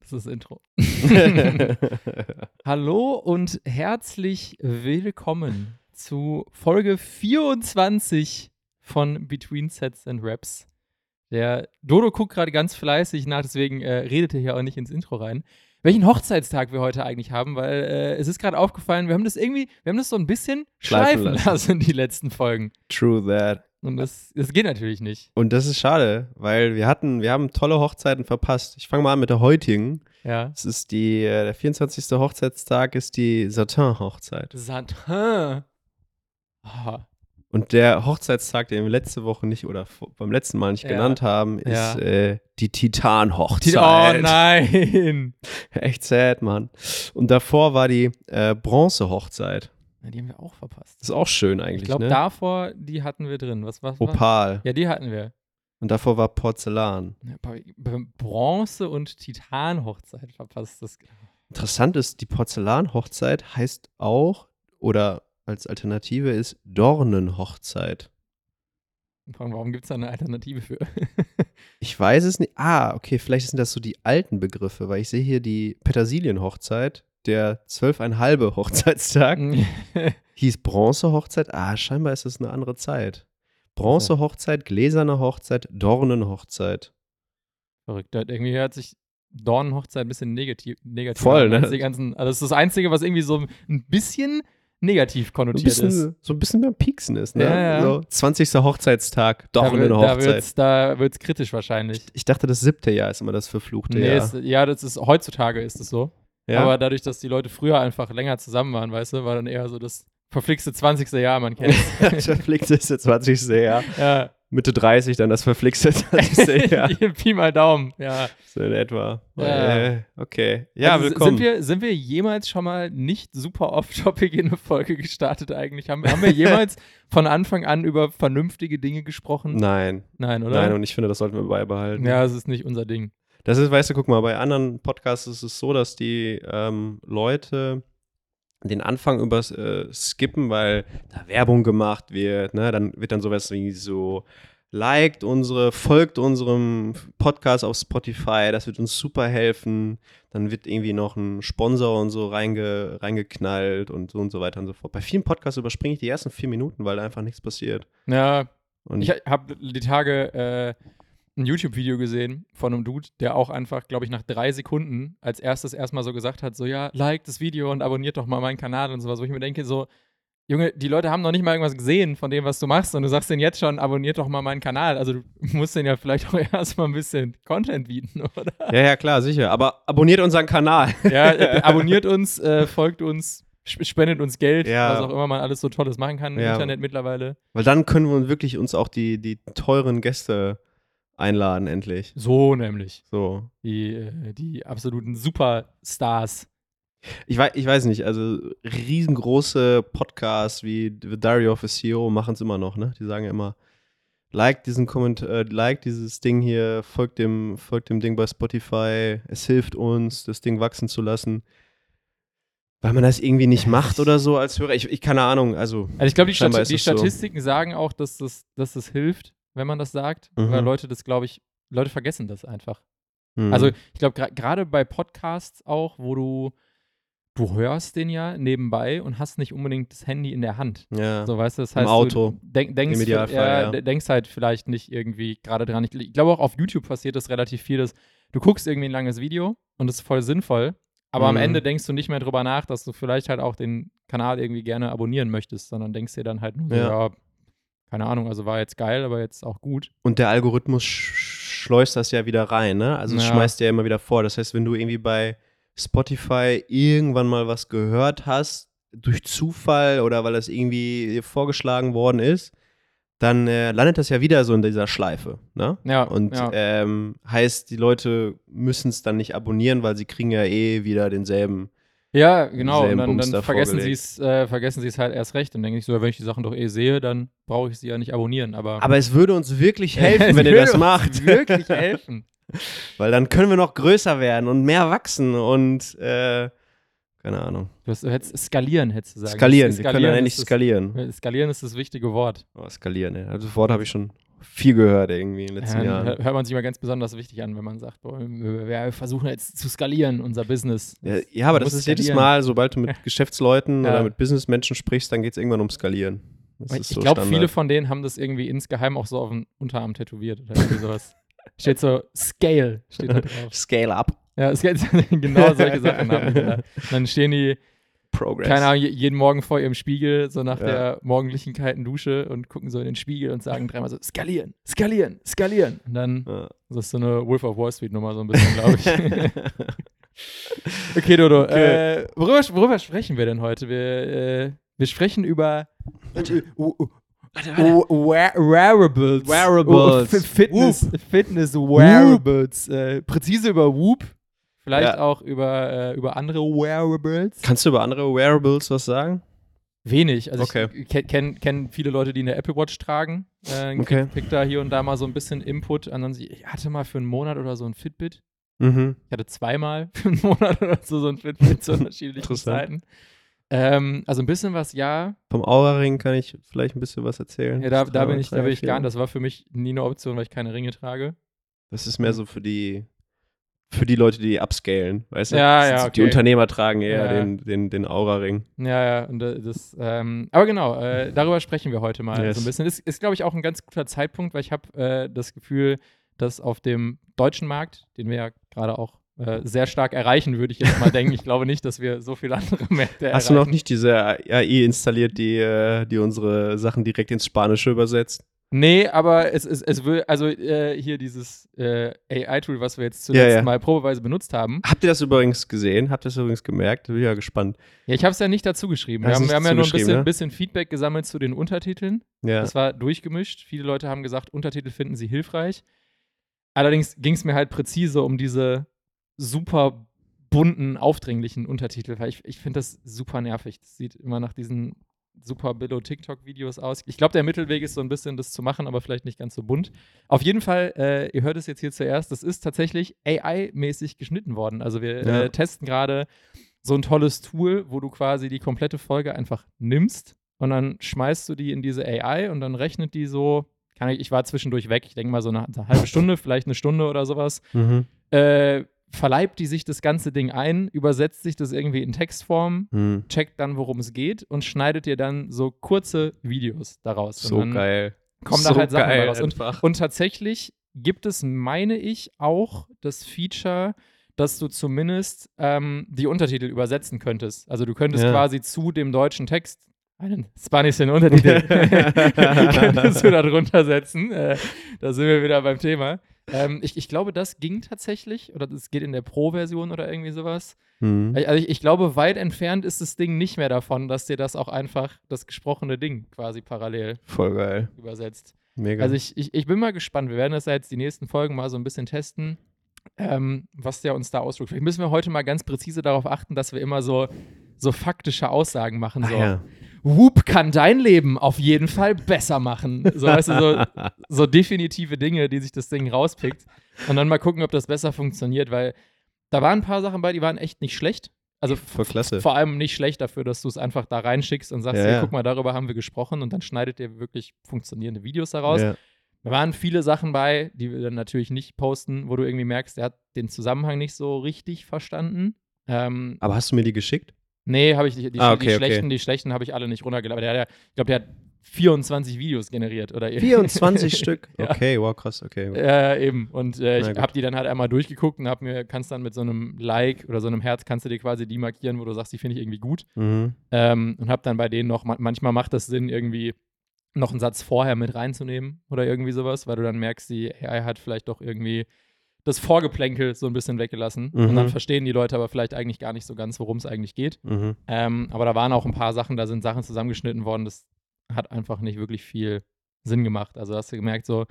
Das ist das Intro. Hallo und herzlich willkommen zu Folge 24 von Between Sets and Raps. Der Dodo guckt gerade ganz fleißig nach, deswegen äh, redet er hier auch nicht ins Intro rein. Welchen Hochzeitstag wir heute eigentlich haben, weil äh, es ist gerade aufgefallen, wir haben das irgendwie, wir haben das so ein bisschen Schleifen schleifen lassen. lassen, die letzten Folgen. True that. Und das, das geht natürlich nicht. Und das ist schade, weil wir hatten, wir haben tolle Hochzeiten verpasst. Ich fange mal an mit der heutigen. Ja. Es ist die, äh, der 24. Hochzeitstag ist die Satin-Hochzeit. Satin. Ah, Und der Hochzeitstag, den wir letzte Woche nicht oder beim letzten Mal nicht Ja. genannt haben, ist Ja. äh, die Titan-Hochzeit. oh nein. Echt sad, Mann. Und davor war die äh, Bronze-Hochzeit. Ja, die haben wir auch verpasst. Das ist auch schön eigentlich, Ich glaube, ne? davor, die hatten wir drin. Was war Opal. Ja, die hatten wir. Und davor war Porzellan. Bronze- und Titan-Hochzeit verpasst. Das Interessant ist, die Porzellan-Hochzeit heißt auch, oder als Alternative ist Dornenhochzeit. Warum gibt es da eine Alternative für? Ich weiß es nicht. Ah, okay, vielleicht sind das so die alten Begriffe, weil ich sehe hier die Petersilienhochzeit, der zwölfeinhalbe Hochzeitstag, hieß Bronzehochzeit. Ah, scheinbar ist es eine andere Zeit. Bronzehochzeit, gläserne Hochzeit, Dornenhochzeit. Verrückt. Irgendwie hört sich Dornenhochzeit ein bisschen negativ, negativ Voll, an, ne? Die ganzen, also das ist das Einzige, was irgendwie so ein bisschen negativ So konnotiert ist. bisschen, so ein bisschen beim Pieksen ist, ne? Ja, ja. So 20. Hochzeitstag, Da, wird, da Dornenhochzeit. wird's, da wird's kritisch wahrscheinlich. Ich dachte, das siebte Jahr ist immer das verfluchte Nee, Jahr. es, ja, das ist heutzutage ist es so. ja? Aber dadurch, dass die Leute früher einfach länger zusammen waren, weißt du, war dann eher so das verflixte 20. Jahr, man kennt das verflixte 20. Jahr. Ja, Mitte 30 dann das verflixte 20. Jahr. Pi mal Daumen, ja. So in etwa. Ja. Äh, okay. Ja, also, willkommen. Sind wir, sind wir jemals schon mal nicht super off-topic in eine Folge gestartet eigentlich? Haben, haben wir jemals von Anfang an über vernünftige Dinge gesprochen? Nein, Nein, oder? nein, und ich finde, das sollten wir beibehalten. ja, es ist nicht unser Ding. Das ist, weißt du, guck mal, bei anderen Podcasts ist es so, dass die ähm, Leute den Anfang übers äh, skippen, weil da Werbung gemacht wird, ne? Dann wird dann sowas wie so liked unsere, folgt unserem Podcast auf Spotify, das wird uns super helfen. Dann wird irgendwie noch ein Sponsor und so reinge, reingeknallt und so und so weiter und so fort. Bei vielen Podcasts überspringe ich die ersten vier Minuten, weil da einfach nichts passiert. Ja, Und ich habe die Tage äh, ein YouTube-Video gesehen von einem Dude, der auch einfach, glaube ich, nach drei Sekunden als erstes erstmal so gesagt hat: so, ja, like das Video und abonniert doch mal meinen Kanal und sowas, wo ich mir denke, so, Junge, die Leute haben noch nicht mal irgendwas gesehen von dem, was du machst und du sagst denen jetzt schon, abonniert doch mal meinen Kanal. Also du musst denen ja vielleicht auch erstmal ein bisschen Content bieten, oder? ja, ja, klar, sicher. Aber abonniert unseren Kanal. Ja, äh, abonniert uns, äh, folgt uns, sp- spendet uns Geld, Ja. was auch immer man alles so Tolles machen kann im Ja. Internet mittlerweile. Weil dann können wir wirklich uns auch die, die teuren Gäste einladen, endlich. So nämlich. So. Die, äh, die absoluten Superstars. Ich weiß, ich weiß nicht, also riesengroße Podcasts wie The Diary of a CEO machen es immer noch, ne? Die sagen ja immer, like diesen Kommentar, äh, like dieses Ding hier, folgt dem, folgt dem Ding bei Spotify, es hilft uns, das Ding wachsen zu lassen. Weil man das irgendwie nicht macht oder so als Hörer. Ich, ich keine Ahnung, also. Also ich glaube, die, ist die es so. Statistiken sagen auch, dass das, dass das hilft, wenn man das sagt. Mhm. Weil Leute das, glaube ich, Leute vergessen das einfach. hm. Also ich glaube, gerade bei Podcasts auch, wo du, du hörst den ja nebenbei und hast nicht unbedingt das Handy in der Hand. ja. So, weißt du, das Im heißt, Auto. du denk, denkst, Im ja, ja. de- denkst halt vielleicht nicht irgendwie gerade dran. Ich, ich glaube auch auf YouTube passiert das relativ viel, dass du guckst irgendwie ein langes Video und das ist voll sinnvoll, aber am Mhm. Ende denkst du nicht mehr drüber nach, dass du vielleicht halt auch den Kanal irgendwie gerne abonnieren möchtest, sondern denkst dir dann halt nur Ja. ja, keine Ahnung, also war jetzt geil, aber jetzt auch gut. Und der Algorithmus sch schleust das ja wieder rein, ne? Also es Ja. schmeißt ja immer wieder vor. Das heißt, wenn du irgendwie bei Spotify irgendwann mal was gehört hast, durch Zufall oder weil das irgendwie vorgeschlagen worden ist, dann äh, landet das ja wieder so in dieser Schleife, ne? Ja, Und ja. ähm, heißt, die Leute müssen es dann nicht abonnieren, weil sie kriegen ja eh wieder denselben. Ja, genau. Und dann, dann vergessen sie es äh, vergessen sie es halt erst recht. Dann denke ich so, ja, wenn ich die Sachen doch eh sehe, dann brauche ich sie ja nicht abonnieren. Aber, Aber es würde uns wirklich helfen, wenn ihr das uns macht. Wirklich helfen. Weil dann können wir noch größer werden und mehr wachsen und äh, keine Ahnung. Du, hast, hättest skalieren, hättest du sagen. Skalieren. Das- Wir können ist das- skalieren. Skalieren ist das wichtige Wort. Oh, skalieren, ja. Also, das Wort habe ich schon viel gehört irgendwie in den letzten Ja, Jahren. hör- hört man sich mal ganz besonders wichtig an, wenn man sagt, boah, wir, versuchen jetzt zu skalieren, unser Business. Ja, ja, aber das ist jedes skalieren. Mal, sobald du mit Geschäftsleuten Ja. oder mit Businessmenschen sprichst, dann geht es irgendwann um Skalieren. Das ich so glaube, viele von denen haben das irgendwie insgeheim auch so auf den Unterarm tätowiert oder irgendwie sowas. Steht so Scale, steht da drauf. Scale up, Ja, es geht genau solche Sachen haben Dann stehen die, Progress. keine Ahnung, je- jeden Morgen vor ihrem Spiegel, so nach Ja. der morgendlichen kalten Dusche und gucken so in den Spiegel und sagen dreimal so, skalieren, skalieren, skalieren. Und dann, Ja. das ist so eine Wolf of Wall Street Nummer so ein bisschen, glaube ich. okay, Dodo, Okay. Äh, worüber, worüber sprechen wir denn heute? Wir, äh, wir sprechen über uh, uh, uh, Wear- Wearables. Wearables. F- Fitness, Fitness Wearables. Äh, präzise über Whoop. Vielleicht Ja. auch über, äh, über andere Wearables. Kannst du über andere Wearables was sagen? Wenig. Also Okay. ich kenne kenn, viele Leute, die eine Apple Watch tragen. Äh, Okay. krieg, da hier und da mal so ein bisschen Input. Ansonsten, ich hatte mal für einen Monat oder so ein Fitbit. Mhm. Ich hatte zweimal für einen Monat oder so so ein Fitbit zu unterschiedlichen. Zeiten. Ähm, also ein bisschen was, ja. Vom Aura-Ring kann ich vielleicht ein bisschen was erzählen. ja da, da bin ich, da bin ich gar nicht. Das war für mich nie eine Option, weil ich keine Ringe trage. Das ist mehr so für die für die Leute, die upscalen, weißt du? Ja, ja, sind Die okay. Unternehmer tragen eher Ja. den, den, den Aura-Ring. Ja, ja, und das, ähm, aber genau, äh, darüber sprechen wir heute mal Yes. so ein bisschen. Ist, ist glaube ich, auch ein ganz guter Zeitpunkt, weil ich habe äh, das Gefühl, dass auf dem deutschen Markt, den wir ja gerade auch äh, sehr stark erreichen, würde ich jetzt mal denken. Ich glaube nicht, dass wir so viele andere Märkte Hast du noch erreichen. nicht diese AI installiert, die, äh, die unsere Sachen direkt ins Spanische übersetzt? Nee, aber es, es, es will, also äh, hier dieses äh, AI-Tool, was wir jetzt zuletzt Ja, ja. mal probeweise benutzt haben. Habt ihr das übrigens gesehen? Habt ihr das übrigens gemerkt? Bin ja gespannt. Ja, ich habe es ja nicht dazu geschrieben. Wir haben, wir haben ja nur ein bisschen, ne? bisschen Feedback gesammelt zu den Untertiteln. Ja. Das war durchgemischt. Viele Leute haben gesagt, Untertitel finden sie hilfreich. Allerdings ging es mir halt präzise um diese super bunten, aufdringlichen Untertitel, weil ich, ich finde das super nervig. Das sieht immer nach diesen super Billo-TikTok-Videos aus. Ich glaube, der Mittelweg ist so ein bisschen, das zu machen, aber vielleicht nicht ganz so bunt. Auf jeden Fall, äh, ihr hört es jetzt hier zuerst, das ist tatsächlich AI-mäßig geschnitten worden. Also wir Ja. äh, testen gerade so ein tolles Tool, wo du quasi die komplette Folge einfach nimmst und dann schmeißt du die in diese AI und dann rechnet die so, kann ich, ich war zwischendurch weg, ich denke mal so eine, eine halbe Stunde, vielleicht eine Stunde oder sowas, Mhm. äh, verleibt die sich das ganze Ding ein, übersetzt sich das irgendwie in Textform, Mhm. checkt dann, worum es geht und schneidet dir dann so kurze Videos daraus. So geil. Kommen so da halt Sachen raus. Und, und tatsächlich gibt es, meine ich, auch das Feature, dass du zumindest ähm, die Untertitel übersetzen könntest. Also du könntest Ja. quasi zu dem deutschen Text einen spanischen Untertitel könntest du da drunter setzen. Äh, da sind wir wieder beim Thema. Ähm, ich, ich glaube, das ging tatsächlich, oder das geht in der Pro-Version oder irgendwie sowas. Mhm. Also ich, ich glaube, weit entfernt ist das Ding nicht mehr davon, dass dir das auch einfach das gesprochene Ding quasi parallel Voll geil. übersetzt. Mega. Also ich, ich, ich bin mal gespannt. Wir werden das ja jetzt die nächsten Folgen mal so ein bisschen testen, ähm, was der uns da ausdrückt. Vielleicht müssen wir heute mal ganz präzise darauf achten, dass wir immer so, so faktische Aussagen machen. Ah, So, ja. Whoop kann dein Leben auf jeden Fall besser machen. So, weißt du, so, so definitive Dinge, die sich das Ding rauspickt. Und dann mal gucken, ob das besser funktioniert, weil da waren ein paar Sachen bei, die waren echt nicht schlecht. Also Voll klasse. vor allem nicht schlecht dafür, dass du es einfach da reinschickst und sagst, Ja, ja. guck mal, darüber haben wir gesprochen und dann schneidet ihr wirklich funktionierende Videos daraus. Ja. Da waren viele Sachen bei, die wir dann natürlich nicht posten, wo du irgendwie merkst, der hat den Zusammenhang nicht so richtig verstanden. Ähm, Aber hast du mir die geschickt? Nee, habe ich die, die, Ah, die okay, okay. schlechten, die schlechten habe ich alle nicht runtergeladen. Der ja, ich glaube, der hat 24 Videos generiert oder 24 Stück? Ja. Okay, wow, krass, okay. äh, eben. Und äh, ich habe die dann halt einmal durchgeguckt und hab mir, kannst dann mit so einem Like oder so einem Herz, kannst du dir quasi die markieren, wo du sagst, die finde ich irgendwie gut. Mhm. Ähm, und habe dann bei denen noch, ma- manchmal macht das Sinn, irgendwie noch einen Satz vorher mit reinzunehmen oder irgendwie sowas, weil du dann merkst, die AI hat vielleicht doch irgendwie das Vorgeplänkel so ein bisschen weggelassen. Und dann Mhm. verstehen die Leute aber vielleicht eigentlich gar nicht so ganz, worum es eigentlich geht. Mhm. Ähm, aber da waren auch ein paar Sachen, da sind Sachen zusammengeschnitten worden, das hat einfach nicht wirklich viel Sinn gemacht. Also hast du gemerkt, so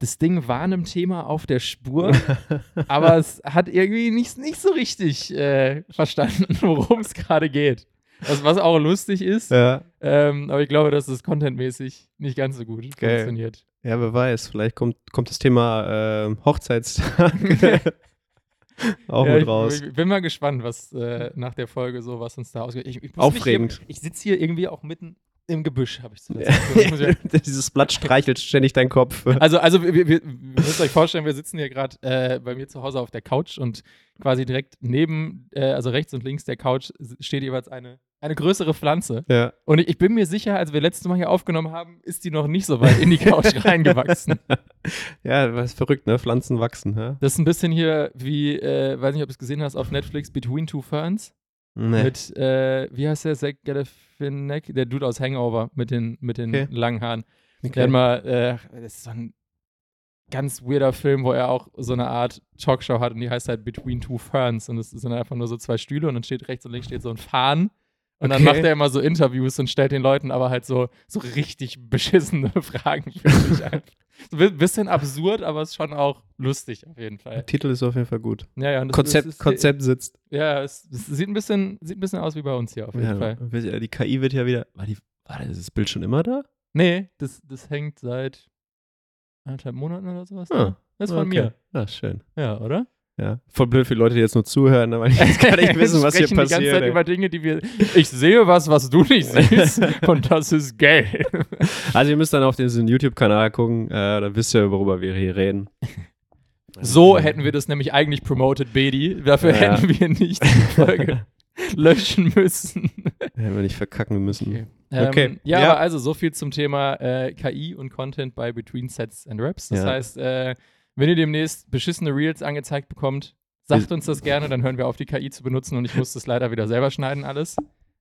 das Ding war einem Thema auf der Spur, aber es hat irgendwie nicht, nicht so richtig äh, verstanden, worum es gerade geht. Was, was auch lustig ist, Ja. ähm, aber ich glaube, dass es contentmäßig nicht ganz so gut Geil. funktioniert. Ja, wer weiß, vielleicht kommt, kommt das Thema ähm, Hochzeitstag auch Ja, mit ich, raus. Ich bin mal gespannt, was äh, nach der Folge so, was uns da ausgeht. Ich, ich Aufregend. Hier, ich sitze hier irgendwie auch mitten im Gebüsch, habe ich zuletzt. Ich ja- Dieses Blatt streichelt ständig deinen Kopf. Also, also wir, wir, wir müsst euch vorstellen, wir sitzen hier gerade äh, bei mir zu Hause auf der Couch und quasi direkt neben, äh, also rechts und links der Couch steht jeweils eine, eine größere Pflanze. Ja. Und ich, ich bin mir sicher, als wir letztes Mal hier aufgenommen haben, ist die noch nicht so weit in die Couch reingewachsen. Ja, was verrückt, ne? Pflanzen wachsen, ja? Das ist ein bisschen hier wie, äh, weiß nicht, ob du es gesehen hast, auf Netflix Between Two Ferns. Nee. Mit, äh, wie heißt der, Zach Galifianakis, der Dude aus Hangover mit den, mit den Okay. langen Haaren. Der Okay. hat mal, äh, das ist so ein ganz weirder Film, wo er auch so eine Art Talkshow hat und die heißt halt Between Two Ferns und es sind einfach nur so zwei Stühle und dann steht rechts und links steht so ein Fahnen und dann Okay. macht er immer so Interviews und stellt den Leuten aber halt so, so richtig beschissene Fragen. So ein bisschen absurd, aber es ist schon auch lustig auf jeden Fall. Der Titel ist auf jeden Fall gut. Ja, ja, das, Konzept, das ist, Konzept sitzt. Ja, es, es sieht, ein bisschen, sieht ein bisschen aus wie bei uns hier auf jeden Ja, Fall. die KI wird ja wieder. War, die, war das Bild schon immer da? Nee, das, das hängt seit anderthalb Monaten oder sowas. Ah, da. Das ist von Okay. mir. Ja, schön. Ja, oder? Ja. Voll blöd für die Leute, die jetzt nur zuhören, ne, weil die jetzt gar nicht wissen, was hier sprechen die ganze passiert. Zeit ey. über Dinge, die wir. Ich sehe was, was du nicht siehst. und das ist gelb. Also ihr müsst dann auf diesen YouTube-Kanal gucken, äh, dann wisst ihr, worüber wir hier reden. So hätten wir das nämlich eigentlich promoted, Bedi. Dafür Ja. hätten wir nicht die Folge löschen müssen. Hätten wir nicht verkacken müssen. Okay. Ähm, Okay. Ja, Ja. aber also so viel zum Thema äh, KI und Content bei Between Sets and Raps. Das Ja. heißt, äh, wenn ihr demnächst beschissene Reels angezeigt bekommt, sagt uns das gerne, dann hören wir auf, die KI zu benutzen und ich muss das leider wieder selber schneiden alles.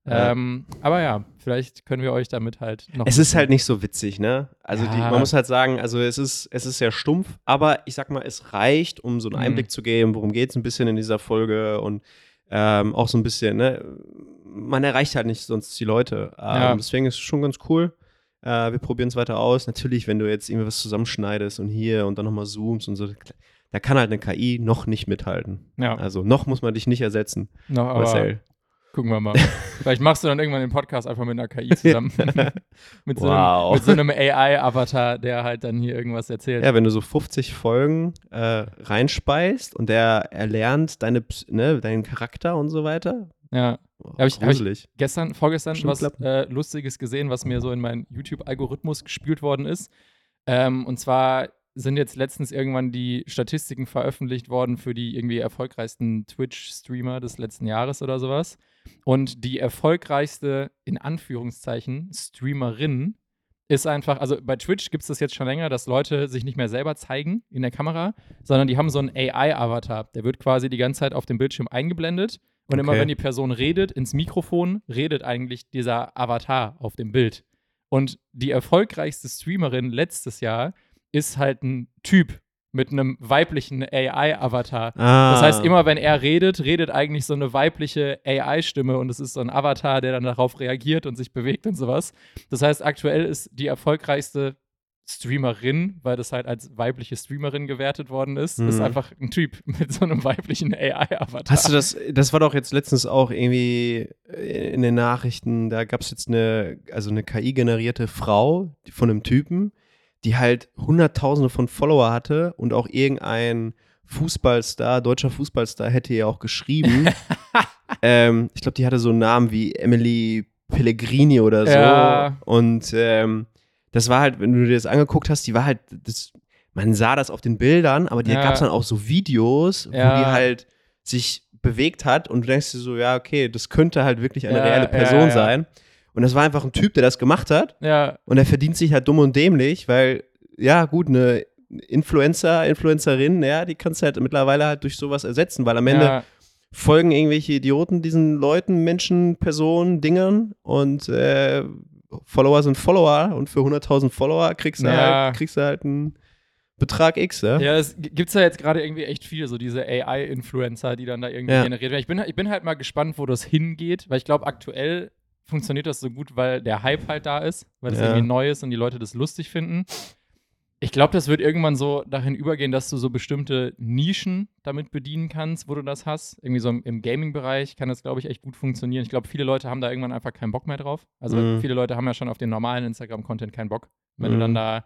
Ja. Ähm, aber ja, vielleicht können wir euch damit halt noch. Es ist halt nicht so witzig, ne? Also die, Ja. man muss halt sagen, also es ist, es ist sehr stumpf, aber ich sag mal, es reicht, um so einen Mhm. Einblick zu geben, worum geht es ein bisschen in dieser Folge und ähm, auch so ein bisschen, ne? Man erreicht halt nicht sonst die Leute. Ähm, Ja. Deswegen ist es schon ganz cool. Äh, wir probieren es weiter aus. Natürlich, wenn du jetzt irgendwie was zusammenschneidest und hier und dann nochmal zoomst und so, da kann halt eine KI noch nicht mithalten. Ja, Also noch muss man dich nicht ersetzen, noch, aber Marcel. gucken wir mal. vielleicht machst du dann irgendwann den Podcast einfach mit einer KI zusammen. mit, so einem, Wow. mit so einem AI-Avatar, der halt dann hier irgendwas erzählt. Ja, wenn du so 50 Folgen äh, reinspeist und der erlernt deine, ne, deinen Charakter und so weiter. Ja. Oh, Hab ich- hab ich- gestern, vorgestern was äh, Lustiges gesehen, was mir so in meinen YouTube-Algorithmus gespült worden ist. Ähm, und zwar sind jetzt letztens irgendwann die Statistiken veröffentlicht worden für die irgendwie erfolgreichsten Twitch-Streamer des letzten Jahres oder sowas. Und die erfolgreichste, in Anführungszeichen, Streamerin ist einfach, also bei Twitch gibt es das jetzt schon länger, dass Leute sich nicht mehr selber zeigen in der Kamera, sondern die haben so einen AI-Avatar. Der wird quasi die ganze Zeit auf dem Bildschirm eingeblendet. Und immer Okay. wenn die Person redet, ins Mikrofon, redet eigentlich dieser Avatar auf dem Bild. Und die erfolgreichste Streamerin letztes Jahr ist halt ein Typ mit einem weiblichen AI-Avatar. Ah, Das heißt, immer wenn er redet, redet eigentlich so eine weibliche AI-Stimme und es ist so ein Avatar, der dann darauf reagiert und sich bewegt und sowas. Das heißt, aktuell ist die erfolgreichste Streamerin, weil das halt als weibliche Streamerin gewertet worden ist, ist Mhm. einfach ein Typ mit so einem weiblichen AI-Avatar. Hast du das, das war doch jetzt letztens auch irgendwie äh, in den Nachrichten, da gab es jetzt eine, also eine KI-generierte Frau von einem Typen, die halt Hunderttausende von Follower hatte und auch irgendein Fußballstar, deutscher Fußballstar hätte ihr auch geschrieben. ähm, ich glaube, die hatte so einen Namen wie Emily Pellegrini oder so. Ja. Und ähm, das war halt, wenn du dir das angeguckt hast, die war halt, das, man sah das auf den Bildern, aber die Ja. gab es dann auch so Videos, wo Ja. die halt sich bewegt hat und du denkst dir so, ja, okay, das könnte halt wirklich eine Ja, reelle Person sein. Und das war einfach ein Typ, der das gemacht hat ja, und er verdient sich halt dumm und dämlich, weil, ja, gut, eine Influencer, Influencerin, ja, die kannst du halt mittlerweile halt durch sowas ersetzen, weil am Ende folgen irgendwelche Idioten diesen Leuten, Menschen, Personen, Dingern und äh, Follower sind Follower und für 100.000 Follower kriegst du, Ja. halt, kriegst du halt einen Betrag X, ja? Ja, es g- gibt's ja jetzt gerade irgendwie echt viele, so diese AI-Influencer, die dann da irgendwie Ja. generiert werden. Ich bin, ich bin halt mal gespannt, wo das hingeht, weil ich glaube, aktuell funktioniert das so gut, weil der Hype halt da ist, weil das Ja. irgendwie neu ist und die Leute das lustig finden. Ich glaube, das wird irgendwann so dahin übergehen, dass du so bestimmte Nischen damit bedienen kannst, wo du das hast. Irgendwie so im, Gaming-Bereich kann das, glaube ich, echt gut funktionieren. Ich glaube, viele Leute haben da irgendwann einfach keinen Bock mehr drauf. Also Mhm. viele Leute haben ja schon auf den normalen Instagram-Content keinen Bock. Wenn Mhm. du dann da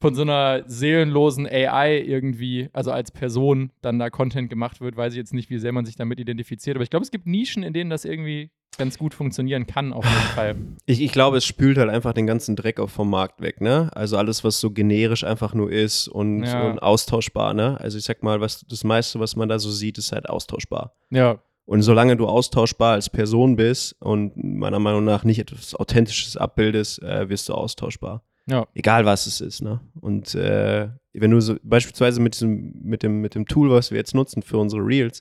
von so einer seelenlosen AI irgendwie, also als Person, dann da Content gemacht wird, weiß ich jetzt nicht, wie sehr man sich damit identifiziert. Aber ich glaube, es gibt Nischen, in denen das irgendwie ganz gut funktionieren kann, auf jeden Fall. Ich, ich glaube, es spült halt einfach den ganzen Dreck auch vom Markt weg, ne? Also alles, was so generisch einfach nur ist und, Ja. und austauschbar, ne? Also ich sag mal, was das meiste, was man da so sieht, ist halt austauschbar. Ja, Und solange du austauschbar als Person bist und meiner Meinung nach nicht etwas Authentisches abbildest, äh, wirst du austauschbar. Ja, Egal was es ist, ne? Und äh, wenn du so beispielsweise mit diesem, mit dem, mit dem Tool, was wir jetzt nutzen für unsere Reels,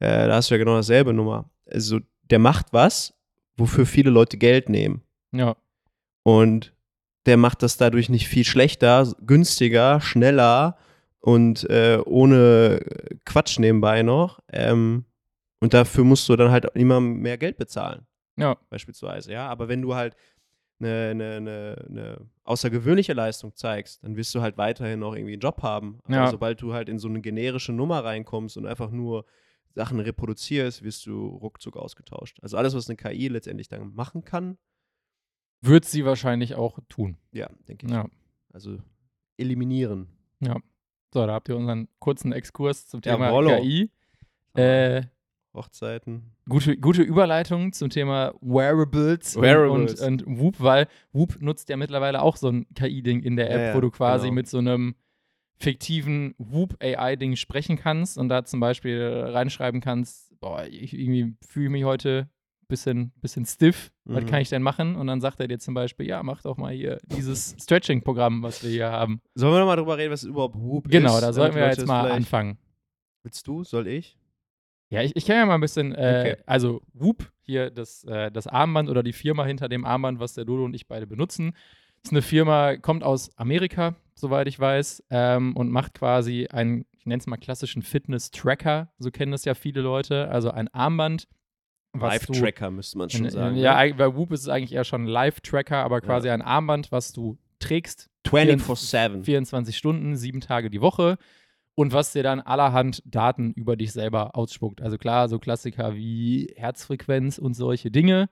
äh, da hast du ja genau dasselbe Nummer. Also der macht was, wofür viele Leute Geld nehmen. ja. Und der macht das dadurch nicht viel schlechter, günstiger, schneller und äh, ohne Quatsch nebenbei noch. Ähm, und dafür musst du dann halt immer mehr Geld bezahlen, Ja, beispielsweise. Ja, aber wenn du halt eine, eine, eine, eine außergewöhnliche Leistung zeigst, dann wirst du halt weiterhin noch irgendwie einen Job haben. Aber Ja. sobald du halt in so eine generische Nummer reinkommst und einfach nur Sachen reproduzierst, wirst du ruckzuck ausgetauscht. Also alles, was eine KI letztendlich dann machen kann, wird sie wahrscheinlich auch tun. ja, denke ich. Ja. Also eliminieren. Ja. So, da habt ihr unseren kurzen Exkurs zum Thema Jawollo. KI. Äh, Hochzeiten. gute, gute Überleitung zum Thema Wearables, Wearables. Und, und, Whoop, weil Whoop nutzt ja mittlerweile auch so ein KI-Ding in der App, Ja, ja, wo du quasi genau. mit so einem fiktiven Whoop-AI-Ding sprechen kannst und da zum Beispiel reinschreiben kannst, boah, ich irgendwie fühle mich heute ein bisschen, bisschen stiff, was Mhm. kann ich denn machen? Und dann sagt er dir zum Beispiel, ja, mach doch mal hier dieses Stretching-Programm, was wir hier haben. Sollen wir noch mal drüber reden, was überhaupt Whoop ist? Genau, da sollten wir jetzt mal anfangen. Willst du? Soll ich? Ja, ich, ich kann ja mal ein bisschen, äh, Okay. also Whoop, hier das, äh, das Armband oder die Firma hinter dem Armband, was der Dodo und ich beide benutzen, ist eine Firma, kommt aus Amerika, soweit ich weiß, ähm, und macht quasi einen, ich nenne es mal klassischen Fitness-Tracker, so kennen das ja viele Leute, also ein Armband, Live-Tracker müsste man schon in- sagen. Ja, ne? bei Whoop ist es eigentlich eher schon ein Live-Tracker, aber quasi ein Armband, was du trägst 24-7. 24 Stunden, sieben Tage die Woche und was dir dann allerhand Daten über dich selber ausspuckt. Also klar, so Klassiker wie Herzfrequenz und solche Dinge.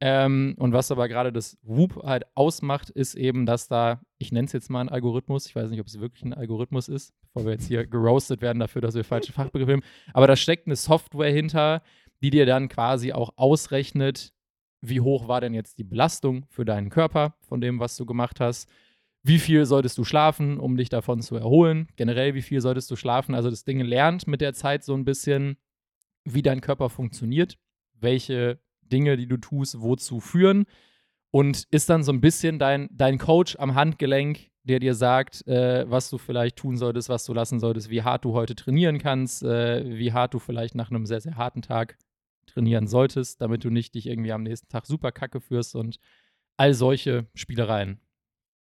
Ähm, und was aber gerade das Whoop halt ausmacht, ist eben, dass da, ich nenne es jetzt mal einen Algorithmus, ich weiß nicht, ob es wirklich ein Algorithmus ist, bevor wir jetzt hier geroastet werden dafür, dass wir falsche Fachbegriffe haben, aber da steckt eine Software hinter, die dir dann quasi auch ausrechnet, wie hoch war denn jetzt die Belastung für deinen Körper von dem, was du gemacht hast. Wie viel solltest du schlafen, um dich davon zu erholen? Generell, wie viel solltest du schlafen? Also das Ding lernt mit der Zeit so ein bisschen, wie dein Körper funktioniert, welche Dinge, die du tust, wozu führen und ist dann so ein bisschen dein, dein Coach am Handgelenk, der dir sagt, äh, was du vielleicht tun solltest, was du lassen solltest, wie hart du heute trainieren kannst, äh, wie hart du vielleicht nach einem sehr, sehr harten Tag trainieren solltest, damit du nicht dich irgendwie am nächsten Tag super kacke führst und all solche Spielereien.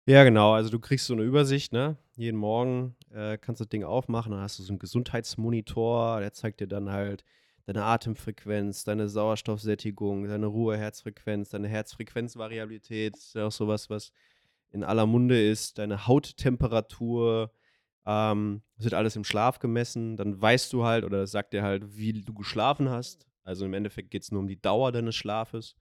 Ja, genau. Also du kriegst so eine Übersicht, ne? Jeden Morgen äh, kannst du das Ding aufmachen, dann hast du so einen Gesundheitsmonitor, der zeigt dir dann halt deine Atemfrequenz, deine Sauerstoffsättigung, deine Ruheherzfrequenz, deine Herzfrequenzvariabilität, ist ja auch sowas, was in aller Munde ist, deine Hauttemperatur, ähm, das wird alles im Schlaf gemessen, dann weißt du halt oder sagt dir halt, wie du geschlafen hast. Also im Endeffekt geht es nur um die Dauer deines Schlafes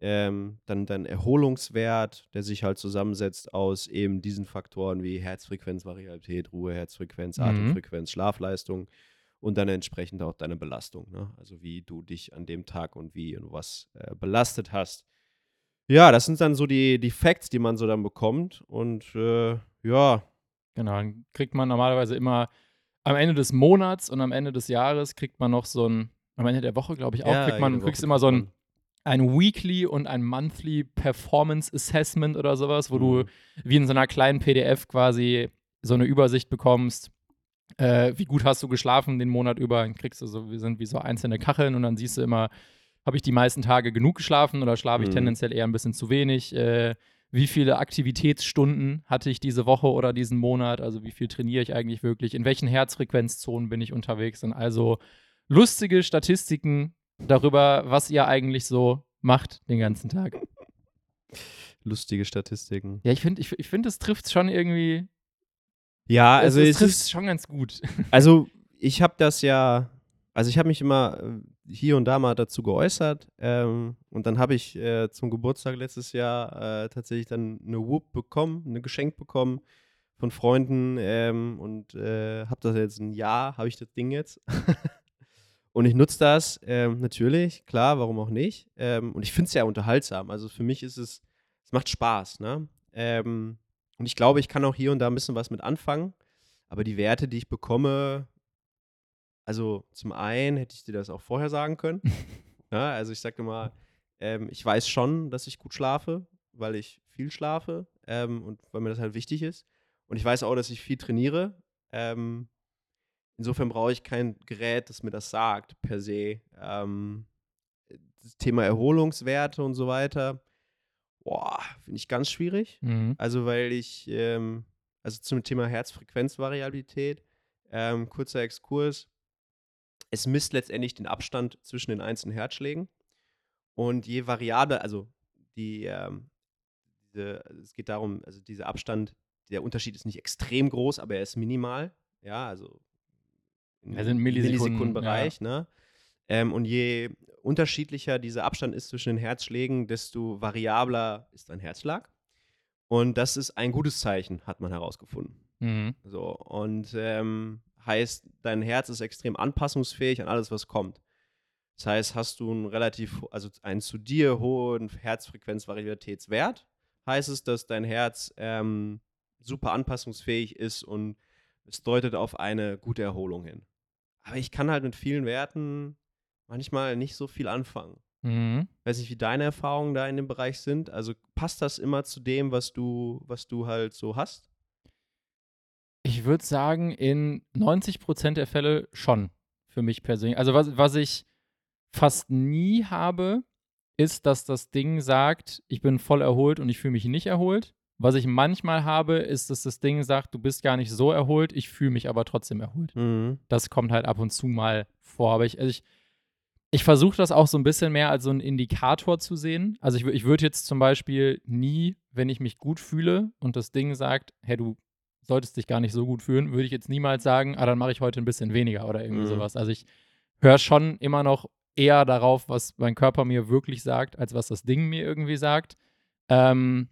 ähm, dann dein Erholungswert, der sich halt zusammensetzt aus eben diesen Faktoren wie Herzfrequenzvariabilität, Ruhe, Herzfrequenz, Mhm. Atemfrequenz, Schlafleistung und dann entsprechend auch deine Belastung, ne? also wie du dich an dem Tag und wie und was äh, belastet hast. Ja, das sind dann so die, die Facts, die man so dann bekommt und äh, ja, Genau, dann kriegt man normalerweise immer am Ende des Monats und am Ende des Jahres kriegt man noch so ein, am Ende der Woche, glaube ich, auch, ja, kriegt man, kriegst immer so ein, ein Weekly und ein Monthly Performance Assessment oder sowas, wo du Mhm. wie in so einer kleinen PDF quasi so eine Übersicht bekommst. Äh, wie gut hast du geschlafen den Monat über? Dann kriegst du so, wir sind wie so einzelne Kacheln und dann siehst du immer, habe ich die meisten Tage genug geschlafen oder schlafe ich Mhm. tendenziell eher ein bisschen zu wenig? Äh, wie viele Aktivitätsstunden hatte ich diese Woche oder diesen Monat? Also wie viel trainiere ich eigentlich wirklich? In welchen Herzfrequenzzonen bin ich unterwegs? Und also lustige Statistiken darüber, was ihr eigentlich so macht den ganzen Tag. lustige Statistiken. Ja, ich finde, ich, ich find, es trifft schon irgendwie Ja, also es, es es trifft ist, schon ganz gut. also ich habe das ja, also ich habe mich immer äh, hier und da mal dazu geäußert ähm, und dann habe ich äh, zum Geburtstag letztes Jahr äh, tatsächlich dann eine Whoop bekommen, eine Geschenk bekommen von Freunden ähm, und äh, habe das jetzt ein Jahr, habe ich das Ding jetzt. und ich nutze das ähm, natürlich, klar, warum auch nicht. Ähm, und ich finde es ja unterhaltsam. Also für mich ist es, es macht Spaß, ne? Ähm, und ich glaube, ich kann auch hier und da ein bisschen was mit anfangen. Aber die Werte, die ich bekomme, also zum einen hätte ich dir das auch vorher sagen können. ja, also ich sage mal, ähm, ich weiß schon, dass ich gut schlafe, weil ich viel schlafe ähm, und weil mir das halt wichtig ist. Und ich weiß auch, dass ich viel trainiere. Ähm, insofern brauche ich kein Gerät, das mir das sagt, per se. Ähm, das Thema Erholungswerte und so weiter, boah, finde ich ganz schwierig. Mhm. Also, weil ich, ähm, also zum Thema Herzfrequenzvariabilität, ähm, kurzer Exkurs. Es misst letztendlich den Abstand zwischen den einzelnen Herzschlägen. Und je variabler, also die, ähm, diese, es geht darum, also dieser Abstand, der Unterschied ist nicht extrem groß, aber er ist minimal. Ja, also Also Millisekunden, Millisekundenbereich. Ne? Ähm, und je unterschiedlicher dieser Abstand ist zwischen den Herzschlägen, desto variabler ist dein Herzschlag. Und das ist ein gutes Zeichen, hat man herausgefunden. Mhm. So, und ähm, heißt, dein Herz ist extrem anpassungsfähig an alles, was kommt. Das heißt, hast du einen relativ, also einen zu dir hohen Herzfrequenzvariabilitätswert, heißt es, dass dein Herz ähm, super anpassungsfähig ist und es deutet auf eine gute Erholung hin. Aber ich kann halt mit vielen Werten manchmal nicht so viel anfangen. Mhm. Weiß nicht, wie deine Erfahrungen da in dem Bereich sind. Also passt das immer zu dem, was du, was du halt so hast? Ich würde sagen, in 90% der Fälle schon. Für mich persönlich. Also, was, was ich fast nie habe, ist, dass das Ding sagt, ich bin voll erholt und ich fühle mich nicht erholt. Was ich manchmal habe, ist, dass das Ding sagt, du bist gar nicht so erholt, ich fühle mich aber trotzdem erholt. Mhm. Das kommt halt ab und zu mal vor. Aber ich, also ich, ich versuche das auch so ein bisschen mehr als so einen Indikator zu sehen. Also ich, ich würde jetzt zum Beispiel nie, wenn ich mich gut fühle und das Ding sagt, hey, du solltest dich gar nicht so gut fühlen, würde ich jetzt niemals sagen, ah, dann mache ich heute ein bisschen weniger oder irgendwie Mhm. sowas. Also ich höre schon immer noch eher darauf, was mein Körper mir wirklich sagt, als was das Ding mir irgendwie sagt. Ähm,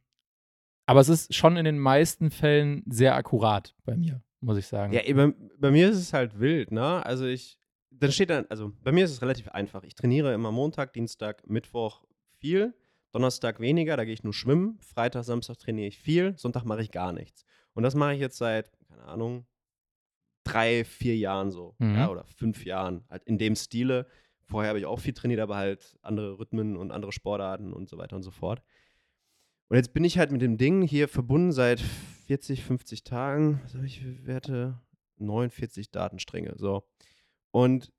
aber es ist schon in den meisten Fällen sehr akkurat bei mir, muss ich sagen. Ja, ey, bei, bei mir ist es halt wild, ne? Also ich, dann steht dann, also bei mir ist es relativ einfach. Ich trainiere immer Montag, Dienstag, Mittwoch viel, Donnerstag weniger, da gehe ich nur schwimmen, Freitag, Samstag trainiere ich viel, Sonntag mache ich gar nichts. Und das mache ich jetzt seit, keine Ahnung, drei, vier Jahren so, Mhm. ja, oder fünf Jahren, halt in dem Stile. Vorher habe ich auch viel trainiert, aber halt andere Rhythmen und andere Sportarten und so weiter und so fort. Und jetzt bin ich halt mit dem Ding hier verbunden seit 40, 50 Tagen. Was habe ich für Werte? 49 Datenstränge. So. Und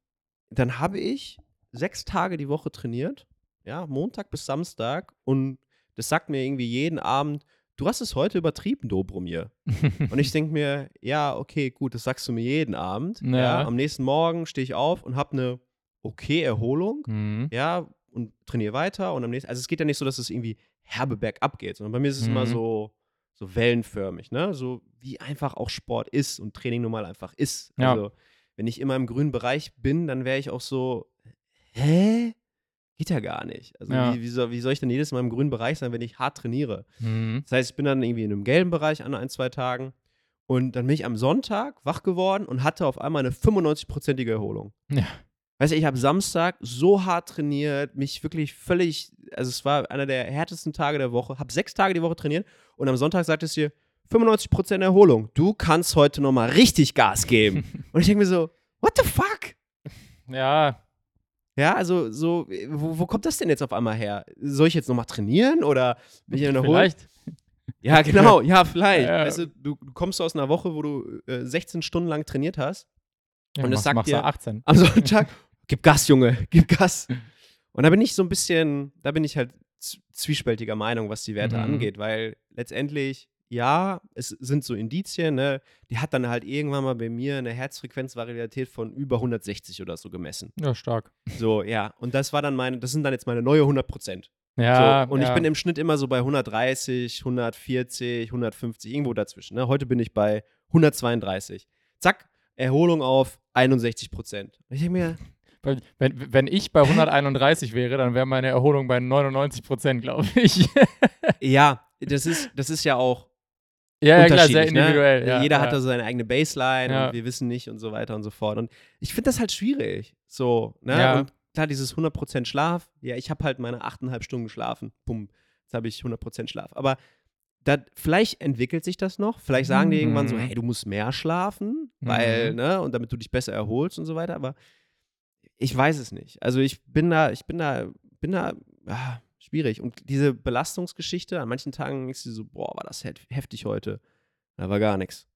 dann habe ich sechs Tage die Woche trainiert. Ja, Montag bis Samstag. Und das sagt mir irgendwie jeden Abend, du hast es heute übertrieben, Dobromir. Und ich denke mir, ja, okay, gut, das sagst du mir jeden Abend. Ja. Ja. am nächsten Morgen stehe ich auf und habe eine okay Erholung Mhm. ja, und trainiere weiter und am nächsten, also es geht ja nicht so, dass es irgendwie herbe bergab geht, sondern bei mir ist es immer Mhm. so, so wellenförmig, ne, so wie einfach auch Sport ist und Training nun mal einfach ist. Ja. Also, wenn ich immer im grünen Bereich bin, dann wäre ich auch so, hä? Geht ja gar nicht. Also, Ja. wie, wie, soll, wie soll ich denn jedes Mal im grünen Bereich sein, wenn ich hart trainiere? Mhm. Das heißt, ich bin dann irgendwie in einem gelben Bereich an ein, zwei Tagen und dann bin ich am Sonntag wach geworden und hatte auf einmal eine 95-prozentige Erholung. Ja. Weißt du, ich habe Samstag so hart trainiert, mich wirklich völlig, also es war einer der härtesten Tage der Woche, habe sechs Tage die Woche trainiert und am Sonntag sagt es dir, 95% Erholung, du kannst heute nochmal richtig Gas geben. und ich denke mir so, what the fuck? Ja, Ja, also so, wo, wo kommt das denn jetzt auf einmal her? Soll ich jetzt nochmal trainieren oder bin ich in der vielleicht. Ja, genau, ja, vielleicht. Ja. Weißt du, du du kommst aus einer Woche, wo du äh, 16 Stunden lang trainiert hast. Ja, Und es sagt dir- 18. Am Sonntag, gib Gas, Junge, gib Gas. Und da bin ich so ein bisschen, da bin ich halt zwiespältiger Meinung, was die Werte Mhm. angeht, weil letztendlich, ja, es sind so Indizien, ne? Die hat dann halt irgendwann mal bei mir eine Herzfrequenzvariabilität von über 160 oder so gemessen. Ja, stark. So, ja. Und das war dann meine, das sind dann jetzt meine neue 100 Prozent. Ja, so, und ja. ich bin im Schnitt immer so bei 130, 140, 150, irgendwo dazwischen. Ne? Heute bin ich bei 132. Zack, Erholung auf 61 Prozent. Ich denke mir, wenn, wenn ich bei 131 wäre, dann wäre meine Erholung bei 99 Prozent, glaube ich. ja, das ist, das ist ja auch ja, ja, klar, sehr unterschiedlich, individuell. Ne? Ja, Jeder ja. hat da so seine eigene Baseline Ja. und wir wissen nicht und so weiter und so fort. Und ich finde das halt schwierig. So, ne? Ja. Und klar, dieses 100% Schlaf, ja, ich habe halt meine 8,5 Stunden geschlafen. Bumm, jetzt habe ich 100% Schlaf. Aber da, vielleicht entwickelt sich das noch. Vielleicht sagen die irgendwann so, Mhm. hey, du musst mehr schlafen, weil, Mhm. ne, und damit du dich besser erholst und so weiter. Aber ich weiß es nicht. Also ich bin da, ich bin da, bin da, ah, schwierig. Und diese Belastungsgeschichte, an manchen Tagen ist sie so, boah, war das hef- heftig heute. Da war gar nichts.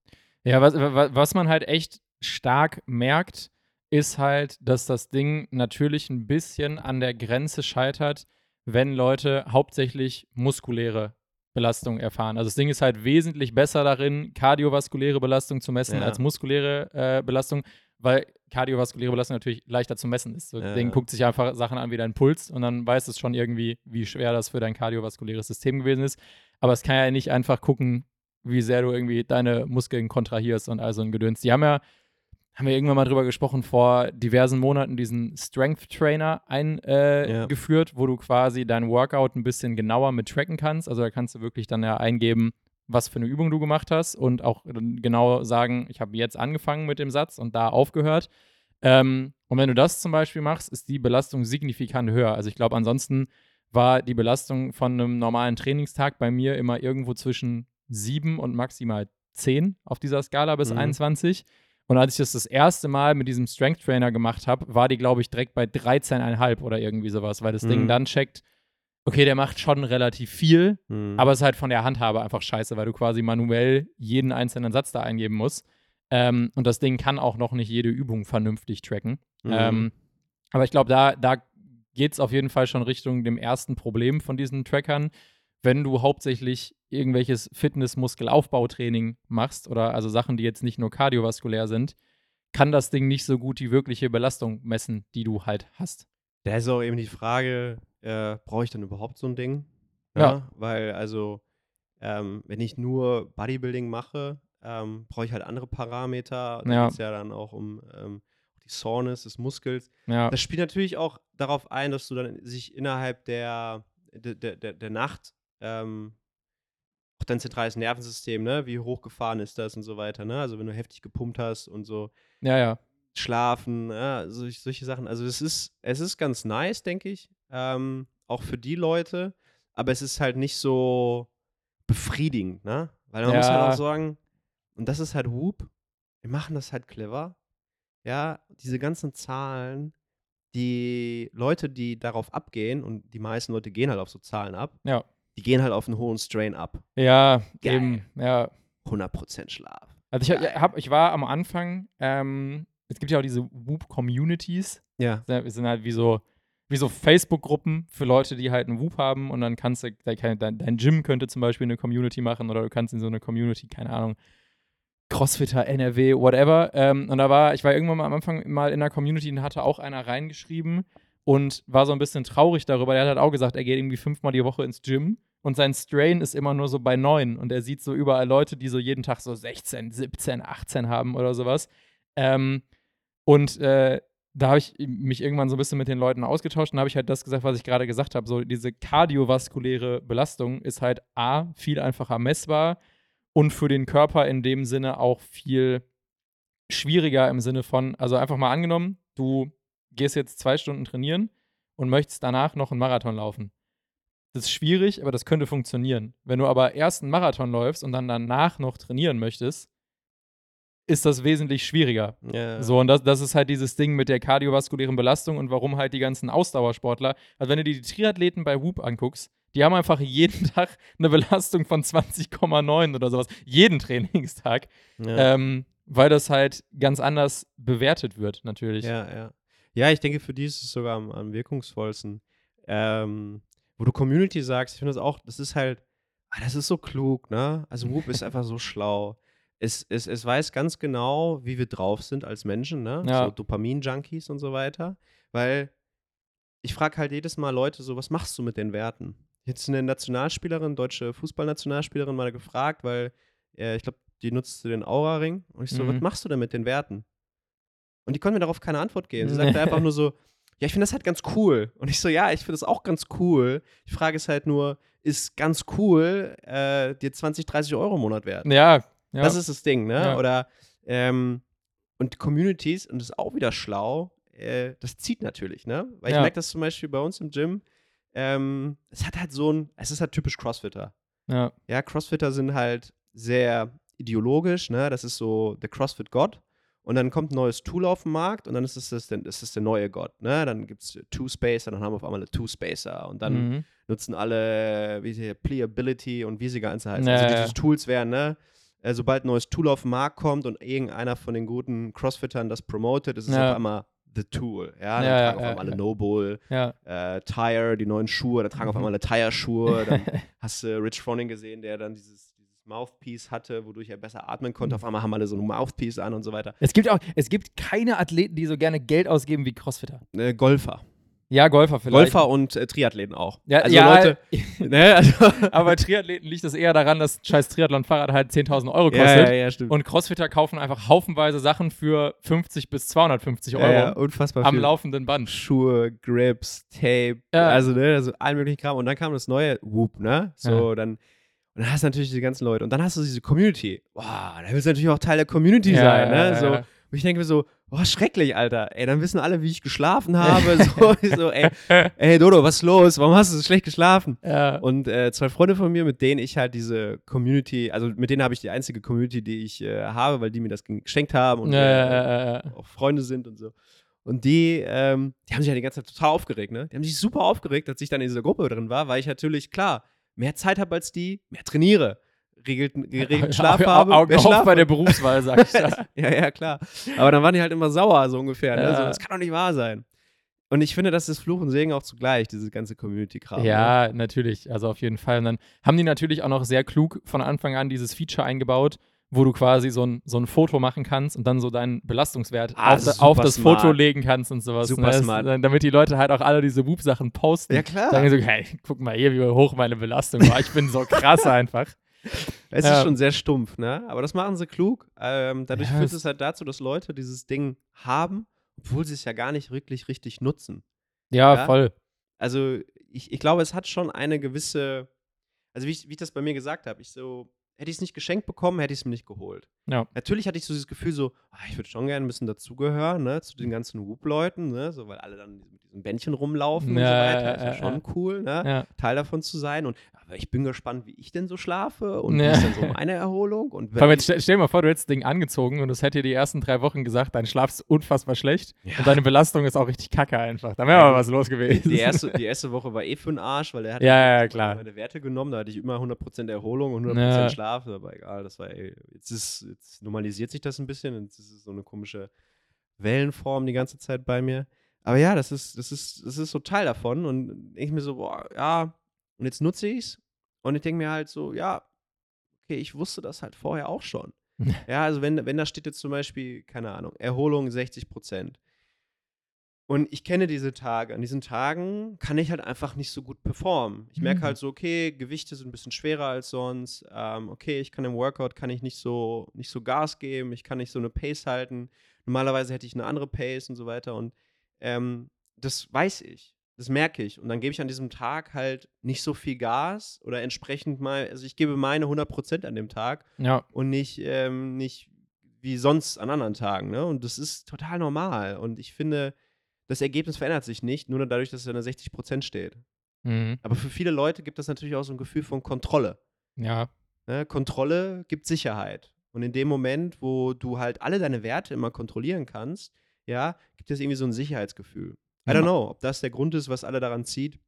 Ja, was, wa- was man halt echt stark merkt, ist halt, dass das Ding natürlich ein bisschen an der Grenze scheitert, wenn Leute hauptsächlich muskuläre Belastung erfahren. Also das Ding ist halt wesentlich besser darin, kardiovaskuläre Belastung zu messen Ja. als muskuläre äh, Belastung, weil kardiovaskuläre Belastung natürlich leichter zu messen ist. So, Ja. Ding guckt sich einfach Sachen an wie dein Puls und dann weiß es schon irgendwie, wie schwer das für dein kardiovaskuläres System gewesen ist. Aber es kann ja nicht einfach gucken, wie sehr du irgendwie deine Muskeln kontrahierst und all so ein Gedöns. Die haben ja, haben wir irgendwann mal drüber gesprochen, vor diversen Monaten diesen Strength Trainer eingeführt, Ja. wo du quasi dein Workout ein bisschen genauer mit tracken kannst. Also da kannst du wirklich dann ja eingeben, was für eine Übung du gemacht hast und auch genau sagen, ich habe jetzt angefangen mit dem Satz und da aufgehört. Ähm, und wenn du das zum Beispiel machst, ist die Belastung signifikant höher. Also ich glaube, ansonsten war die Belastung von einem normalen Trainingstag bei mir immer irgendwo zwischen 7 und maximal 10 auf dieser Skala bis Mhm. 21. Und als ich das das erste Mal mit diesem Strength Trainer gemacht habe, war die, glaube ich, direkt bei 13,5 oder irgendwie sowas, weil das Ding Mhm. dann checkt, okay, der macht schon relativ viel, Hm. aber es ist halt von der Handhabe einfach scheiße, weil du quasi manuell jeden einzelnen Satz da eingeben musst. Ähm, und das Ding kann auch noch nicht jede Übung vernünftig tracken. Mhm. Ähm, aber ich glaube, da, da geht es auf jeden Fall schon Richtung dem ersten Problem von diesen Trackern. Wenn du hauptsächlich irgendwelches Fitness-Muskelaufbautraining machst oder also Sachen, die jetzt nicht nur kardiovaskulär sind, kann das Ding nicht so gut die wirkliche Belastung messen, die du halt hast. Da ist auch eben die Frage, äh, brauche ich dann überhaupt so ein Ding? Ja. Weil, also, ähm, wenn ich nur Bodybuilding mache, ähm, brauche ich halt andere Parameter. Da Ja. geht es ja dann auch um ähm, die Soreness des Muskels. Ja, Das spielt natürlich auch darauf ein, dass du dann sich innerhalb der, der, der, der, Nacht ähm, auch dein zentrales Nervensystem, ne, wie hochgefahren ist das und so weiter, ne? Also wenn du heftig gepumpt hast und so, ja, ja. schlafen, ja, solch, solche Sachen. Also es ist, es ist ganz nice, denke ich. Ähm, auch für die Leute, aber es ist halt nicht so befriedigend, ne? Weil man muss halt Ja. auch sagen, und das ist halt Whoop, wir machen das halt clever. Ja, diese ganzen Zahlen, die Leute, die darauf abgehen, und die meisten Leute gehen halt auf so Zahlen ab, Ja. die gehen halt auf einen hohen Strain ab. Ja, Geil. eben. Ja. 100% Schlaf. Also ich, hab, ich war am Anfang, ähm, es gibt ja auch diese Whoop-Communities. Ja. Wir sind halt wie so, wie so Facebook-Gruppen für Leute, die halt einen Whoop haben und dann kannst du, dein, dein Gym könnte zum Beispiel eine Community machen oder du kannst in so eine Community, keine Ahnung, Crossfitter, NRW, whatever. Ähm, und da war, ich war irgendwann mal am Anfang mal in einer Community und hatte auch einer reingeschrieben und war so ein bisschen traurig darüber. Der hat halt auch gesagt, er geht irgendwie fünfmal die Woche ins Gym und sein Strain ist immer nur so bei neun und er sieht so überall Leute, die so jeden Tag so 16, 17, 18 haben oder sowas. Ähm, und äh, da habe ich mich irgendwann so ein bisschen mit den Leuten ausgetauscht und habe ich halt das gesagt, was ich gerade gesagt habe. So diese kardiovaskuläre Belastung ist halt A, viel einfacher messbar und für den Körper in dem Sinne auch viel schwieriger im Sinne von, also einfach mal angenommen, du gehst jetzt zwei Stunden trainieren und möchtest danach noch einen Marathon laufen. Das ist schwierig, aber das könnte funktionieren. Wenn du aber erst einen Marathon läufst und dann danach noch trainieren möchtest, ist das wesentlich schwieriger. ja. So, und das, das ist halt dieses Ding mit der kardiovaskulären Belastung und warum halt die ganzen Ausdauersportler, also wenn du dir die Triathleten bei Whoop anguckst, die haben einfach jeden Tag eine Belastung von 20,9 oder sowas. Jeden Trainingstag. ja. Ähm, weil das halt ganz anders bewertet wird, natürlich. Ja, ja. Ja, ich denke, für die ist es sogar am, am wirkungsvollsten. Ähm, wo du Community sagst, ich finde das auch, das ist halt, ah, das ist so klug, ne? Also Whoop ist einfach so schlau. Es, es, es weiß ganz genau, wie wir drauf sind als Menschen, ne? Ja. So Dopamin-Junkies und so weiter. Weil ich frage halt jedes Mal Leute so, was machst du mit den Werten? Jetzt eine Nationalspielerin, deutsche Fußballnationalspielerin mal gefragt, weil äh, ich glaube, die nutzt den Aura-Ring. Und ich so, Mhm. was machst du denn mit den Werten? Und die konnte mir darauf keine Antwort geben. Sie sagte einfach nur so, ja, ich finde das halt ganz cool. Und ich so, ja, ich finde das auch ganz cool. Die Frage ist halt nur, ist ganz cool äh, dir 20, 30 Euro im Monat wert? Ja, ja. Das ist das Ding, ne? Ja. Oder ähm, und Communities, und das ist auch wieder schlau, äh, das zieht natürlich, ne? Weil ich merke das zum Beispiel bei uns im Gym. Ähm, es hat halt so ein, es ist halt typisch Crossfitter. ja. Ja, Crossfitter sind halt sehr ideologisch, ne? Das ist so der CrossFit-Gott. Und dann kommt ein neues Tool auf den Markt und dann ist es das, der- ist es der neue Gott, ne? Dann gibt es Two-Spacer, dann haben wir auf einmal eine Two-Spacer und dann Mhm. nutzen alle, wie sie Playability und wie sie ganze heißen. Ja, also ja, diese Tools wären, ne? Äh, sobald ein neues Tool auf den Markt kommt und irgendeiner von den guten Crossfittern das promotet, ist es Ja. auf einmal the Tool. Ja, dann Ja, tragen ja, auf einmal alle Noble, äh, Tire, die neuen Schuhe, dann tragen auf Mhm. einmal alle Tire-Schuhe. Dann hast du Rich Froning gesehen, der dann dieses, dieses Mouthpiece hatte, wodurch er besser atmen konnte. Mhm. Auf einmal haben alle so ein Mouthpiece an und so weiter. Es gibt auch, es gibt keine Athleten, die so gerne Geld ausgeben wie Crossfitter. Äh, Golfer. Ja, Golfer vielleicht. Golfer und äh, Triathleten auch. Ja, also ja, Leute, ne? Also, aber bei Triathleten liegt es eher daran, dass scheiß Triathlon-Fahrrad halt 10.000 Euro kostet. ja, ja, stimmt. Und Crossfitter kaufen einfach haufenweise Sachen für 50 bis 250 Euro ja, unfassbar am viel. laufenden Band. Schuhe, Grips, Tape, also ne, also allen möglichen Kram. Und dann kam das neue Whoop, ne? So, dann, und dann hast du natürlich die ganzen Leute. Und dann hast du diese Community. Boah, da willst du natürlich auch Teil der Community sein, ne? so, ja. Und ich denke mir so, boah, schrecklich, Alter. Ey, dann wissen alle, wie ich geschlafen habe. so, so, ey, ey, Dodo, was ist los? Warum hast du so schlecht geschlafen? Ja. Und äh, zwei Freunde von mir, mit denen ich halt diese Community, also mit denen habe ich die einzige Community, die ich äh, habe, weil die mir das geschenkt haben und ja, äh, ja, ja, auch Freunde sind und so. Und die, ähm, die haben sich ja die ganze Zeit total aufgeregt, ne? Die haben sich super aufgeregt, als ich dann in dieser Gruppe drin war, weil ich natürlich, klar, mehr Zeit habe als die, mehr trainiere, regelten, geregelten Schlaf Au- habe, Augen mehr auf Schlaf bei der Berufswahl, sag ich da. ja, ja, klar. Aber dann waren die halt immer sauer, so ungefähr. Ne? Ja. So, das kann doch nicht wahr sein. Und ich finde, das ist Fluch und Segen auch zugleich, diese ganze Community-Kram. Ne? Ja, natürlich. Also auf jeden Fall. Und dann haben die natürlich auch noch sehr klug von Anfang an dieses Feature eingebaut, wo du quasi so ein, so ein Foto machen kannst und dann so deinen Belastungswert Ah, auf, super auf das. Foto legen kannst und sowas. Super ne? Das- smart. Damit die Leute halt auch alle diese Whoop-Sachen posten. Ja, klar. Sagen so, hey, guck mal hier, wie hoch meine Belastung war. Ich bin so krass einfach. Es Ja. ist schon sehr stumpf, ne? Aber das machen sie klug. Ähm, dadurch Ja, führt es- halt dazu, dass Leute dieses Ding haben, obwohl sie es ja gar nicht wirklich richtig nutzen. Ja, Ja? voll. Also ich, ich glaube, es hat schon eine gewisse, also wie ich, wie ich das bei mir gesagt habe, ich so, hätte ich es nicht geschenkt bekommen, hätte ich es mir nicht geholt. Ja. Natürlich hatte ich so dieses Gefühl so, ah, ich würde schon gerne ein bisschen dazugehören, ne, zu den ganzen Whoop-Leuten, ne, so, weil alle dann mit diesem Bändchen rumlaufen und so Ja, weiter, ja, ist ja ja, schon cool, ne, Ja. Teil davon zu sein und aber ich bin gespannt, wie ich denn so schlafe und Ja. wie ist denn so meine Erholung und Vor allem jetzt stell, dir mal vor, du hättest das Ding angezogen und es hätte dir die ersten drei Wochen gesagt, dein Schlaf ist unfassbar schlecht Ja. und deine Belastung ist auch richtig kacke einfach. Da wäre Ja, mal was los gewesen. die erste, die erste Woche war eh für den Arsch, weil er hat Ja, ja, ja, meine- Werte genommen, da hatte ich immer 100% Erholung und 100% Ja. Schlaf, aber egal, das war ey, jetzt ist jetzt normalisiert sich das ein bisschen, jetzt ist es so eine komische Wellenform die ganze Zeit bei mir. Aber ja, das ist das ist das ist so Teil davon und ich mir so, boah, ja, und jetzt nutze ich's und ich denke mir halt so, ja, okay, ich wusste das halt vorher auch schon. Ja, also wenn, wenn da steht jetzt zum Beispiel, keine Ahnung, Erholung 60 Prozent. Und ich kenne diese Tage. An diesen Tagen kann ich halt einfach nicht so gut performen. Ich merke Mhm. halt so, okay, Gewichte sind ein bisschen schwerer als sonst. Ähm, okay, ich kann im Workout kann ich nicht so, nicht so Gas geben. Ich kann nicht so eine Pace halten. Normalerweise hätte ich eine andere Pace und so weiter. Und ähm, das weiß ich. Das merke ich. Und dann gebe ich an diesem Tag halt nicht so viel Gas oder entsprechend mal, also ich gebe meine 100% an dem Tag ja. und nicht, ähm, nicht wie sonst an anderen Tagen. Ne? Und das ist total normal. Und ich finde, das Ergebnis verändert sich nicht, nur dadurch, dass es an der 60% steht. Mhm. Aber für viele Leute gibt das natürlich auch so ein Gefühl von Kontrolle. Ja. Ne? Kontrolle gibt Sicherheit. Und in dem Moment, wo du halt alle deine Werte immer kontrollieren kannst, ja, gibt es irgendwie so ein Sicherheitsgefühl. I don't know, ob das der Grund ist, was alle daran zieht.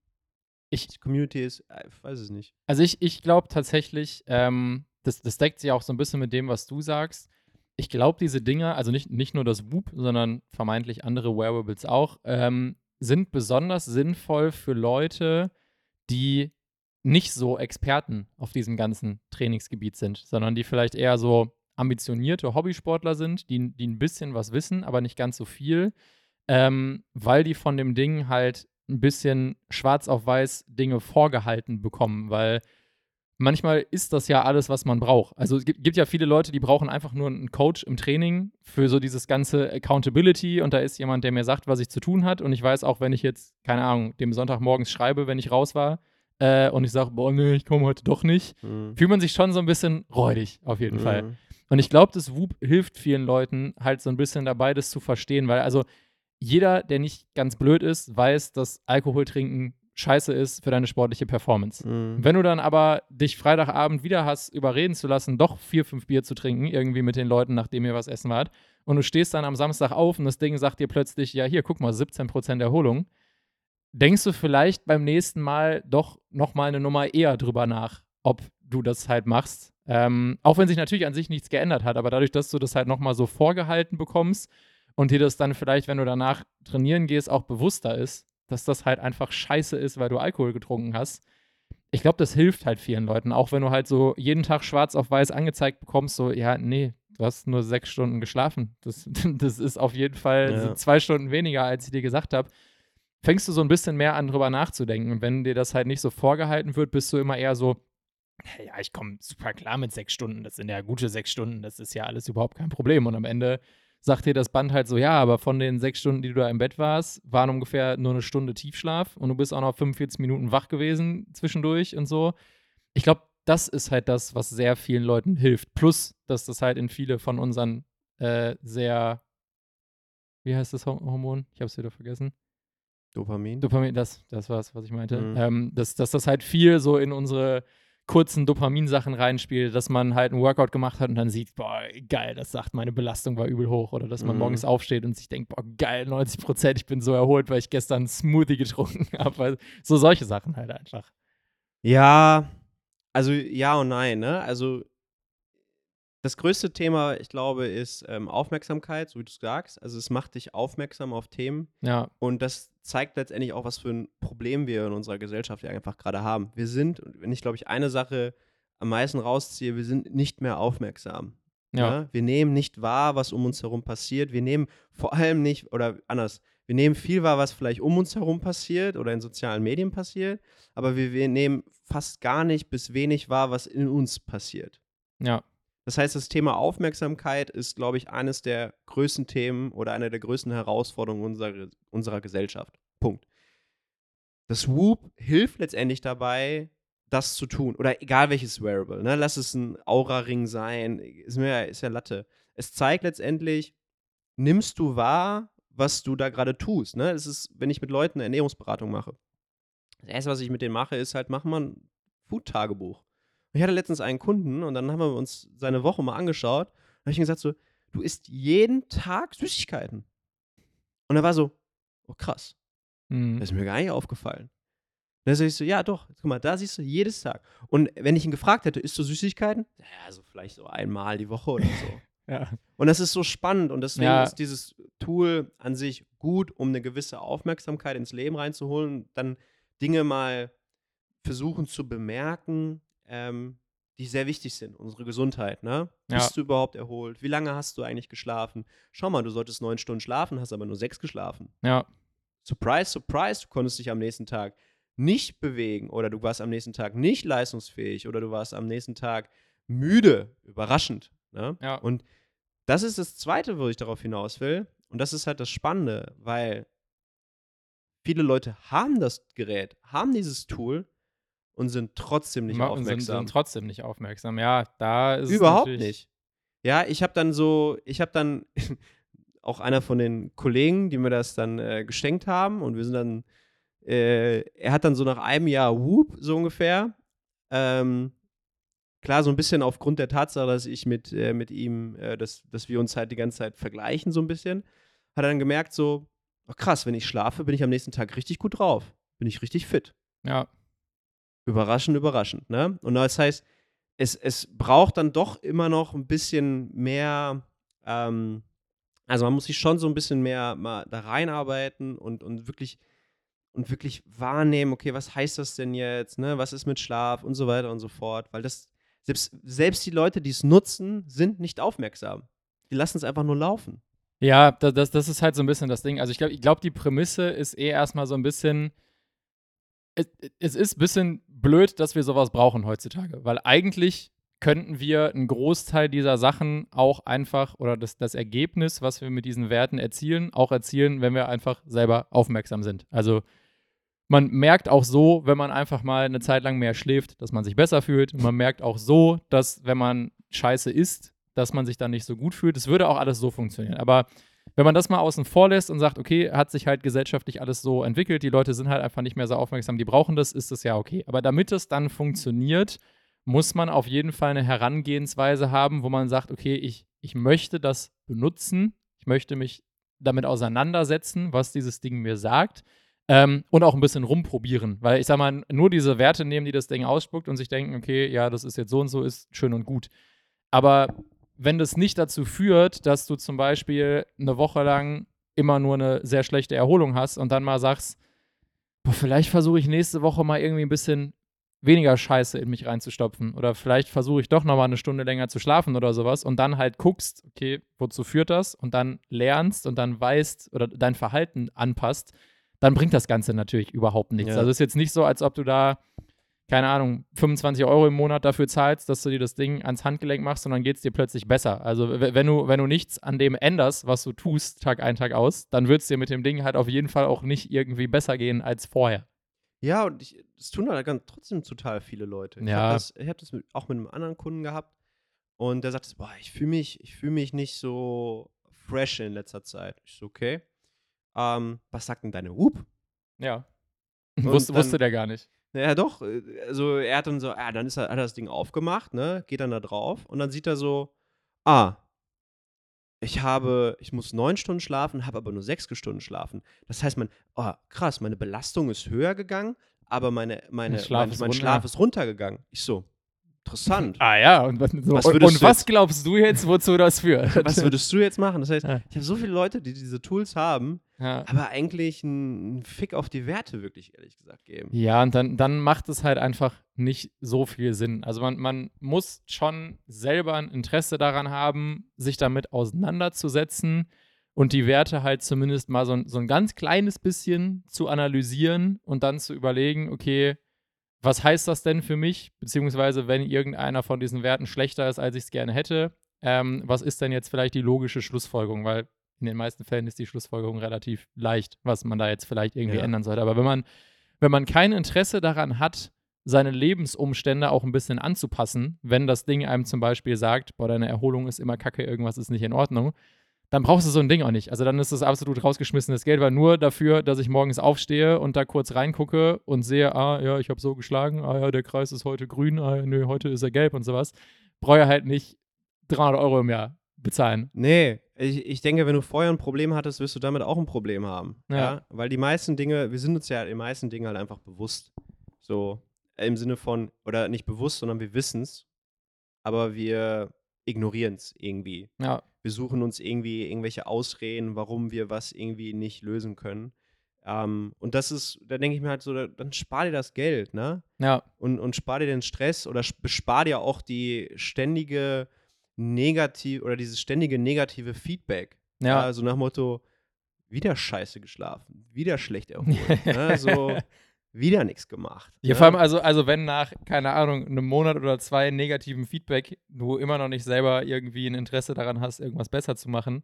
Ich- Die Community ist, äh, ich weiß es nicht. Also ich, ich glaube tatsächlich, ähm, das, das deckt sich auch so ein bisschen mit dem, was du sagst. Ich glaube, diese Dinge, also nicht, nicht nur das Whoop, sondern vermeintlich andere Wearables auch, ähm, sind besonders sinnvoll für Leute, die nicht so Experten auf diesem ganzen Trainingsgebiet sind, sondern die vielleicht eher so ambitionierte Hobbysportler sind, die, die ein bisschen was wissen, aber nicht ganz so viel, ähm, weil die von dem Ding halt ein bisschen schwarz auf weiß Dinge vorgehalten bekommen, weil manchmal ist das ja alles, was man braucht. Also es gibt, gibt, ja viele Leute, die brauchen einfach nur einen Coach im Training für so dieses ganze Accountability und da ist jemand, der mir sagt, was ich zu tun hat und ich weiß auch, wenn ich jetzt, keine Ahnung, dem Sonntagmorgens schreibe, wenn ich raus war äh, und ich sage, boah, nee, ich komme heute doch nicht, mhm. fühlt man sich schon so ein bisschen räudig, auf jeden mhm. Fall. Und ich glaube, das Whoop hilft vielen Leuten halt so ein bisschen dabei, das zu verstehen, weil also jeder, der nicht ganz blöd ist, weiß, dass Alkohol trinken scheiße ist für deine sportliche Performance. Mhm. Wenn du dann aber dich Freitagabend wieder hast, überreden zu lassen, doch vier, fünf Bier zu trinken, irgendwie mit den Leuten, nachdem ihr was essen wart, und du stehst dann am Samstag auf und das Ding sagt dir plötzlich, ja, hier, guck mal, 17% Erholung, denkst du vielleicht beim nächsten Mal doch nochmal eine Nummer eher drüber nach, ob du das halt machst. Ähm, auch wenn sich natürlich an sich nichts geändert hat, aber dadurch, dass du das halt nochmal so vorgehalten bekommst und dir das dann vielleicht, wenn du danach trainieren gehst, auch bewusster ist, dass das halt einfach scheiße ist, weil du Alkohol getrunken hast. Ich glaube, das hilft halt vielen Leuten, auch wenn du halt so jeden Tag schwarz auf weiß angezeigt bekommst, so, ja, nee, du hast nur sechs Stunden geschlafen. Das, das ist auf jeden Fall ja. zwei Stunden weniger, als ich dir gesagt habe. Fängst du so ein bisschen mehr an, drüber nachzudenken. Und wenn dir das halt nicht so vorgehalten wird, bist du immer eher so, ja, ich komme super klar mit sechs Stunden. Das sind ja gute sechs Stunden. Das ist ja alles überhaupt kein Problem. Und am Ende sagt dir das Band halt so, ja, aber von den sechs Stunden, die du da im Bett warst, waren ungefähr nur eine Stunde Tiefschlaf und du bist auch noch 45 Minuten wach gewesen zwischendurch und so. Ich glaube, das ist halt das, was sehr vielen Leuten hilft. Plus, dass das halt in viele von unseren äh, sehr, wie heißt das Hormon? Ich habe es wieder vergessen. Dopamin. Dopamin, das, das war es, was ich meinte. Mhm. Ähm, dass, dass das halt viel so in unsere kurzen Dopaminsachen reinspielt, dass man halt ein Workout gemacht hat und dann sieht, boah, geil, das sagt, meine Belastung war übel hoch. Oder dass man mhm. morgens aufsteht und sich denkt, boah, geil, 90 Prozent, ich bin so erholt, weil ich gestern Smoothie getrunken habe. So solche Sachen halt einfach. Ja, also ja und nein, ne? Also das größte Thema, ich glaube, ist ähm, Aufmerksamkeit, so wie du sagst. Also es macht dich aufmerksam auf Themen. Ja. Und das zeigt letztendlich auch, was für ein Problem wir in unserer Gesellschaft ja einfach gerade haben. Wir sind, wenn ich glaube ich eine Sache am meisten rausziehe, wir sind nicht mehr aufmerksam. Ja. ja. Wir nehmen nicht wahr, was um uns herum passiert. Wir nehmen vor allem nicht, oder anders, wir nehmen viel wahr, was vielleicht um uns herum passiert oder in sozialen Medien passiert, aber wir, wir nehmen fast gar nicht bis wenig wahr, was in uns passiert. Ja. Das heißt, das Thema Aufmerksamkeit ist, glaube ich, eines der größten Themen oder eine der größten Herausforderungen unserer, unserer Gesellschaft. Punkt. Das Whoop hilft letztendlich dabei, das zu tun. Oder egal welches Wearable. Ne? Lass es ein Aura-Ring sein. Ist, mir, ist ja Latte. Es zeigt letztendlich, nimmst du wahr, was du da gerade tust. Ne? Das ist, wenn ich mit Leuten eine Ernährungsberatung mache. Das erste, was ich mit denen mache, ist halt, mach mal ein Food-Tagebuch. Ich hatte letztens einen Kunden und dann haben wir uns seine Woche mal angeschaut. Und habe ich ihm gesagt so, du isst jeden Tag Süßigkeiten. Und er war so, oh krass. Mhm. Das ist mir gar nicht aufgefallen. Und dann sag ich so, ja doch, guck mal, da siehst du jedes Tag. Und wenn ich ihn gefragt hätte, isst du Süßigkeiten? Ja, so vielleicht so einmal die Woche oder so. ja. Und das ist so spannend und deswegen ja. ist dieses Tool an sich gut, um eine gewisse Aufmerksamkeit ins Leben reinzuholen, dann Dinge mal versuchen zu bemerken, ähm, die sehr wichtig sind, unsere Gesundheit. Ne? Ja. Bist du überhaupt erholt? Wie lange hast du eigentlich geschlafen? Schau mal, du solltest neun Stunden schlafen, hast aber nur sechs geschlafen. Ja. Surprise, surprise, du konntest dich am nächsten Tag nicht bewegen oder du warst am nächsten Tag nicht leistungsfähig oder du warst am nächsten Tag müde. Überraschend. Ne? Ja. Und das ist das Zweite, wo ich darauf hinaus will. Und das ist halt das Spannende, weil viele Leute haben das Gerät, haben dieses Tool, und sind trotzdem nicht aufmerksam. Sind, sind trotzdem nicht aufmerksam. Ja, da ist Überhaupt nicht. Ja, ich habe dann so, ich habe dann auch einer von den Kollegen, die mir das dann äh, geschenkt haben und wir sind dann, äh, er hat dann so nach einem Jahr Whoop, so ungefähr, ähm, klar, so ein bisschen aufgrund der Tatsache, dass ich mit, äh, mit ihm, äh, dass, dass wir uns halt die ganze Zeit vergleichen, so ein bisschen, hat er dann gemerkt, so, oh krass, wenn ich schlafe, bin ich am nächsten Tag richtig gut drauf. Bin ich richtig fit. Ja. Überraschend, überraschend. Ne? Und das heißt, es, es braucht dann doch immer noch ein bisschen mehr, ähm, also man muss sich schon so ein bisschen mehr mal da reinarbeiten und, und wirklich und wirklich wahrnehmen, okay, was heißt das denn jetzt, ne? Was ist mit Schlaf und so weiter und so fort, weil das selbst, selbst die Leute, die es nutzen, sind nicht aufmerksam. Die lassen es einfach nur laufen. Ja, da- das, das ist halt so ein bisschen das Ding. Also ich glaube, ich glaub, die Prämisse ist eh erstmal so ein bisschen. Es, es ist ein bisschen blöd, dass wir sowas brauchen heutzutage, weil eigentlich könnten wir einen Großteil dieser Sachen auch einfach oder das, das Ergebnis, was wir mit diesen Werten erzielen, auch erzielen, wenn wir einfach selber aufmerksam sind. Also man merkt auch so, wenn man einfach mal eine Zeit lang mehr schläft, dass man sich besser fühlt. Man merkt auch so, dass wenn man Scheiße isst, dass man sich dann nicht so gut fühlt. Es würde auch alles so funktionieren. Aber wenn man das mal außen vor lässt und sagt, okay, hat sich halt gesellschaftlich alles so entwickelt, die Leute sind halt einfach nicht mehr so aufmerksam, die brauchen das, ist das ja okay. Aber damit es dann funktioniert, muss man auf jeden Fall eine Herangehensweise haben, wo man sagt, okay, ich, ich möchte das benutzen, ich möchte mich damit auseinandersetzen, was dieses Ding mir sagt. Ähm, und auch ein bisschen rumprobieren, weil ich sag mal, nur diese Werte nehmen, die das Ding ausspuckt und sich denken, okay, ja, das ist jetzt so und so, ist schön und gut. Aber wenn das nicht dazu führt, dass du zum Beispiel eine Woche lang immer nur eine sehr schlechte Erholung hast und dann mal sagst, boah, vielleicht versuche ich nächste Woche mal irgendwie ein bisschen weniger Scheiße in mich reinzustopfen oder vielleicht versuche ich doch noch mal eine Stunde länger zu schlafen oder sowas und dann halt guckst, okay, wozu führt das und dann lernst und dann weißt oder dein Verhalten anpasst, dann bringt das Ganze natürlich überhaupt nichts. Ja. Also es ist jetzt nicht so, als ob du da keine Ahnung, 25 Euro im Monat dafür zahlst, dass du dir das Ding ans Handgelenk machst und dann geht es dir plötzlich besser. Also wenn du, wenn du nichts an dem änderst, was du tust, Tag ein, Tag aus, dann wird es dir mit dem Ding halt auf jeden Fall auch nicht irgendwie besser gehen als vorher. Ja, und ich, das tun halt ganz trotzdem total viele Leute. Ich Ja. habe das, ich hab das mit, auch mit einem anderen Kunden gehabt und der sagt, boah, ich fühle mich, ich fühle mich nicht so fresh in letzter Zeit. Ich so, okay. Ähm, was sagt denn deine Whoop? Ja. Wusste, dann- wusste der gar nicht. Naja, doch. äh, Also er hat dann so, ah, dann ist er, hat er das Ding aufgemacht, ne? Geht dann da drauf und dann sieht er so, ah, ich habe, ich muss neun Stunden schlafen, habe aber nur sechs Stunden schlafen. Das heißt, mein, oh, krass, meine Belastung ist höher gegangen, aber meine, meine, Der Schlaf mein, ist mein runter. Schlaf ist runtergegangen. Ich so, interessant. Ah ja, und, was- so, Was und, und was glaubst du jetzt, wozu das führt? Was würdest du jetzt machen? Das heißt, ich habe so viele Leute, die diese Tools haben, ja. aber eigentlich einen Fick auf die Werte, wirklich ehrlich gesagt, geben. Ja, und dann, dann macht es halt einfach nicht so viel Sinn. Also man, man muss schon selber ein Interesse daran haben, sich damit auseinanderzusetzen und die Werte halt zumindest mal so, ein- so ein ganz kleines bisschen zu analysieren und dann zu überlegen, okay, was heißt das denn für mich? Beziehungsweise, wenn irgendeiner von diesen Werten schlechter ist, als ich es gerne hätte, ähm, was ist denn jetzt vielleicht die logische Schlussfolgerung? Weil in den meisten Fällen ist die Schlussfolgerung relativ leicht, was man da jetzt vielleicht irgendwie Ja. ändern sollte. Aber wenn man, wenn man kein Interesse daran hat, seine Lebensumstände auch ein bisschen anzupassen, wenn das Ding einem zum Beispiel sagt, boah, deine Erholung ist immer kacke, irgendwas ist nicht in Ordnung, dann brauchst du so ein Ding auch nicht. Also dann ist das absolut rausgeschmissenes Geld, weil nur dafür, dass ich morgens aufstehe und da kurz reingucke und sehe, ah ja, ich habe so geschlagen, ah ja, der Kreis ist heute grün, ah ja, nö, heute ist er gelb und sowas, brauche ich halt nicht 300 Euro im Jahr bezahlen. Nee, ich, ich denke, wenn du vorher ein Problem hattest, wirst du damit auch ein Problem haben. Ja. Ja. Weil die meisten Dinge, wir sind uns ja den meisten Dingen halt einfach bewusst. So im Sinne von, oder nicht bewusst, sondern wir wissen es, aber wir ignorieren es irgendwie. Ja, Wir suchen uns irgendwie irgendwelche Ausreden, warum wir was irgendwie nicht lösen können. Ähm, und das ist, da denke ich mir halt so, da- dann spar dir das Geld, ne? ja, und, und spar dir den Stress oder sp- bespar dir auch die ständige negativ oder dieses ständige negative Feedback. ja. Also nach Motto, wieder scheiße geschlafen, wieder schlecht erholt, ne? so wieder nichts gemacht. Ja, ne? vor allem, also, also wenn nach, keine Ahnung, einem Monat oder zwei negativen Feedback du immer noch nicht selber irgendwie ein Interesse daran hast, irgendwas besser zu machen,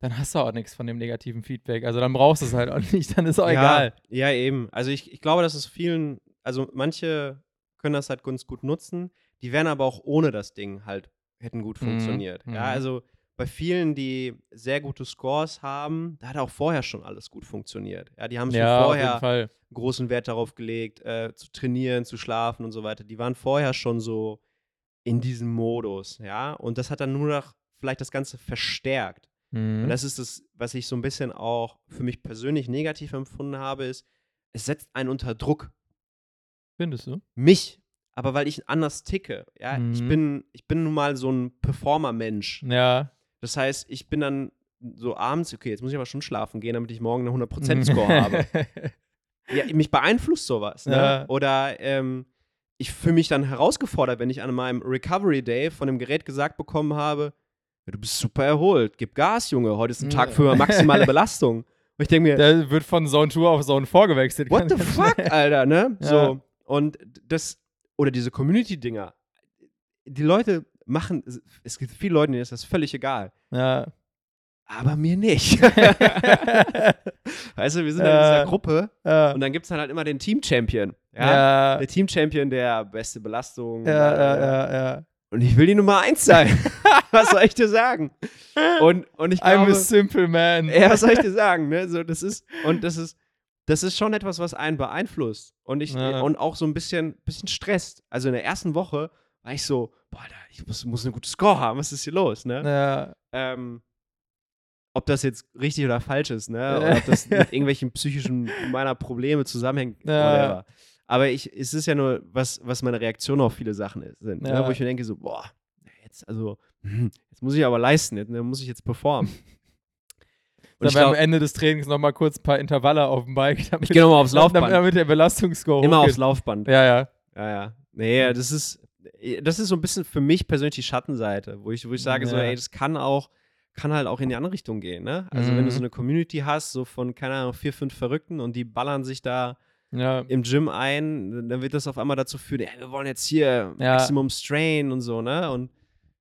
dann hast du auch nichts von dem negativen Feedback. Also dann brauchst du es halt auch nicht, dann ist auch ja, egal. Ja, eben. Also ich, ich glaube, dass es vielen, also manche können das halt ganz gut nutzen, die wären aber auch ohne das Ding halt, hätten gut Mhm, funktioniert. mhm. Ja, also bei vielen, die sehr gute Scores haben, da hat auch vorher schon alles gut funktioniert. Ja, die haben schon Ja, vorher großen Wert darauf gelegt, äh, zu trainieren, zu schlafen und so weiter. Die waren vorher schon so in diesem Modus, ja. Und das hat dann nur noch vielleicht das Ganze verstärkt. Und Mhm. das ist das, was ich so ein bisschen auch für mich persönlich negativ empfunden habe, ist, es setzt einen unter Druck. Findest du? Mich. Aber weil ich anders ticke. Ja, ich Mhm. bin, ich bin nun mal so ein Performer-Mensch. Ja. Das heißt, ich bin dann so abends, okay, jetzt muss ich aber schon schlafen gehen, damit ich morgen eine 100%-Score habe. Ja, mich beeinflusst sowas. Ne? Ja. Oder ähm, ich fühle mich dann herausgefordert, wenn ich an meinem Recovery Day von dem Gerät gesagt bekommen habe, du bist super erholt, gib Gas, Junge, heute ist ein Tag für maximale Belastung. Und ich denke mir, Der wird von Zone 2 auf Zone 4 gewechselt. what the fuck. Alter, ne? Ja. So, und das, oder diese Community-Dinger, die Leute machen, es gibt viele Leute, denen ist das völlig egal. Ja. Aber mir nicht. weißt du, wir sind in Ja. dieser Gruppe Ja. und dann gibt es dann halt immer den Team-Champion. Ja? Ja. Der Team-Champion, der beste Belastung. Ja, äh, ja, ja, ja. Und ich will die Nummer eins sein. was soll ich dir sagen? Und, und ich I'm glaube, a simple man. ja, was soll ich dir sagen? Ne? So, das ist, und das ist, das ist schon etwas, was einen beeinflusst. Und ich, Ja. und auch so ein bisschen, bisschen stresst. Also in der ersten Woche war ich so, boah, Alter, ich muss, muss einen guten Score haben, was ist hier los, ne? Ja. ähm, ob das jetzt richtig oder falsch ist, ne? Oder ob das mit irgendwelchen psychischen meiner Probleme zusammenhängt. Ja. Whatever. Aber ich, es ist ja nur, was, was meine Reaktion auf viele Sachen ist, sind, ne? Wo ich mir denke, so, boah, jetzt, also, hm, jetzt muss ich aber leisten, jetzt ne, muss ich jetzt performen. Und Dann ich wir am Ende des Trainings nochmal kurz ein paar Intervalle auf dem Bike. Damit, ich gehe nochmal aufs Laufband. Damit der Belastungsscore Immer hochgeht. aufs Laufband. Ja, ja. Ja, ja. Nee, das ist, das ist so ein bisschen für mich persönlich die Schattenseite, wo ich, wo ich sage, so, Ja. ey, das kann auch, kann halt auch in die andere Richtung gehen, ne? Also, wenn du Mhm. so eine Community hast, so von, keine Ahnung, vier, fünf Verrückten und die ballern sich da Ja. im Gym ein, dann wird das auf einmal dazu führen, ey, wir wollen jetzt hier Ja. Maximum Strain und so, ne? Und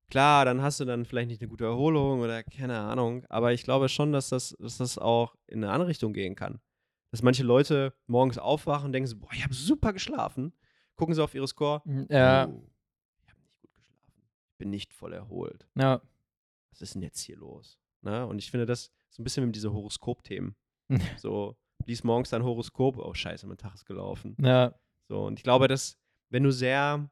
klar, dann hast du dann vielleicht nicht eine gute Erholung oder keine Ahnung, aber ich glaube schon, dass das, dass das auch in eine andere Richtung gehen kann. Dass manche Leute morgens aufwachen und denken so, boah, ich habe super geschlafen, gucken sie auf ihre Score, Ja. Oh, ich habe nicht gut geschlafen. Ich bin nicht voll erholt. Ja. Was ist denn jetzt hier los? Ne? Und ich finde das so ein bisschen mit diese Horoskop-Themen. so, lies morgens dein Horoskop, oh scheiße, mein Tag ist gelaufen. Ja. So, und ich glaube, dass, wenn du sehr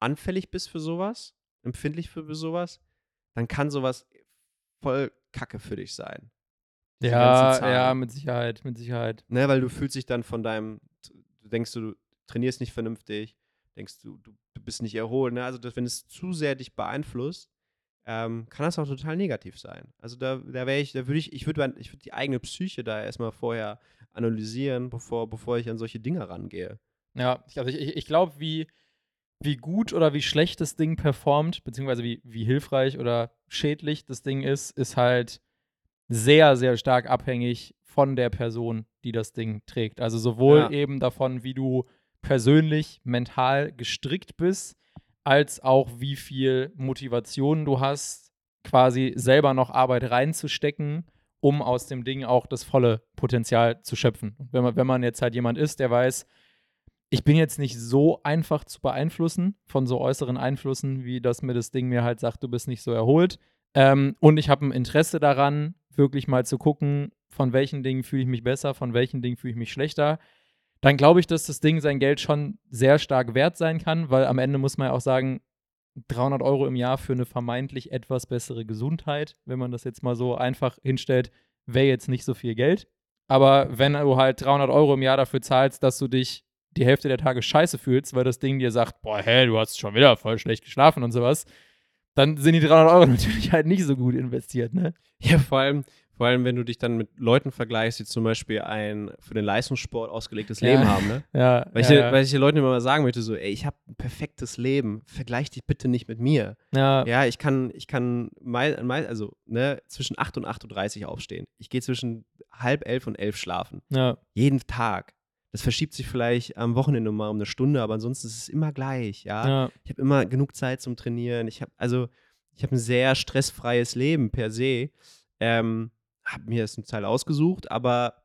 anfällig bist für sowas, empfindlich für sowas, dann kann sowas voll Kacke für dich sein. Ja, ja, mit Sicherheit, mit Sicherheit. Ne, weil du fühlst dich dann von deinem, du denkst du, trainierst nicht vernünftig, denkst du, du, du bist nicht erholt. Ne? Also das, wenn es zu sehr dich beeinflusst, ähm, kann das auch total negativ sein. Also da, da wäre ich, da würde ich, ich würde ich würd die eigene Psyche da erstmal vorher analysieren, bevor, bevor ich an solche Dinge rangehe. Ja, also ich, ich, ich glaube, wie, wie gut oder wie schlecht das Ding performt, beziehungsweise wie, wie hilfreich oder schädlich das Ding ist, ist halt sehr, sehr stark abhängig von der Person, die das Ding trägt. Also sowohl Ja. eben davon, wie du persönlich mental gestrickt bist, als auch wie viel Motivation du hast, quasi selber noch Arbeit reinzustecken, um aus dem Ding auch das volle Potenzial zu schöpfen. Wenn man, wenn man jetzt halt jemand ist, der weiß, ich bin jetzt nicht so einfach zu beeinflussen von so äußeren Einflüssen, wie das mir das Ding mir halt sagt, du bist nicht so erholt. Ähm, und ich habe ein Interesse daran, wirklich mal zu gucken, von welchen Dingen fühle ich mich besser, von welchen Dingen fühle ich mich schlechter. Dann glaube ich, dass das Ding sein Geld schon sehr stark wert sein kann, weil am Ende muss man ja auch sagen, 300 Euro im Jahr für eine vermeintlich etwas bessere Gesundheit, wenn man das jetzt mal so einfach hinstellt, wäre jetzt nicht so viel Geld. Aber wenn du halt 300 Euro im Jahr dafür zahlst, dass du dich die Hälfte der Tage scheiße fühlst, weil das Ding dir sagt, boah, hä, du hast schon wieder voll schlecht geschlafen und sowas, dann sind die 300 Euro natürlich halt nicht so gut investiert, ne? Ja, vor allem, vor allem, wenn du dich dann mit Leuten vergleichst, die zum Beispiel ein für den Leistungssport ausgelegtes Ja. Leben haben, ne? Ja, Weil, ich, ja, den- weil ich den Leuten immer mal sagen möchte, so, ey, ich habe ein perfektes Leben, vergleich dich bitte nicht mit mir. ja, Ja, ich kann, ich kann mei- mei- also, ne, zwischen 8 und 8.30 Uhr aufstehen. Ich gehe zwischen halb elf und elf schlafen. ja, Jeden Tag. Das verschiebt sich vielleicht am Wochenende mal um eine Stunde, aber ansonsten ist es immer gleich, ja. ja, Ich habe immer genug Zeit zum Trainieren. Ich habe also, ich habe ein sehr stressfreies Leben per se. Ähm, habe mir das zum Teil ausgesucht, aber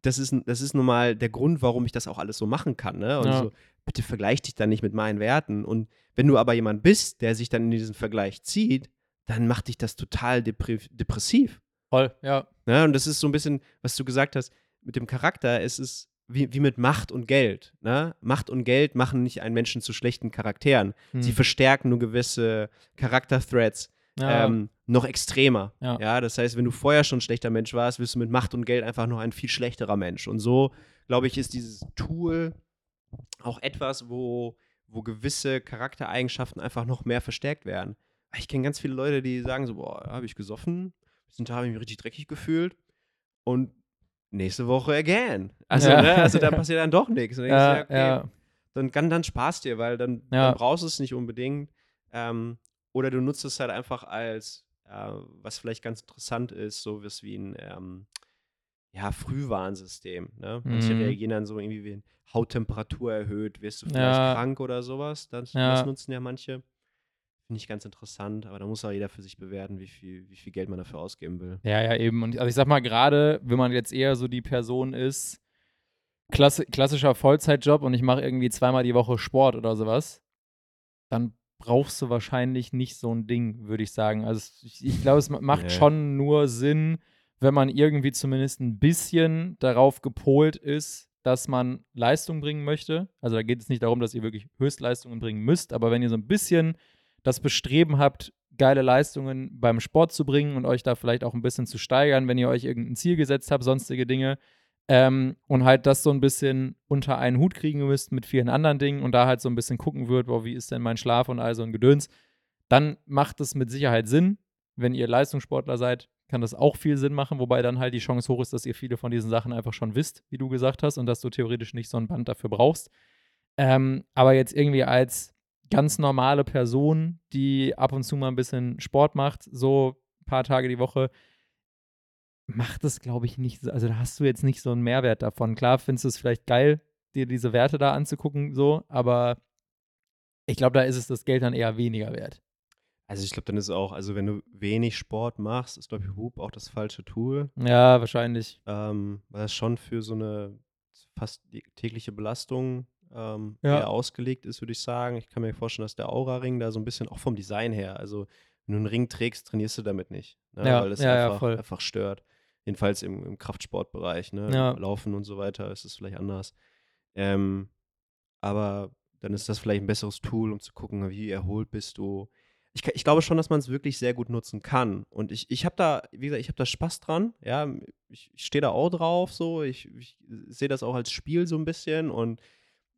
das ist, das ist nun mal der Grund, warum ich das auch alles so machen kann. Ne? Und Ja. so, bitte vergleich dich dann nicht mit meinen Werten. Und wenn du aber jemand bist, der sich dann in diesen Vergleich zieht, dann macht dich das total depressiv. voll, ja, Ne? Und das ist so ein bisschen, was du gesagt hast, mit dem Charakter, es ist wie, wie mit Macht und Geld. Ne? Macht und Geld machen nicht einen Menschen zu schlechten Charakteren. Hm. Sie verstärken nur gewisse Charakter-Threads ja, ähm, noch extremer. Ja. das heißt, wenn du vorher schon ein schlechter Mensch warst, wirst du mit Macht und Geld einfach noch ein viel schlechterer Mensch. Und so, glaube ich, ist dieses Tool auch etwas, wo, wo gewisse Charaktereigenschaften einfach noch mehr verstärkt werden. Ich kenne ganz viele Leute, die sagen so, boah, habe ich gesoffen, Tag habe ich mich richtig dreckig gefühlt und nächste Woche again. Also, Ja. ne, also da passiert dann doch nichts. Und dann denkst du, ja, ja, okay, ja, dann kann dann Spaß dir, weil dann, dann brauchst du es nicht unbedingt. Ähm, oder du nutzt es halt einfach als, äh, was vielleicht ganz interessant ist, so was wie ein ähm, ja, Frühwarnsystem. Ne? Manche Mhm. reagieren dann so irgendwie, wenn Hauttemperatur erhöht, wirst du vielleicht krank oder sowas. Das, das nutzen ja manche. Finde ich ganz interessant, aber da muss auch jeder für sich bewerten, wie viel, wie viel Geld man dafür ausgeben will. Ja, ja, eben. Und also ich sag mal, gerade wenn man jetzt eher so die Person ist, Klasse, klassischer Vollzeitjob und ich mache irgendwie zweimal die Woche Sport oder sowas, dann brauchst du wahrscheinlich nicht so ein Ding, würde ich sagen. Also ich, ich glaube, es ma- macht Nee. schon nur Sinn, wenn man irgendwie zumindest ein bisschen darauf gepolt ist, dass man Leistung bringen möchte. Also da geht es nicht darum, dass ihr wirklich Höchstleistungen bringen müsst, aber wenn ihr so ein bisschen das Bestreben habt, geile Leistungen beim Sport zu bringen und euch da vielleicht auch ein bisschen zu steigern, wenn ihr euch irgendein Ziel gesetzt habt, sonstige Dinge, ähm, und halt das so ein bisschen unter einen Hut kriegen müsst mit vielen anderen Dingen und da halt so ein bisschen gucken wird, boah, wie ist denn mein Schlaf und all so ein Gedöns, dann macht es mit Sicherheit Sinn. Wenn ihr Leistungssportler seid, kann das auch viel Sinn machen, wobei dann halt die Chance hoch ist, dass ihr viele von diesen Sachen einfach schon wisst, wie du gesagt hast, und dass du theoretisch nicht so ein Band dafür brauchst. Ähm, aber jetzt irgendwie als ganz normale Person, die ab und zu mal ein bisschen Sport macht, so ein paar Tage die Woche, macht es, glaube ich, nicht, so- also da hast du jetzt nicht so einen Mehrwert davon. Klar findest du es vielleicht geil, dir diese Werte da anzugucken, so, aber ich glaube, da ist es das Geld dann eher weniger wert. Also ich glaube, dann ist es auch, also wenn du wenig Sport machst, ist, glaube ich, Hoop auch das falsche Tool. Ja, wahrscheinlich. ähm, weil es schon für so eine fast tägliche Belastung ähm, Ja. eher ausgelegt ist, würde ich sagen. Ich kann mir vorstellen, dass der Aura-Ring da so ein bisschen auch vom Design her, also wenn du einen Ring trägst, trainierst du damit nicht, ne? Ja, weil es ja, einfach, einfach stört. Jedenfalls im, im Kraftsportbereich, ne? Laufen und so weiter ist es vielleicht anders. Ähm, aber dann ist das vielleicht ein besseres Tool, um zu gucken, wie erholt bist du. Ich, ich glaube schon, dass man es wirklich sehr gut nutzen kann. Und ich, ich habe da, wie gesagt, ich habe da Spaß dran. Ja, ich, ich stehe da auch drauf so. Ich, ich sehe das auch als Spiel so ein bisschen und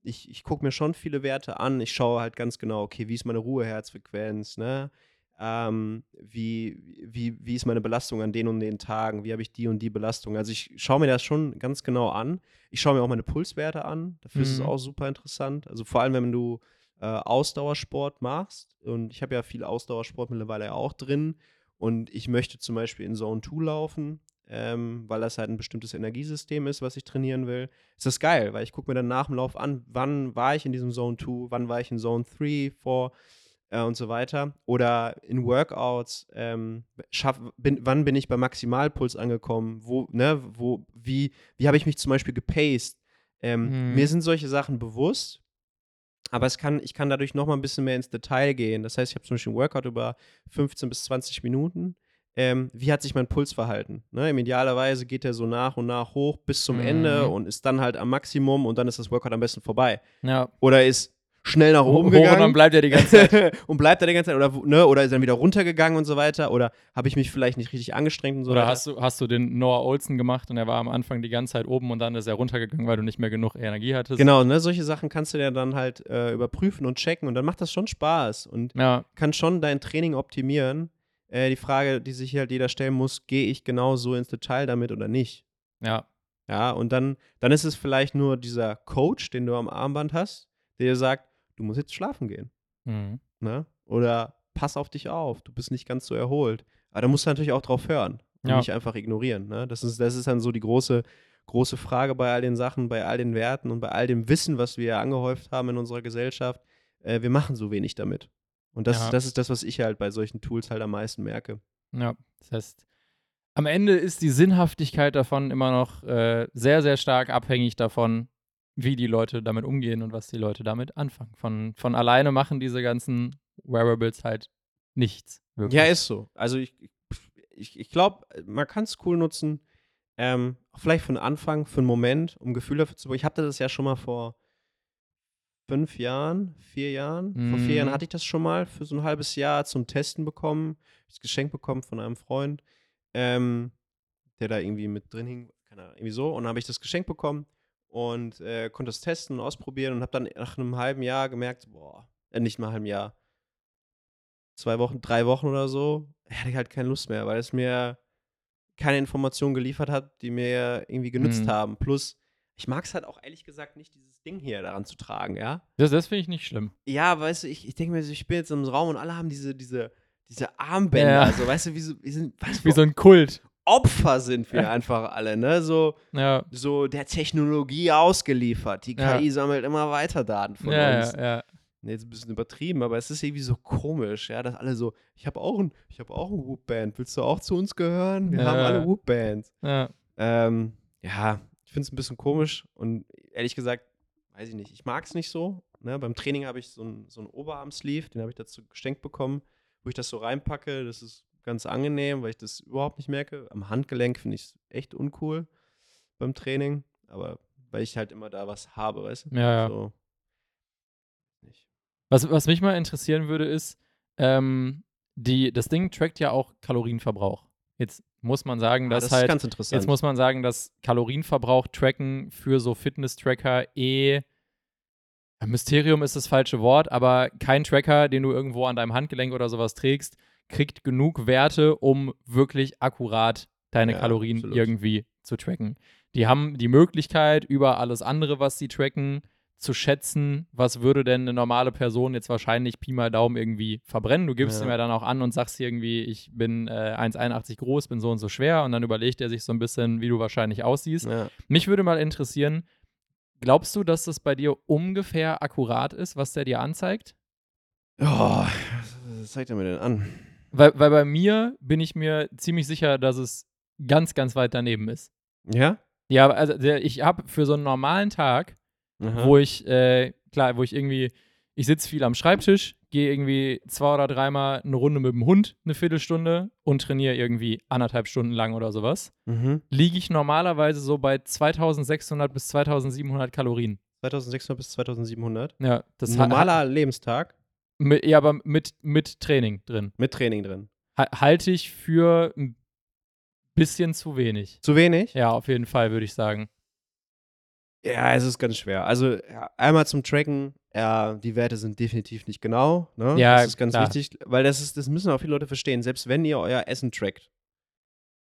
ich, ich gucke mir schon viele Werte an. Ich schaue halt ganz genau, okay, wie ist meine Ruheherzfrequenz, ne? Ähm, wie, wie, wie ist meine Belastung an den und den Tagen? Wie habe ich die und die Belastung? Also ich schaue mir das schon ganz genau an. Ich schaue mir auch meine Pulswerte an. Dafür ist es Mhm. auch super interessant. Also vor allem, wenn du äh, Ausdauersport machst. Und ich habe ja viel Ausdauersport mittlerweile auch drin. Und ich möchte zum Beispiel in Zone 2 laufen, ähm, weil das halt ein bestimmtes Energiesystem ist, was ich trainieren will. Ist das geil, weil ich gucke mir dann nach dem Lauf an, wann war ich in diesem Zone 2, wann war ich in Zone 3, 4 äh, und so weiter. Oder in Workouts, ähm, schaff, bin, wann bin ich bei Maximalpuls angekommen? Wo, ne, wo, wie, wie habe ich mich zum Beispiel gepaced? Ähm, Mhm. Mir sind solche Sachen bewusst, aber es kann, ich kann dadurch noch mal ein bisschen mehr ins Detail gehen. Das heißt, ich habe zum Beispiel einen Workout über 15 bis 20 Minuten. Ähm, wie hat sich mein Puls verhalten? Ne, Im Idealerweise geht er so nach und nach hoch bis zum Mhm. Ende und ist dann halt am Maximum und dann ist das Workout am besten vorbei. Ja. Oder ist schnell nach oben Hoch gegangen und dann bleibt er die ganze Zeit. und bleibt er die ganze Zeit oder, ne, oder ist dann wieder runtergegangen und so weiter oder habe ich mich vielleicht nicht richtig angestrengt und so Oder weiter. hast du, hast du den Noah Olsen gemacht und er war am Anfang die ganze Zeit oben und dann ist er runtergegangen, weil du nicht mehr genug Energie hattest. Genau, ne, solche Sachen kannst du ja dann halt äh, überprüfen und checken und dann macht das schon Spaß und Ja, kann schon dein Training optimieren. Äh, die Frage, die sich halt jeder stellen muss, gehe ich genau so ins Detail damit oder nicht? ja. Ja, und dann, dann ist es vielleicht nur dieser Coach, den du am Armband hast, der dir sagt, du musst jetzt schlafen gehen. Mhm. Ne? Oder pass auf dich auf, du bist nicht ganz so erholt. Aber da musst du natürlich auch drauf hören und Ja. nicht einfach ignorieren. Ne? Das, ist, das ist dann so die große, große Frage bei all den Sachen, bei all den Werten und bei all dem Wissen, was wir angehäuft haben in unserer Gesellschaft. Äh, wir machen so wenig damit. Und das, Ja. das ist das, was ich halt bei solchen Tools halt am meisten merke. Ja, das heißt, am Ende ist die Sinnhaftigkeit davon immer noch äh, sehr, sehr stark abhängig davon, wie die Leute damit umgehen und was die Leute damit anfangen. Von, von alleine machen diese ganzen Wearables halt nichts. Wirklich. Ja, ist so. Also ich, ich, ich glaube, man kann es cool nutzen. Ähm, vielleicht einen Anfang, für einen Moment, um Gefühl dafür zu bekommen. Ich hatte das ja schon mal vor fünf Jahren, vier Jahren. Vor vier Jahren Mhm. hatte ich das schon mal für so ein halbes Jahr zum Testen bekommen. Das Geschenk bekommen von einem Freund, ähm, der da irgendwie mit drin hing. Keine Ahnung, irgendwie so. Und dann habe ich das Geschenk bekommen und äh, konnte es testen und ausprobieren und habe dann nach einem halben Jahr gemerkt, boah, äh, nicht mal einem halben Jahr, zwei Wochen, drei Wochen oder so, hatte ich halt keine Lust mehr, weil es mir keine Informationen geliefert hat, die mir irgendwie genützt Mhm. haben. Plus ich mag es halt auch ehrlich gesagt nicht, dieses Ding hier daran zu tragen, ja. Das, das finde ich nicht schlimm. Ja, weißt du, ich, ich denke mir, ich bin jetzt im Raum und alle haben diese, diese, diese Armbänder, Ja. so, weißt du, wie so, wie sind, was Wie so ein Kult. Opfer sind wir einfach alle, ne? So, Ja. so der Technologie ausgeliefert. Die Ja. KI sammelt immer weiter Daten von Ja, uns. ja, ja. Nee, jetzt ein bisschen übertrieben, aber es ist irgendwie so komisch, ja, dass alle so, ich habe auch ein, ich habe auch ein Whoop-Band, willst du auch zu uns gehören? Wir Ja. haben alle Whoop-Bands. ja. Ähm, ja, finde es ein bisschen komisch und ehrlich gesagt, weiß ich nicht, ich mag es nicht so. Ne? Beim Training habe ich so einen so Oberarm-Sleeve, den habe ich dazu geschenkt bekommen, wo ich das so reinpacke. Das ist ganz angenehm, weil ich das überhaupt nicht merke. Am Handgelenk finde ich es echt uncool beim Training, aber weil ich halt immer da was habe, weißt du? Ja, ja. So. Was, was mich mal interessieren würde, ist, ähm, die, das Ding trackt ja auch Kalorienverbrauch. Jetzt muss man sagen, Ah, dass das halt, ist ganz interessant. jetzt muss man sagen, dass Kalorienverbrauch tracken für so Fitness-Tracker eh Mysterium ist das falsche Wort, aber kein Tracker, den du irgendwo an deinem Handgelenk oder sowas trägst, kriegt genug Werte, um wirklich akkurat deine Ja, Kalorien absolut. irgendwie zu tracken. Die haben die Möglichkeit, über alles andere, was sie tracken, zu schätzen, was würde denn eine normale Person jetzt wahrscheinlich Pi mal Daumen irgendwie verbrennen. Du gibst Ja. ihm ja dann auch an und sagst irgendwie, ich bin äh, 1,81 groß, bin so und so schwer und dann überlegt er sich so ein bisschen, wie du wahrscheinlich aussiehst. ja. Mich würde mal interessieren, glaubst du, dass das bei dir ungefähr akkurat ist, was der dir anzeigt? Oh, was zeigt er mir denn an? Weil, weil bei mir bin ich mir ziemlich sicher, dass es ganz, ganz weit daneben ist. Ja? Ja, also ich habe für so einen normalen Tag, Aha. wo ich, äh, klar, wo ich irgendwie, ich sitze viel am Schreibtisch, gehe irgendwie zwei oder dreimal eine Runde mit dem Hund, eine Viertelstunde und trainiere irgendwie anderthalb Stunden lang oder sowas, Mhm. liege ich normalerweise so bei 2600 bis 2700 Kalorien. 2600 bis 2700. Ja, das normaler Lebenstag Mit, ja, aber mit, mit Training drin. mit Training drin. Ha halte ich für ein bisschen zu wenig. Zu wenig? Ja, auf jeden Fall, würde ich sagen. Ja, es ist ganz schwer. Also ja, einmal zum Tracken, ja, die Werte sind definitiv nicht genau. Ne? Ja, das ist ganz klar. wichtig, weil das ist, das müssen auch viele Leute verstehen. Selbst wenn ihr euer Essen trackt,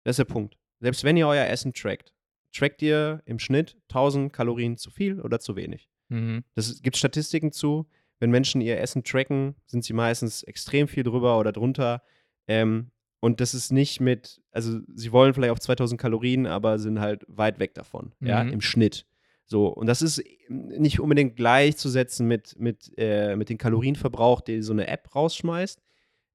das ist der Punkt. Selbst wenn ihr euer Essen trackt, trackt ihr im Schnitt 1000 Kalorien zu viel oder zu wenig. Mhm. Das gibt Statistiken zu. Wenn Menschen ihr Essen tracken, sind sie meistens extrem viel drüber oder drunter. Ähm, und das ist nicht mit, also sie wollen vielleicht auf 2000 Kalorien, aber sind halt weit weg davon, ja, Mhm. im Schnitt. So, und das ist nicht unbedingt gleichzusetzen mit, mit, äh, mit dem Kalorienverbrauch, den so eine App rausschmeißt.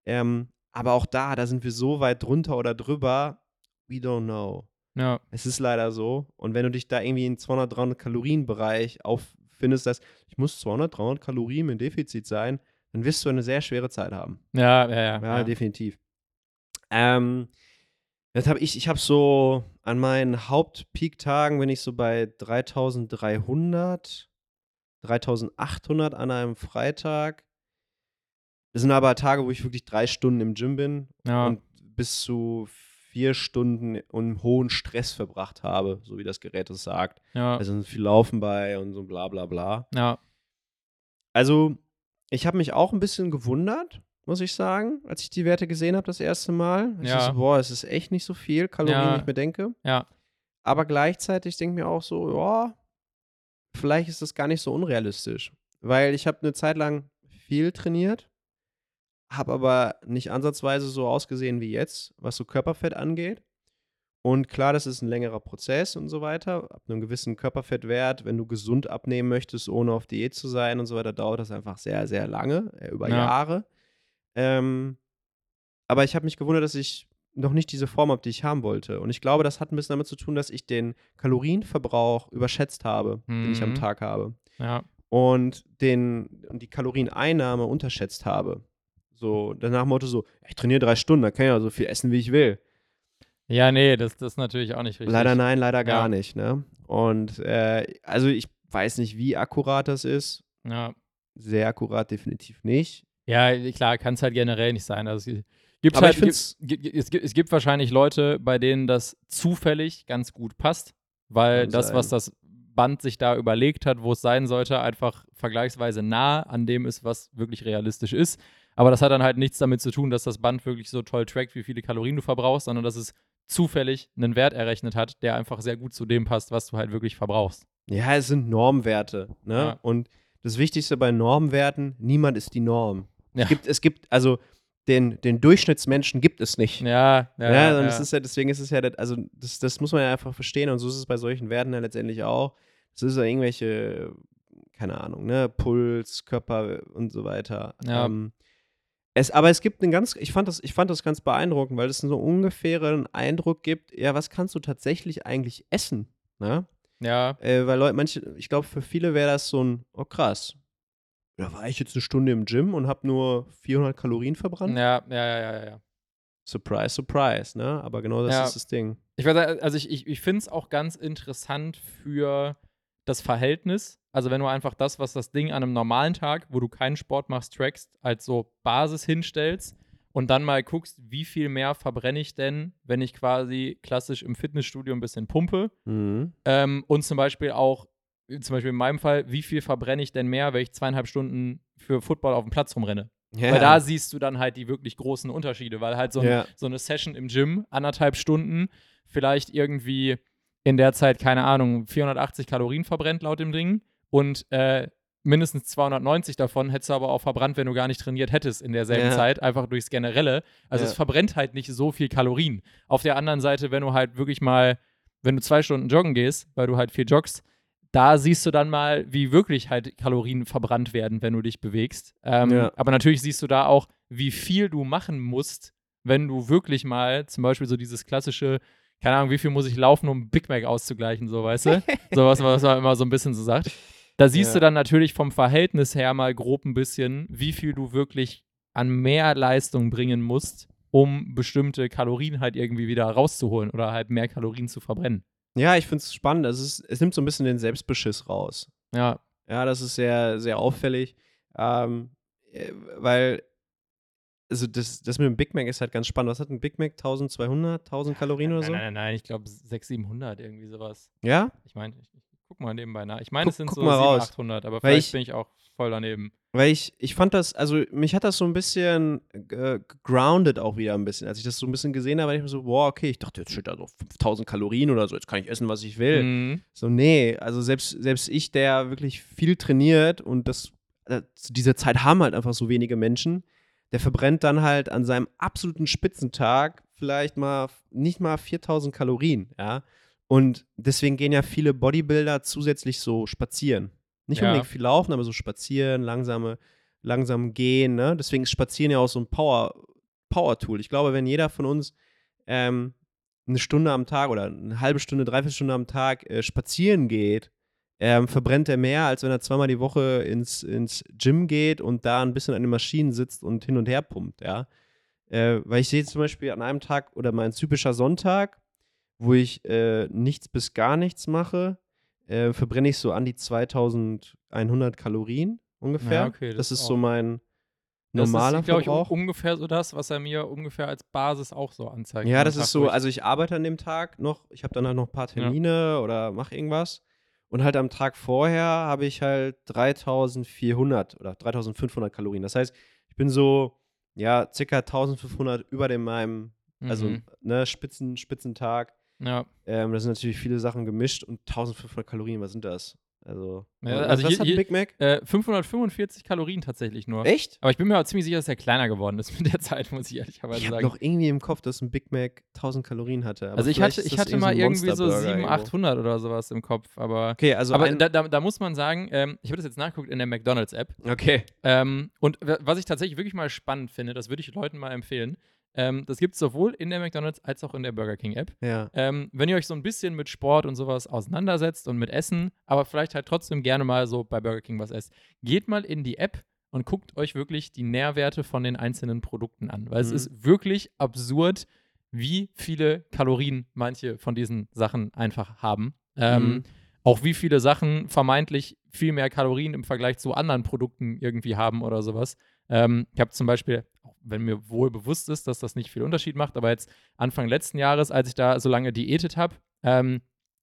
Ähm, aber auch da, da sind wir so weit drunter oder drüber, we don't know. Ja, Es ist leider so. Und wenn du dich da irgendwie in 200, 300 Kalorien-Bereich auffindest, dass ich muss 200, 300 Kalorien im Defizit sein, dann wirst du eine sehr schwere Zeit haben. ja, ja. ja, Ja, ja. definitiv. Ähm, jetzt habe ich, ich habe so an meinen Hauptpeak-Tagen bin ich so bei 3300, 3800 an einem Freitag. Das sind aber Tage, wo ich wirklich drei Stunden im Gym bin Ja. und bis zu vier Stunden im hohen Stress verbracht habe, so wie das Gerät es sagt. ja, Also viel Laufen bei und so bla bla bla. ja. Also, ich habe mich auch ein bisschen gewundert, muss ich sagen, als ich die Werte gesehen habe das erste Mal. Ich Ja. so, boah, es ist echt nicht so viel Kalorien, Ja. wie ich mir denke. Ja. Aber gleichzeitig denke ich mir auch so, ja, vielleicht ist das gar nicht so unrealistisch. Weil ich habe eine Zeit lang viel trainiert, habe aber nicht ansatzweise so ausgesehen wie jetzt, was so Körperfett angeht. Und klar, das ist ein längerer Prozess und so weiter. Ab einem gewissen Körperfettwert, wenn du gesund abnehmen möchtest, ohne auf Diät zu sein und so weiter, dauert das einfach sehr, sehr lange, äh, über Ja. Jahre. Ähm, aber ich habe mich gewundert, dass ich noch nicht diese Form habe, die ich haben wollte. Und ich glaube, das hat ein bisschen damit zu tun, dass ich den Kalorienverbrauch überschätzt habe, den ich am Mhm. Tag habe. ja. Und, den, die Kalorieneinnahme unterschätzt habe. So, danach Motto so, ich trainiere drei Stunden, da kann ich ja so viel essen, wie ich will. Ja, nee, das, das ist natürlich auch nicht richtig. Leider nein, leider gar Ja. nicht. Ne? Und äh, also ich weiß nicht, wie akkurat das ist. Ja, Sehr akkurat definitiv nicht. Ja klar, kann es halt generell nicht sein. Also, es gibt Aber halt, es, gibt, es gibt wahrscheinlich Leute, bei denen das zufällig ganz gut passt, weil das, was sein. das Band sich da überlegt hat, wo es sein sollte, einfach vergleichsweise nah an dem ist, was wirklich realistisch ist. Aber das hat dann halt nichts damit zu tun, dass das Band wirklich so toll trackt, wie viele Kalorien du verbrauchst, sondern dass es zufällig einen Wert errechnet hat, der einfach sehr gut zu dem passt, was du halt wirklich verbrauchst. Ja, es sind Normwerte. Ne? Ja. Und das Wichtigste bei Normwerten, niemand ist die Norm. Ja. Es, gibt, es gibt, also den, den Durchschnittsmenschen gibt es nicht. Ja, ja. Ja, und ja. Ist ja, deswegen ist es ja, das- also das, das muss man ja einfach verstehen und so ist es bei solchen Werten ja letztendlich auch. Das ist ja irgendwelche, keine Ahnung, ne, Puls, Körper und so weiter. Ja. Ähm, es, aber es gibt einen ganz, ich fand das, ich fand das ganz beeindruckend, weil es so ungefähren Eindruck gibt, ja, was kannst du tatsächlich eigentlich essen? Ne? ja, Äh, weil Leute, manche, ich glaube, für viele wäre das so ein, oh krass, da war ich jetzt eine Stunde im Gym und habe nur 400 Kalorien verbrannt. ja, ja, ja, ja, ja. Surprise, surprise, ne? Aber genau das Ja. ist das Ding. Ich weiß, also ich, ich, ich finde es auch ganz interessant für das Verhältnis. Also wenn du einfach das, was das Ding an einem normalen Tag, wo du keinen Sport machst, trackst, als so Basis hinstellst und dann mal guckst, wie viel mehr verbrenne ich denn, wenn ich quasi klassisch im Fitnessstudio ein bisschen pumpe. Mhm. Ähm, und zum Beispiel auch, zum Beispiel in meinem Fall, wie viel verbrenne ich denn mehr, wenn ich zweieinhalb Stunden für Football auf dem Platz rumrenne? Ja. Weil da siehst du dann halt die wirklich großen Unterschiede, weil halt so, ein, Ja. so eine Session im Gym, anderthalb Stunden, vielleicht irgendwie in der Zeit, keine Ahnung, 480 Kalorien verbrennt laut dem Ding und äh, mindestens 290 davon hättest du aber auch verbrannt, wenn du gar nicht trainiert hättest in derselben Ja. Zeit, einfach durchs Generelle. Also es verbrennt halt nicht so viel Kalorien. Auf der anderen Seite, wenn du halt wirklich mal, wenn du zwei Stunden joggen gehst, weil du halt viel joggst, da siehst du dann mal, wie wirklich halt Kalorien verbrannt werden, wenn du dich bewegst. Ähm, Ja. Aber natürlich siehst du da auch, wie viel du machen musst, wenn du wirklich mal zum Beispiel so dieses klassische, keine Ahnung, wie viel muss ich laufen, um Big Mac auszugleichen, so weißt du? Sowas, was man immer so ein bisschen so sagt. Da siehst Ja. du dann natürlich vom Verhältnis her mal grob ein bisschen, wie viel du wirklich an mehr Leistung bringen musst, um bestimmte Kalorien halt irgendwie wieder rauszuholen oder halt mehr Kalorien zu verbrennen. Ja, ich finde es spannend. Also es, es nimmt so ein bisschen den Selbstbeschiss raus. Ja, Ja, das ist sehr, sehr auffällig. Ähm, äh, weil, also das, das mit dem Big Mac ist halt ganz spannend. Was hat ein Big Mac? 1200, 1000 Kalorien oder so? nein, nein, nein, ich glaube 600, 700, irgendwie sowas. Ja? Ich meine, ich guck mal nebenbei nach. Ich meine, Guck- es sind so mal 700, raus. 800, aber vielleicht ich- bin ich auch voll daneben. Weil ich, ich fand das, also mich hat das so ein bisschen äh, grounded auch wieder ein bisschen. Als ich das so ein bisschen gesehen habe, war ich mir so, boah, okay, ich dachte, jetzt steht da so 5000 Kalorien oder so, jetzt kann ich essen, was ich will. Mhm. So, nee, also selbst, selbst ich, der wirklich viel trainiert und das, äh, zu dieser Zeit haben halt einfach so wenige Menschen, der verbrennt dann halt an seinem absoluten Spitzentag vielleicht mal nicht mal 4000 Kalorien, ja. Und deswegen gehen ja viele Bodybuilder zusätzlich so spazieren. Nicht Ja. unbedingt viel laufen, aber so spazieren, langsame, langsam gehen, ne? Deswegen ist Spazieren ja auch so ein Power, Power-Tool. Ich glaube, wenn jeder von uns ähm, eine Stunde am Tag oder eine halbe Stunde, dreiviertel Stunde am Tag äh, spazieren geht, ähm, verbrennt er mehr, als wenn er zweimal die Woche ins, ins Gym geht und da ein bisschen an den Maschinen sitzt und hin und her pumpt, ja. Äh, weil ich sehe zum Beispiel an einem Tag oder mein typischer Sonntag, wo ich äh, nichts bis gar nichts mache, äh, verbrenne ich so an die 2100 Kalorien ungefähr. Ja, okay, das, das ist auch. so mein Das normaler ist, glaube ich, un- Verbrauch. ungefähr so das, was er mir ungefähr als Basis auch so anzeigt. Ja, am das Tag ist so, also ich arbeite an dem Tag noch, ich habe dann halt noch ein paar Termine oder mache irgendwas. Und halt am Tag vorher habe ich halt 3400 oder 3500 Kalorien. Das heißt, ich bin so, ja, circa 1500 über dem meinem, also, Mhm. ne, Spitzen, Spitzentag. Ja. Ähm, da sind natürlich viele Sachen gemischt und 1500 Kalorien, was sind das? Also, Ja, was, also was hier- hat ein Big Mac? Äh, 545 Kalorien tatsächlich nur. Echt? Aber ich bin mir auch ziemlich sicher, dass er kleiner geworden ist mit der Zeit, muss ich ehrlicherweise Ich habe sagen. noch irgendwie im Kopf, dass ein Big Mac 1000 Kalorien hatte. also ich hatte, ich hatte mal irgendwie so Monsterburger 700, irgendwo. 800 oder sowas im Kopf, aber. Okay, also aber da, da, da muss man sagen, ähm, ich habe das jetzt nachgeguckt in der McDonalds-App. okay. Ähm, und was ich tatsächlich wirklich mal spannend finde, das würde ich Leuten mal empfehlen. Ähm, das gibt es sowohl in der McDonalds als auch in der Burger King-App. Ja. Ähm, wenn ihr euch so ein bisschen mit Sport und sowas auseinandersetzt und mit Essen, aber vielleicht halt trotzdem gerne mal so bei Burger King was esst, geht mal in die App und guckt euch wirklich die Nährwerte von den einzelnen Produkten an. Weil es Mhm. ist wirklich absurd, wie viele Kalorien manche von diesen Sachen einfach haben. Ähm, Mhm. Auch wie viele Sachen vermeintlich viel mehr Kalorien im Vergleich zu anderen Produkten irgendwie haben oder sowas. Ähm, ich habe zum Beispiel, auch wenn mir wohl bewusst ist, dass das nicht viel Unterschied macht, aber jetzt Anfang letzten Jahres, als ich da so lange diätet habe, ähm,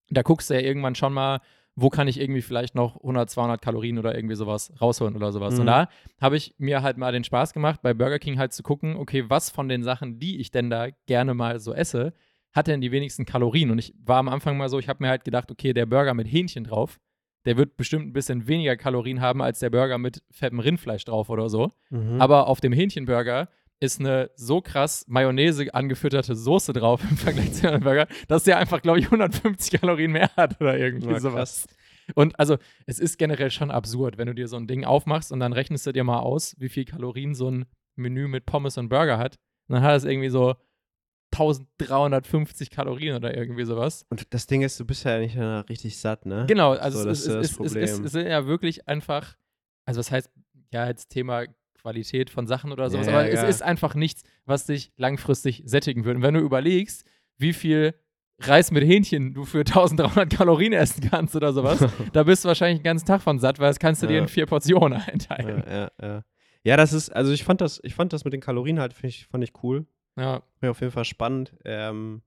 da guckst du ja irgendwann schon mal, wo kann ich irgendwie vielleicht noch 100, 200 Kalorien oder irgendwie sowas rausholen oder sowas. Mhm. Und da habe ich mir halt mal den Spaß gemacht, bei Burger King halt zu gucken, okay, was von den Sachen, die ich denn da gerne mal so esse, hat denn die wenigsten Kalorien? Und ich war am Anfang mal so, ich habe mir halt gedacht, okay, der Burger mit Hähnchen drauf, der wird bestimmt ein bisschen weniger Kalorien haben als der Burger mit fettem Rindfleisch drauf oder so. Mhm. Aber auf dem Hähnchenburger ist eine so krass Mayonnaise angefütterte Soße drauf im Vergleich zu einem Burger, dass der einfach, glaube ich, 150 Kalorien mehr hat oder irgendwie Ja, sowas. Und also, es ist generell schon absurd, wenn du dir so ein Ding aufmachst und dann rechnest du dir mal aus, wie viel Kalorien so ein Menü mit Pommes und Burger hat. Und dann hat es irgendwie so 1350 Kalorien oder irgendwie sowas. Und das Ding ist, du bist ja nicht richtig satt, ne? Genau, also So, das es, ist das es, Problem. es sind ja wirklich einfach, also was heißt, ja, jetzt Thema Qualität von Sachen oder sowas, Ja, aber ja. es ist einfach nichts, was dich langfristig sättigen würde. Und wenn du überlegst, wie viel Reis mit Hähnchen du für 1300 Kalorien essen kannst oder sowas, da bist du wahrscheinlich den ganzen Tag von satt, weil das kannst du dir in vier Portionen einteilen. Ja, ja, ja. Das ist, also ich fand das, ich fand das mit den Kalorien halt, ich, fand ich cool. Ja, Mir auf jeden Fall spannend. Ähm,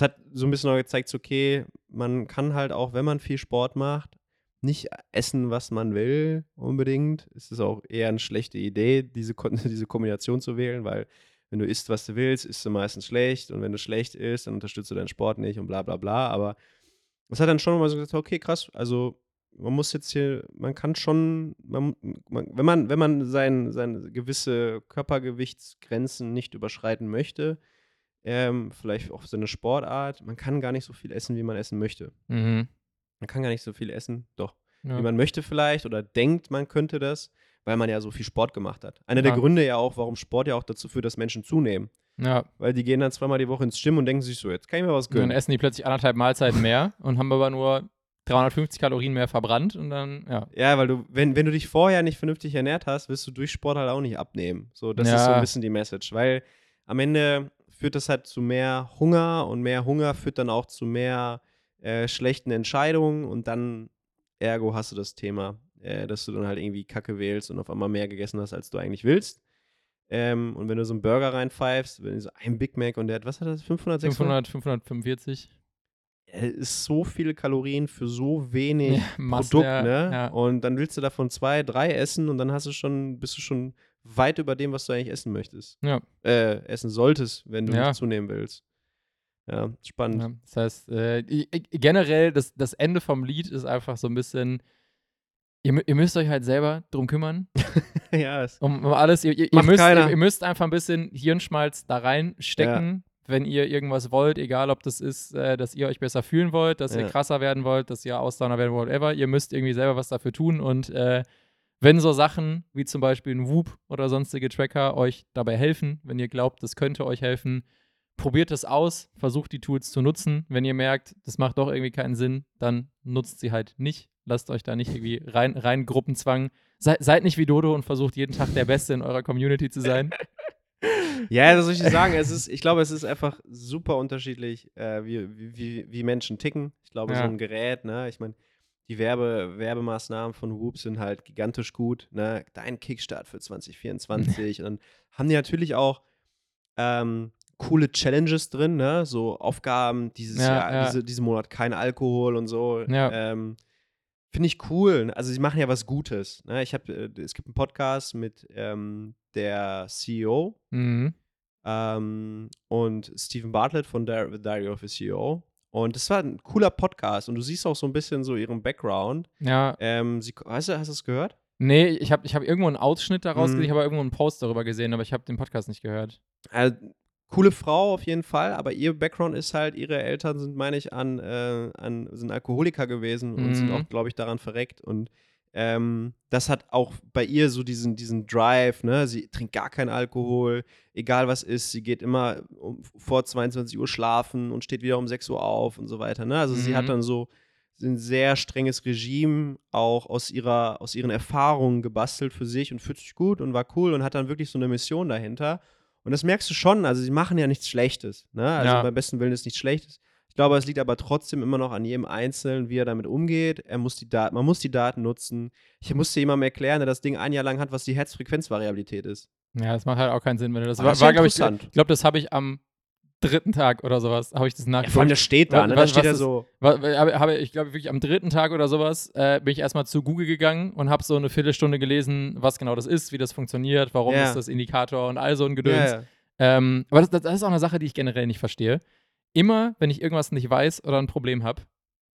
hat so ein bisschen auch gezeigt, okay, man kann halt auch, wenn man viel Sport macht, nicht essen, was man will, unbedingt. Es ist auch eher eine schlechte Idee, diese, diese Kombination zu wählen, weil wenn du isst, was du willst, isst du meistens schlecht und wenn du schlecht isst, dann unterstützt du deinen Sport nicht und bla bla bla. Aber es hat dann schon mal so gesagt, okay, krass, also man muss jetzt hier, man kann schon, man, man, wenn man, wenn man sein, seine gewisse Körpergewichtsgrenzen nicht überschreiten möchte, ähm, vielleicht auch seine Sportart, man kann gar nicht so viel essen, wie man essen möchte. mhm. Man kann gar nicht so viel essen, doch. ja. Wie man möchte vielleicht oder denkt, man könnte das, weil man ja so viel Sport gemacht hat. Einer der Ja. Gründe ja auch, warum Sport ja auch dazu führt, dass Menschen zunehmen. ja. Weil die gehen dann zweimal die Woche ins Gym und denken sich so, jetzt kann ich mir was Und dann gönnen. essen die plötzlich anderthalb Mahlzeiten mehr und haben aber nur 350 Kalorien mehr verbrannt und dann, ja. Ja, weil du, wenn, wenn du dich vorher nicht vernünftig ernährt hast, wirst du durch Sport halt auch nicht abnehmen. So, das ist so Ja. ein bisschen die Message. Weil am Ende führt das halt zu mehr Hunger und mehr Hunger führt dann auch zu mehr äh, schlechten Entscheidungen und dann, ergo, hast du das Thema, äh, dass du dann halt irgendwie Kacke wählst und auf einmal mehr gegessen hast, als du eigentlich willst. Ähm, und wenn du so einen Burger reinpfeifst, wenn du so ein Big Mac und der hat, was hat das, 500, 600? 500, 545. äh, ist so viele Kalorien für so wenig Ja, Masse, Produkt, ja, ne? ja. Und dann willst du davon zwei, drei essen und dann hast du schon, bist du schon weit über dem, was du eigentlich essen möchtest. Ja. Äh, essen solltest, wenn du nicht zunehmen willst. Ja, spannend. Das heißt, äh, generell, das, das Ende vom Lied ist einfach so ein bisschen, ihr, ihr müsst euch halt selber drum kümmern, Ja, es, um, um alles, ihr, ihr, müsst, ihr müsst einfach ein bisschen Hirnschmalz da reinstecken, wenn ihr irgendwas wollt, egal ob das ist, äh, dass ihr euch besser fühlen wollt, dass ihr Ja. krasser werden wollt, dass ihr Ausdauer werden wollt, whatever, ihr müsst irgendwie selber was dafür tun und äh, wenn so Sachen wie zum Beispiel ein Whoop oder sonstige Tracker euch dabei helfen, wenn ihr glaubt, das könnte euch helfen, probiert es aus, versucht die Tools zu nutzen. Wenn ihr merkt, das macht doch irgendwie keinen Sinn, dann nutzt sie halt nicht. Lasst euch da nicht irgendwie rein, rein Gruppenzwang. Sei, seid nicht wie Dodo und versucht jeden Tag der Beste in eurer Community zu sein. ja, das soll ich sagen. Es ist, ich glaube, es ist einfach super unterschiedlich, äh, wie, wie- wie, Menschen ticken. Ich glaube, so Ja. ein Gerät, ne, ich meine, die Werbe, Werbemaßnahmen von Whoop sind halt gigantisch gut. Ne? Dein Kickstart für 2024. und dann haben die natürlich auch ähm, coole Challenges drin, ne? So Aufgaben, dieses Ja, Jahr, ja. Diese, diesen Monat kein Alkohol und so. Ja. Ähm, Finde ich cool. ne? Also sie machen ja was Gutes. Ne? Ich habe, äh, es gibt einen Podcast mit ähm, der CEO Mhm. ähm, und Stephen Bartlett von The Diary of a CEO. Und das war ein cooler Podcast und du siehst auch so ein bisschen so ihren Background. Ja, Ähm, sie, hast du, hast du es gehört? nee, ich habe ich hab irgendwo einen Ausschnitt daraus Mhm. gesehen, ich habe irgendwo einen Post darüber gesehen, aber ich habe den Podcast nicht gehört. Also, coole Frau auf jeden Fall, aber ihr Background ist halt, ihre Eltern sind, meine ich, an, äh, an sind Alkoholiker gewesen und sind Mhm. auch, glaube ich, daran verreckt. Und ähm, das hat auch bei ihr so diesen, diesen Drive, ne? Sie trinkt gar keinen Alkohol, egal was ist, sie geht immer um, vor 22 Uhr schlafen und steht wieder um 6 Uhr auf und so weiter. Ne? Also sie hat Mhm. dann so ein sehr strenges Regime auch aus ihrer, aus ihren Erfahrungen gebastelt für sich und fühlt sich gut und war cool und hat dann wirklich so eine Mission dahinter. Und das merkst du schon, also sie machen ja nichts Schlechtes. Ne? Also Ja. beim besten Willen ist nichts Schlechtes. Ich glaube, es liegt aber trotzdem immer noch an jedem Einzelnen, wie er damit umgeht. Er muss die Daten, man muss die Daten nutzen. Ich musste jemandem erklären, der das Ding ein Jahr lang hat, was die Herzfrequenzvariabilität ist. Ja, das macht halt auch keinen Sinn, wenn du das. Aber war, das war glaube ich, interessant. ich glaube, das habe ich am dritten Tag oder sowas, habe ich das Ja, vor allem, nachgeguckt. der steht da, ne? was- Da steht was ist- so. Wa- wa- Habe, habe, ich glaube, wirklich am dritten Tag oder sowas äh, bin ich erstmal zu Google gegangen und habe so eine Viertelstunde gelesen, was genau das ist, wie das funktioniert, warum Ja. ist das Indikator und all so ein Gedöns. Ja. Ähm, aber das, das ist auch eine Sache, die ich generell nicht verstehe. Immer, wenn ich irgendwas nicht weiß oder ein Problem habe,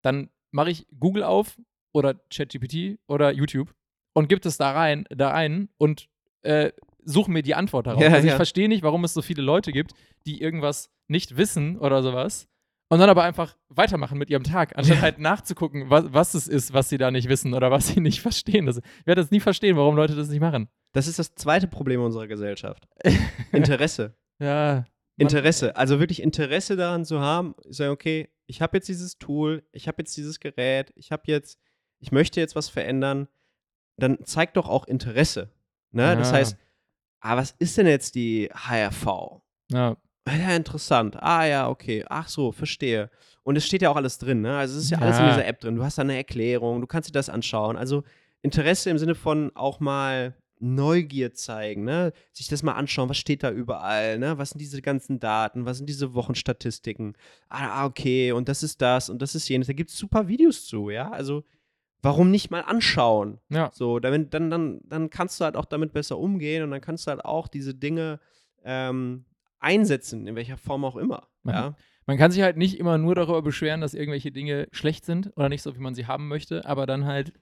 dann mache ich Google auf oder ChatGPT oder YouTube und gibt es da rein, da ein und äh, suche mir die Antwort darauf. Ja, also ich ja. verstehe nicht, warum es so viele Leute gibt, die irgendwas nicht wissen oder sowas und dann aber einfach weitermachen mit ihrem Tag, anstatt Ja. halt nachzugucken, was, was es ist, was sie da nicht wissen oder was sie nicht verstehen. Das, ich werde das nie verstehen, warum Leute das nicht machen. Das ist das zweite Problem unserer Gesellschaft. Interesse. Ja. Interesse. Also wirklich Interesse daran zu haben, sagen, okay, ich habe jetzt dieses Tool, ich habe jetzt dieses Gerät, ich habe jetzt, ich möchte jetzt was verändern, dann zeig doch auch Interesse. Ne? Das Ja. heißt, ah, was ist denn jetzt die HRV? Ja. Ja, interessant. Ah ja, okay. Ach so, verstehe. Und es steht ja auch alles drin, ne? Also es ist ja, alles in Ja. dieser App drin. Du hast da eine Erklärung, du kannst dir das anschauen. Also Interesse im Sinne von auch mal Neugier zeigen, ne? Sich das mal anschauen, was steht da überall, ne? Was sind diese ganzen Daten, was sind diese Wochenstatistiken? Ah, okay, und das ist das und das ist jenes. Da gibt es super Videos zu, ja? Also warum nicht mal anschauen? Ja. So, dann, dann, dann, dann kannst du halt auch damit besser umgehen und dann kannst du halt auch diese Dinge ähm, einsetzen, in welcher Form auch immer. Mhm. Ja? Man kann sich halt nicht immer nur darüber beschweren, dass irgendwelche Dinge schlecht sind oder nicht so, wie man sie haben möchte, aber dann halt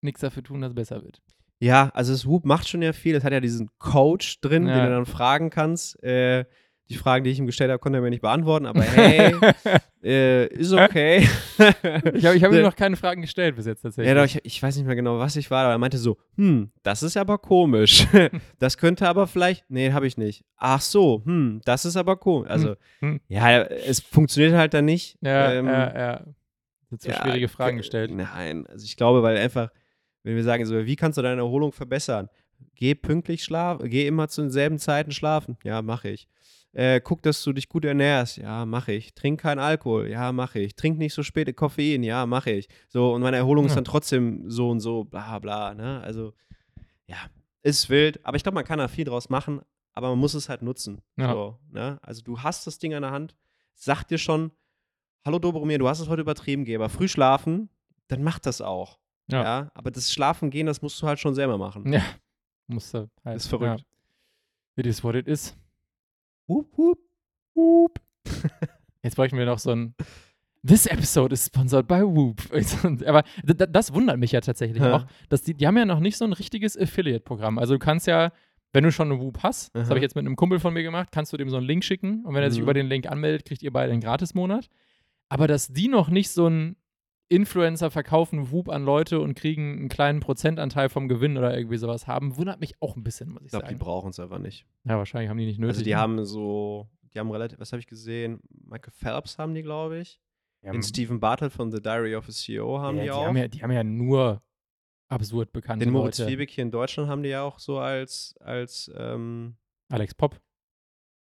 nichts dafür tun, dass es besser wird. ja, also das Whoop macht schon ja viel. Es hat ja diesen Coach drin, Ja. den du dann fragen kannst. Äh, die Fragen, die ich ihm gestellt habe, konnte er mir nicht beantworten, aber hey, äh, ist okay. Ich habe hab ihm noch keine Fragen gestellt bis jetzt tatsächlich. Ja, doch, ich, ich weiß nicht mehr genau, was ich war, aber er meinte so, hm, das ist aber komisch. das könnte aber vielleicht, nee, habe ich nicht. Ach so, hm, das ist aber komisch. Also, Hm. ja, es funktioniert halt dann nicht. ja, Ähm, ja, ja. Jetzt so ja, schwierige Fragen gestellt. Nein, also ich glaube, weil einfach, wenn wir sagen, so, wie kannst du deine Erholung verbessern? Geh pünktlich schlafen, geh immer zu denselben Zeiten schlafen. Ja, mache ich. Äh, guck, dass du dich gut ernährst. Ja, mache ich. Trink keinen Alkohol. Ja, mache ich. Trink nicht so spät Koffein. Ja, mache ich. So, und meine Erholung ist Ja. dann trotzdem so und so, bla bla, ne? Also, ja, ist wild. Aber ich glaube, man kann da viel draus machen, aber man muss es halt nutzen. Ja. So, ne? Also, du hast das Ding an der Hand, sag dir schon, hallo Dobromir, du hast es heute übertrieben, geh aber früh schlafen, dann mach das auch. Ja. Ja. aber das Schlafen gehen, das musst du halt schon selber machen. Ja. Musste halt. Ist verrückt. Ja. It is what it is. Hup, hup. Whoop. Jetzt bräuchten wir noch so ein. This episode is sponsored by Whoop. Aber das wundert mich ja tatsächlich Ja. auch, dass die, die haben ja noch nicht so ein richtiges Affiliate-Programm. Also du kannst ja, wenn du schon eine Whoop hast, das Aha. habe ich jetzt mit einem Kumpel von mir gemacht, kannst du dem so einen Link schicken und wenn er sich Mhm. über den Link anmeldet, kriegt ihr beide einen Gratismonat. Aber dass die noch nicht so ein Influencer verkaufen Whoop an Leute und kriegen einen kleinen Prozentanteil vom Gewinn oder irgendwie sowas haben, wundert mich auch ein bisschen, muss ich Ich glaube, die sagen. brauchen es einfach nicht. Ja, wahrscheinlich haben die nicht nötig. Also, die ne? haben so, die haben relativ, was habe ich gesehen? Michael Phelps haben die, glaube ich. Ja, Den Stephen Bartlett von The Diary of a CEO haben ja, die die, auch. haben ja, die haben ja nur absurd bekannte Den Moritz Leute. Liebig hier in Deutschland haben die ja auch so als, als, ähm, Alex Pop.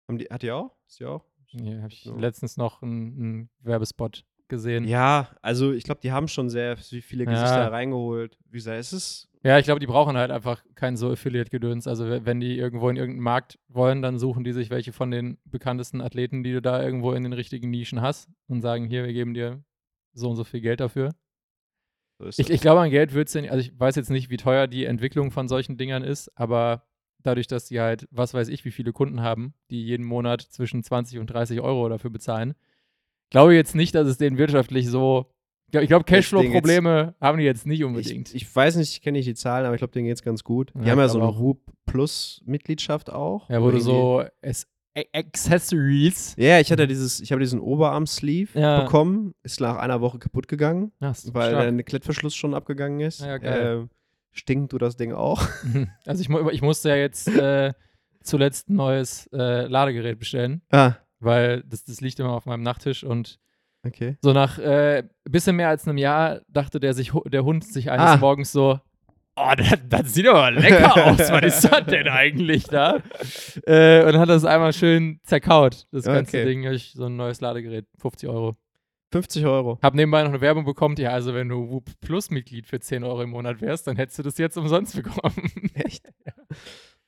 haben die, hat die auch? Ist die auch? Hier habe ich So. letztens noch einen, einen Werbespot gesehen. Ja, also ich glaube, die haben schon sehr viele Ja. Gesichter reingeholt. Wie gesagt, es ist Ja, ich glaube, die brauchen halt einfach kein so Affiliate-Gedöns. Also we- wenn die irgendwo in irgendeinen Markt wollen, dann suchen die sich welche von den bekanntesten Athleten, die du da irgendwo in den richtigen Nischen hast und sagen, hier, wir geben dir so und so viel Geld dafür. so. Ich, ich glaube, an Geld wird es ja also ich weiß jetzt nicht, wie teuer die Entwicklung von solchen Dingern ist, aber dadurch, dass die halt, was weiß ich, wie viele Kunden haben, die jeden Monat zwischen 20 und 30 Euro dafür bezahlen, glaube jetzt nicht, dass es denen wirtschaftlich so. Ich glaube, Cashflow-Probleme haben die jetzt nicht unbedingt. Ich, ich weiß nicht, ich kenne nicht die Zahlen, aber ich glaube, denen geht es ganz gut. Die Ja, haben ja so eine. Whoop Plus-Mitgliedschaft auch. ja, wo du irgendwie- so es, Accessories. Ja, ich hatte dieses, ich habe diesen Oberarm-Sleeve Ja. bekommen, ist nach einer Woche kaputt gegangen, ist weil stark. der Klettverschluss schon abgegangen ist. Ja. Ähm, stinkt du das Ding auch? Also ich, ich musste ja jetzt äh, zuletzt ein neues äh, Ladegerät bestellen, Ah, weil das, das liegt immer auf meinem Nachttisch und okay. So nach äh, bisschen mehr als einem Jahr dachte der, sich, der Hund sich eines Ah. Morgens so, oh, das, das sieht aber lecker aus, was ist das denn eigentlich da? Äh, und hat das einmal schön zerkaut, das ganze Okay. Ding. Ich so ein neues Ladegerät, 50 Euro. 50 Euro. Hab nebenbei noch eine Werbung bekommen, ja, also wenn du Whoop Plus Mitglied für 10 Euro im Monat wärst, dann hättest du das jetzt umsonst bekommen. Echt?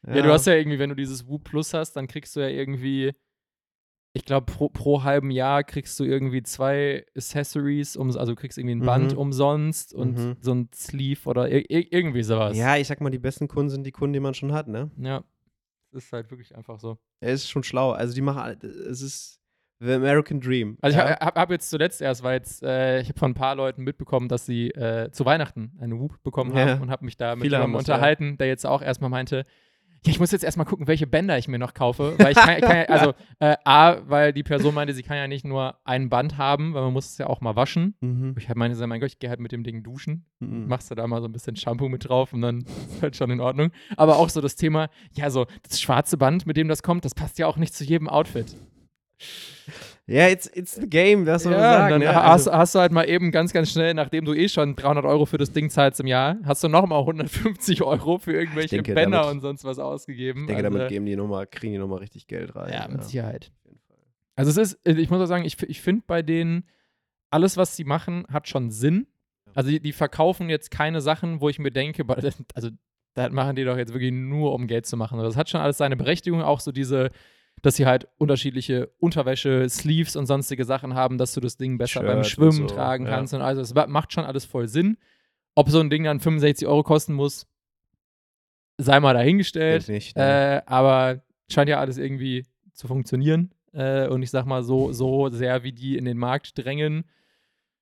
Ja, du hast ja irgendwie, wenn du dieses Whoop Plus hast, dann kriegst du ja irgendwie, ich glaube, pro, pro halben Jahr kriegst du irgendwie zwei Accessories, um, also du kriegst irgendwie ein Band Mhm. umsonst und Mhm. so ein Sleeve oder ir ir irgendwie sowas. Ja, ich sag mal, die besten Kunden sind die Kunden, die man schon hat, ne? Ja. Das ist halt wirklich einfach so. Er ist schon schlau. Also die machen, es ist, The American Dream. Also ja. ich habe hab jetzt zuletzt erst, weil jetzt, äh, ich habe von ein paar Leuten mitbekommen, dass sie äh, zu Weihnachten eine Whoop bekommen haben Ja. und habe mich da mit Viele jemandem das, ja. unterhalten, der jetzt auch erstmal meinte, ja, ich muss jetzt erstmal gucken, welche Bänder ich mir noch kaufe, weil ich kann, kann ja, also äh, A, weil die Person meinte, sie kann ja nicht nur ein Band haben, weil man muss es ja auch mal waschen. Mhm. Ich halt meinte, so, mein Gott, ich gehe halt mit dem Ding duschen, Mhm. machst du da mal so ein bisschen Shampoo mit drauf und dann ist halt schon in Ordnung. Aber auch so das Thema, ja, so das schwarze Band, mit dem das kommt, das passt ja auch nicht zu jedem Outfit. Ja, it's, it's the game, das soll man Ja, sagen. und ne? dann hast, Also, hast du halt mal eben ganz, ganz schnell, nachdem du eh schon 300 Euro für das Ding zahlst im Jahr, hast du nochmal 150 Euro für irgendwelche denke, Bänder damit- und sonst was ausgegeben. ich denke, also, damit geben die noch mal, kriegen die nochmal richtig Geld rein. ja, mit Sicherheit. jeden Fall. Also es ist, ich muss auch sagen, ich, ich finde bei denen, alles, was sie machen, hat schon Sinn. Also die, die verkaufen jetzt keine Sachen, wo ich mir denke, also das machen die doch jetzt wirklich nur, um Geld zu machen. Also Das hat schon alles seine Berechtigung, auch so diese, dass sie halt unterschiedliche Unterwäsche, Sleeves und sonstige Sachen haben, dass du das Ding besser beim Shirt und Schwimmen so, tragen ja. kannst und also es macht schon alles voll Sinn. Ob so ein Ding dann 65 Euro kosten muss, sei mal dahingestellt. Nicht, ne? Äh, aber scheint ja alles irgendwie zu funktionieren. Äh, und ich sag mal, so, so sehr wie die in den Markt drängen,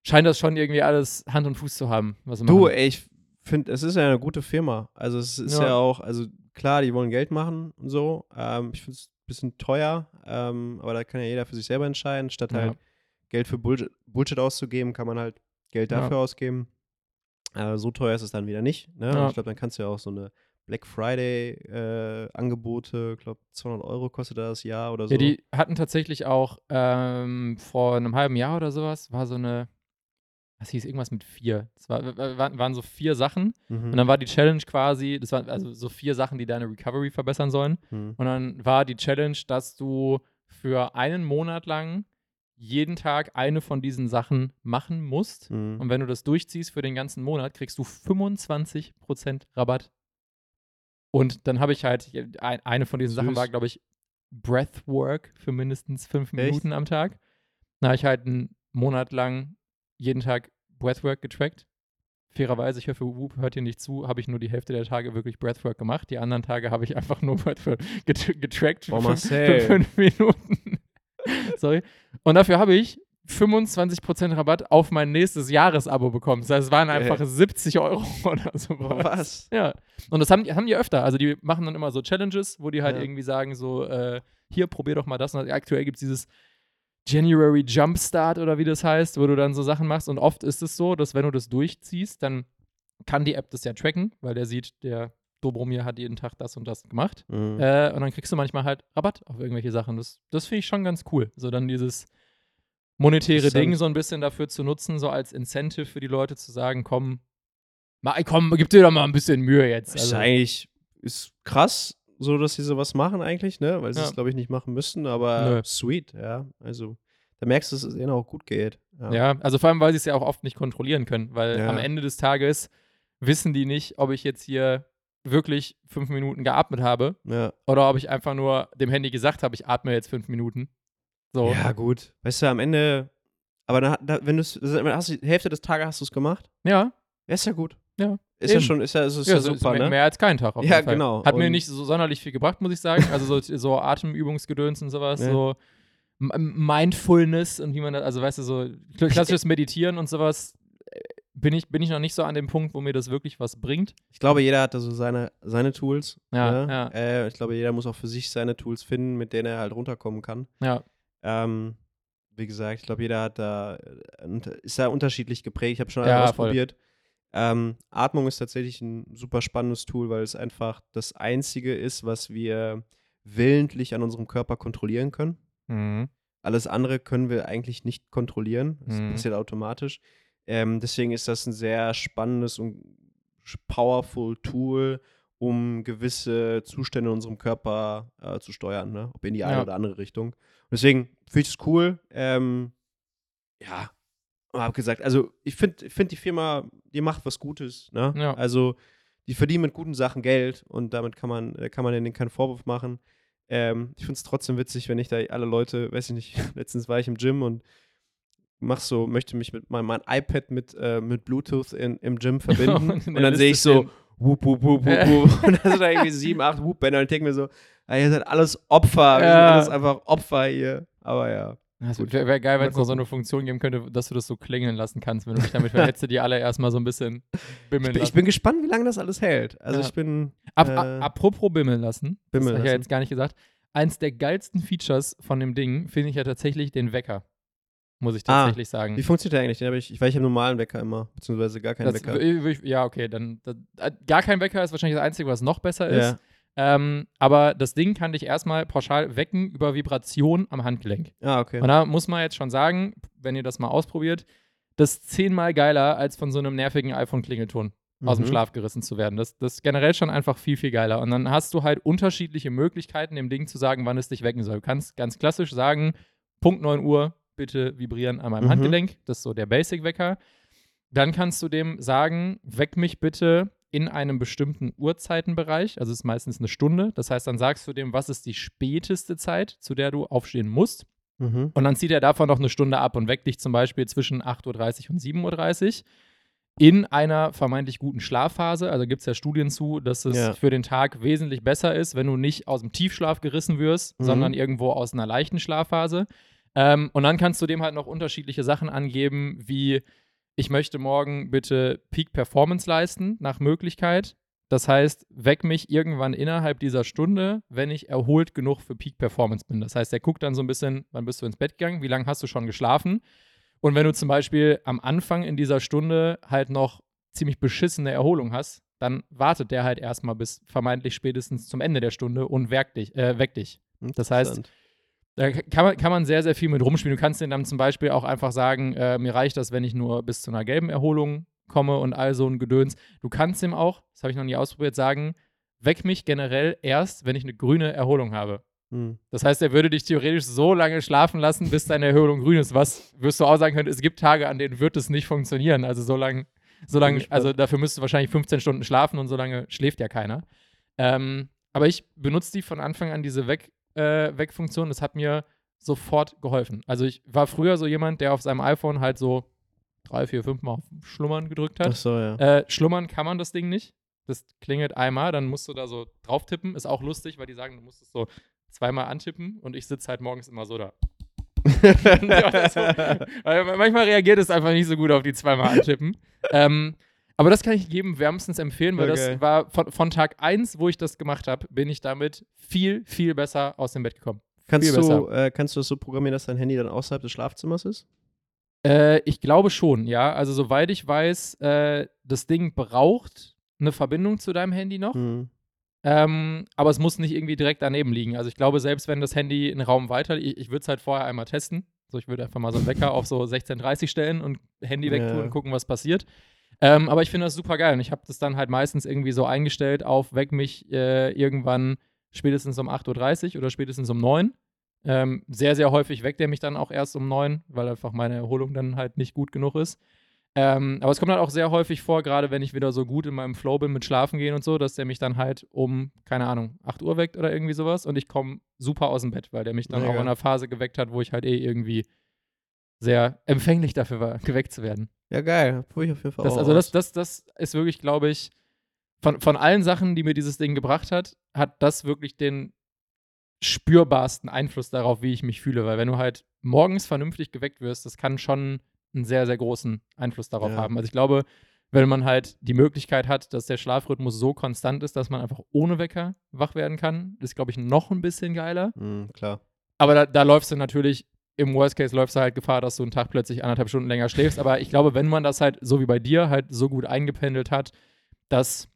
scheint das schon irgendwie alles Hand und Fuß zu haben, Du, ey, ich finde, es ist ja eine gute Firma. Also es ist ja, Ja. auch, also klar, die wollen Geld machen und so. Ähm, ich finde es bisschen teuer, ähm, aber da kann ja jeder für sich selber entscheiden. Statt Ja. halt Geld für Bullshit, Bullshit auszugeben, kann man halt Geld Ja. dafür ausgeben. Äh, so teuer ist es dann wieder nicht. Ne? Ja. Ich glaube, dann kannst du ja auch so eine Black Friday äh, Angebote, ich glaube 200 Euro kostet das Jahr oder so. Ja, die hatten tatsächlich auch ähm, vor einem halben Jahr oder sowas, war so eine, was hieß irgendwas mit vier. Das war, wa- wa- waren so vier Sachen. Mhm. Und dann war die Challenge quasi, das waren also so vier Sachen, die deine Recovery verbessern sollen. Mhm. Und dann war die Challenge, dass du für einen Monat lang jeden Tag eine von diesen Sachen machen musst. Mhm. Und wenn du das durchziehst für den ganzen Monat, kriegst du 25% Rabatt. Und dann habe ich halt, ein, eine von diesen Sachen Süß. war, glaube ich, Breathwork für mindestens fünf Echt? Minuten am Tag. Da habe ich halt einen Monat lang jeden Tag Breathwork getrackt. Fairerweise, ich hoffe, Whoop hört hier nicht zu, habe ich nur die Hälfte der Tage wirklich Breathwork gemacht. Die anderen Tage habe ich einfach nur Breathwork get getrackt für, Oh, fünf- für Marcel. fünf Minuten. Sorry. Und dafür habe ich 25% Rabatt auf mein nächstes Jahresabo bekommen. Das heißt, es waren einfach 70 Euro oder so. Was? Ja. Und das haben, die- haben die öfter. Also die machen dann immer so Challenges, wo die halt Ja. irgendwie sagen, so, äh, hier, probier doch mal das. Und aktuell gibt es dieses January Jumpstart oder wie das heißt, wo du dann so Sachen machst. Und oft ist es so, dass wenn du das durchziehst, dann kann die App das ja tracken, weil der sieht, der Dobromir hat jeden Tag das und das gemacht. Mhm. Äh, und dann kriegst du manchmal halt Rabatt auf irgendwelche Sachen. Das, das finde ich schon ganz cool. So dann dieses monetäre. Ding so ein bisschen dafür zu nutzen, so als Incentive für die Leute zu sagen, komm, mal, komm, gib dir doch mal ein bisschen Mühe jetzt. Also, eigentlich ist krass, so dass sie sowas machen eigentlich, ne? Weil sie Ja. es, glaube ich, nicht machen müssten, aber Nö. sweet, ja. Also, da merkst du, dass es ihnen auch gut geht. ja, also vor allem, weil sie es ja auch oft nicht kontrollieren können, weil Ja. am Ende des Tages wissen die nicht, ob ich jetzt hier wirklich fünf Minuten geatmet habe Ja. oder ob ich einfach nur dem Handy gesagt habe, ich atme jetzt fünf Minuten. So. ja, gut. Weißt du, am Ende, aber da, da, wenn du es, hast du die Hälfte des Tages hast du es gemacht, Ja, ja, ist ja gut. Ja, Ist ja eben. schon, ist ja, ist, ist ja, ja, super, mehr, ne? mehr als keinen Tag auf Ja, jeden Fall. genau. Hat mir Und- nicht so sonderlich viel gebracht, muss ich sagen. Also so, so Atemübungsgedöns und sowas, Ja. so Mindfulness und wie man das, also weißt du, so kl- klassisches Meditieren und sowas, äh, bin ich, bin ich noch nicht so an dem Punkt, wo mir das wirklich was bringt. Ich glaube, jeder hat da so seine, seine Tools. Ja, ne? ja. Äh, ich glaube, jeder muss auch für sich seine Tools finden, mit denen er halt runterkommen kann. Ja, Ähm, wie gesagt, ich glaube, jeder hat da, äh, ist da unterschiedlich geprägt. Ich habe schon Ja, alles voll. Ähm, Atmung ist tatsächlich ein super spannendes Tool, weil es einfach das einzige ist, was wir willentlich an unserem Körper kontrollieren können. Mhm. Alles andere können wir eigentlich nicht kontrollieren. Das Mhm. passiert automatisch. Ähm, deswegen ist das ein sehr spannendes und powerful Tool, um gewisse Zustände in unserem Körper äh, zu steuern, ne? ob in die eine Ja. oder andere Richtung. Und deswegen finde ich es cool. Ähm, ja, habe gesagt, also ich finde ich find die Firma, die macht was Gutes. Ne? Ja. Also die verdienen mit guten Sachen Geld und damit kann man, äh, kann man denen keinen Vorwurf machen. Ähm, ich finde es trotzdem witzig, wenn ich da alle Leute, weiß ich nicht, letztens war ich im Gym und mach so, möchte mich mit meinem mein iPad mit, äh, mit Bluetooth in, im Gym verbinden. Und und dann sehe ich so, wup, wup, wup, wup, wup. Und da sind da irgendwie sieben, acht Whoop-Bänder und ich denke mir so, ah, ihr seid alles Opfer, wir Ja. sind alles einfach Opfer hier. Aber ja. Also wäre wär geil, wenn es noch so eine Funktion geben könnte, dass du das so klingeln lassen kannst, wenn du dich damit verhetzt, die alle erstmal so ein bisschen bimmeln Ich bin, ich bin gespannt, wie lange das alles hält. Also Ja. ich bin. Ab, äh, apropos bimmeln lassen, Bimmeln das habe ich ja lassen. jetzt gar nicht gesagt. Eins der geilsten Features von dem Ding finde ich ja tatsächlich den Wecker. Muss ich Ah, tatsächlich sagen. Wie funktioniert der eigentlich? Den hab ich, ich, weil ich habe normalen Wecker immer, beziehungsweise gar keinen Das, Wecker. ja, okay, dann, dann äh, gar kein Wecker ist wahrscheinlich das Einzige, was noch besser ist. Ja. Ähm, aber das Ding kann dich erstmal pauschal wecken über Vibration am Handgelenk. Ah, okay. Und da muss man jetzt schon sagen, wenn ihr das mal ausprobiert, das ist zehnmal geiler, als von so einem nervigen iPhone-Klingelton aus dem Mhm. Schlaf gerissen zu werden. Das, das ist generell schon einfach viel, viel geiler. Und dann hast du halt unterschiedliche Möglichkeiten, dem Ding zu sagen, wann es dich wecken soll. Du kannst ganz klassisch sagen, Punkt 9 Uhr, bitte vibrieren an meinem Mhm. Handgelenk. Das ist so der Basic-Wecker. Dann kannst du dem sagen, weck mich bitte in einem bestimmten Uhrzeitenbereich. Also es ist meistens eine Stunde. Das heißt, dann sagst du dem, was ist die späteste Zeit, zu der du aufstehen musst. Mhm. Und dann zieht er davon noch eine Stunde ab und weckt dich zum Beispiel zwischen 8.30 Uhr und 7.30 Uhr in einer vermeintlich guten Schlafphase. Also gibt es ja Studien zu, dass es Ja. für den Tag wesentlich besser ist, wenn du nicht aus dem Tiefschlaf gerissen wirst, Mhm. sondern irgendwo aus einer leichten Schlafphase. Ähm, und dann kannst du dem halt noch unterschiedliche Sachen angeben, wie ich möchte morgen bitte Peak Performance leisten, nach Möglichkeit. Das heißt, weck mich irgendwann innerhalb dieser Stunde, wenn ich erholt genug für Peak Performance bin. Das heißt, er guckt dann so ein bisschen, wann bist du ins Bett gegangen, wie lange hast du schon geschlafen. Und wenn du zum Beispiel am Anfang in dieser Stunde halt noch ziemlich beschissene Erholung hast, dann wartet der halt erstmal bis vermeintlich spätestens zum Ende der Stunde und weckt dich. Äh, weckt dich. Das heißt. Da kann man, kann man sehr, sehr viel mit rumspielen. Du kannst denen dann zum Beispiel auch einfach sagen, äh, mir reicht das, wenn ich nur bis zu einer gelben Erholung komme und all so ein Gedöns. Du kannst ihm auch, das habe ich noch nie ausprobiert, sagen, weck mich generell erst, wenn ich eine grüne Erholung habe. Hm. Das heißt, er würde dich theoretisch so lange schlafen lassen, bis deine Erholung grün ist. Was wirst du auch sagen können, es gibt Tage, an denen wird es nicht funktionieren. Also so lange, so lang, also dafür müsstest du wahrscheinlich 15 Stunden schlafen und so lange schläft ja keiner. Ähm, aber ich benutze die von Anfang an, diese Weg, äh, Wegfunktion. Das hat mir sofort geholfen. Also ich war früher so jemand, der auf seinem iPhone halt so drei, vier, fünf Mal auf Schlummern gedrückt hat. Ach so, ja. Äh, schlummern kann man das Ding nicht. Das klingelt einmal, dann musst du da so drauf tippen. Ist auch lustig, weil die sagen, du musst es so zweimal antippen und ich sitze halt morgens immer so da. Ja, so. Manchmal reagiert es einfach nicht so gut auf die zweimal antippen. ähm, aber das kann ich jedem wärmstens empfehlen, weil Ja, das war von, von Tag 1, wo ich das gemacht habe, bin ich damit viel, viel besser aus dem Bett gekommen. kannst, viel du, äh, kannst du das so programmieren, dass dein Handy dann außerhalb des Schlafzimmers ist? Äh, ich glaube schon, ja. Also soweit ich weiß, äh, das Ding braucht eine Verbindung zu deinem Handy noch. Hm. Ähm, aber es muss nicht irgendwie direkt daneben liegen. Also ich glaube, selbst wenn das Handy einen Raum weiter, ich, ich würde es halt vorher einmal testen. So, ich würde einfach mal so einen Wecker auf so 16.30 stellen und Handy Ja. wegtun und gucken, was passiert. Ähm, aber ich finde das super geil und ich habe das dann halt meistens irgendwie so eingestellt auf weck mich äh, irgendwann spätestens um 8.30 Uhr oder spätestens um 9 ähm, sehr, sehr häufig weckt er mich dann auch erst um 9, weil einfach meine Erholung dann halt nicht gut genug ist. Ähm, aber es kommt halt auch sehr häufig vor, gerade wenn ich wieder so gut in meinem Flow bin mit Schlafen gehen und so, dass der mich dann halt um, keine Ahnung, 8 Uhr weckt oder irgendwie sowas und ich komme super aus dem Bett, weil der mich dann Mega. auch in einer Phase geweckt hat, wo ich halt eh irgendwie sehr empfänglich dafür war, geweckt zu werden. Ja, geil. Probier ich auf jeden Fall Das, auch also das, das, das ist wirklich, glaube ich, von, von allen Sachen, die mir dieses Ding gebracht hat, hat das wirklich den spürbarsten Einfluss darauf, wie ich mich fühle. Weil wenn du halt morgens vernünftig geweckt wirst, das kann schon einen sehr, sehr großen Einfluss darauf Ja. haben. Also ich glaube, wenn man halt die Möglichkeit hat, dass der Schlafrhythmus so konstant ist, dass man einfach ohne Wecker wach werden kann, ist, glaube ich, noch ein bisschen geiler. Hm, klar. Aber da, da läufst du natürlich, im Worst Case läufst du halt Gefahr, dass du einen Tag plötzlich anderthalb Stunden länger schläfst. Aber ich glaube, wenn man das halt, so wie bei dir, halt so gut eingependelt hat, dass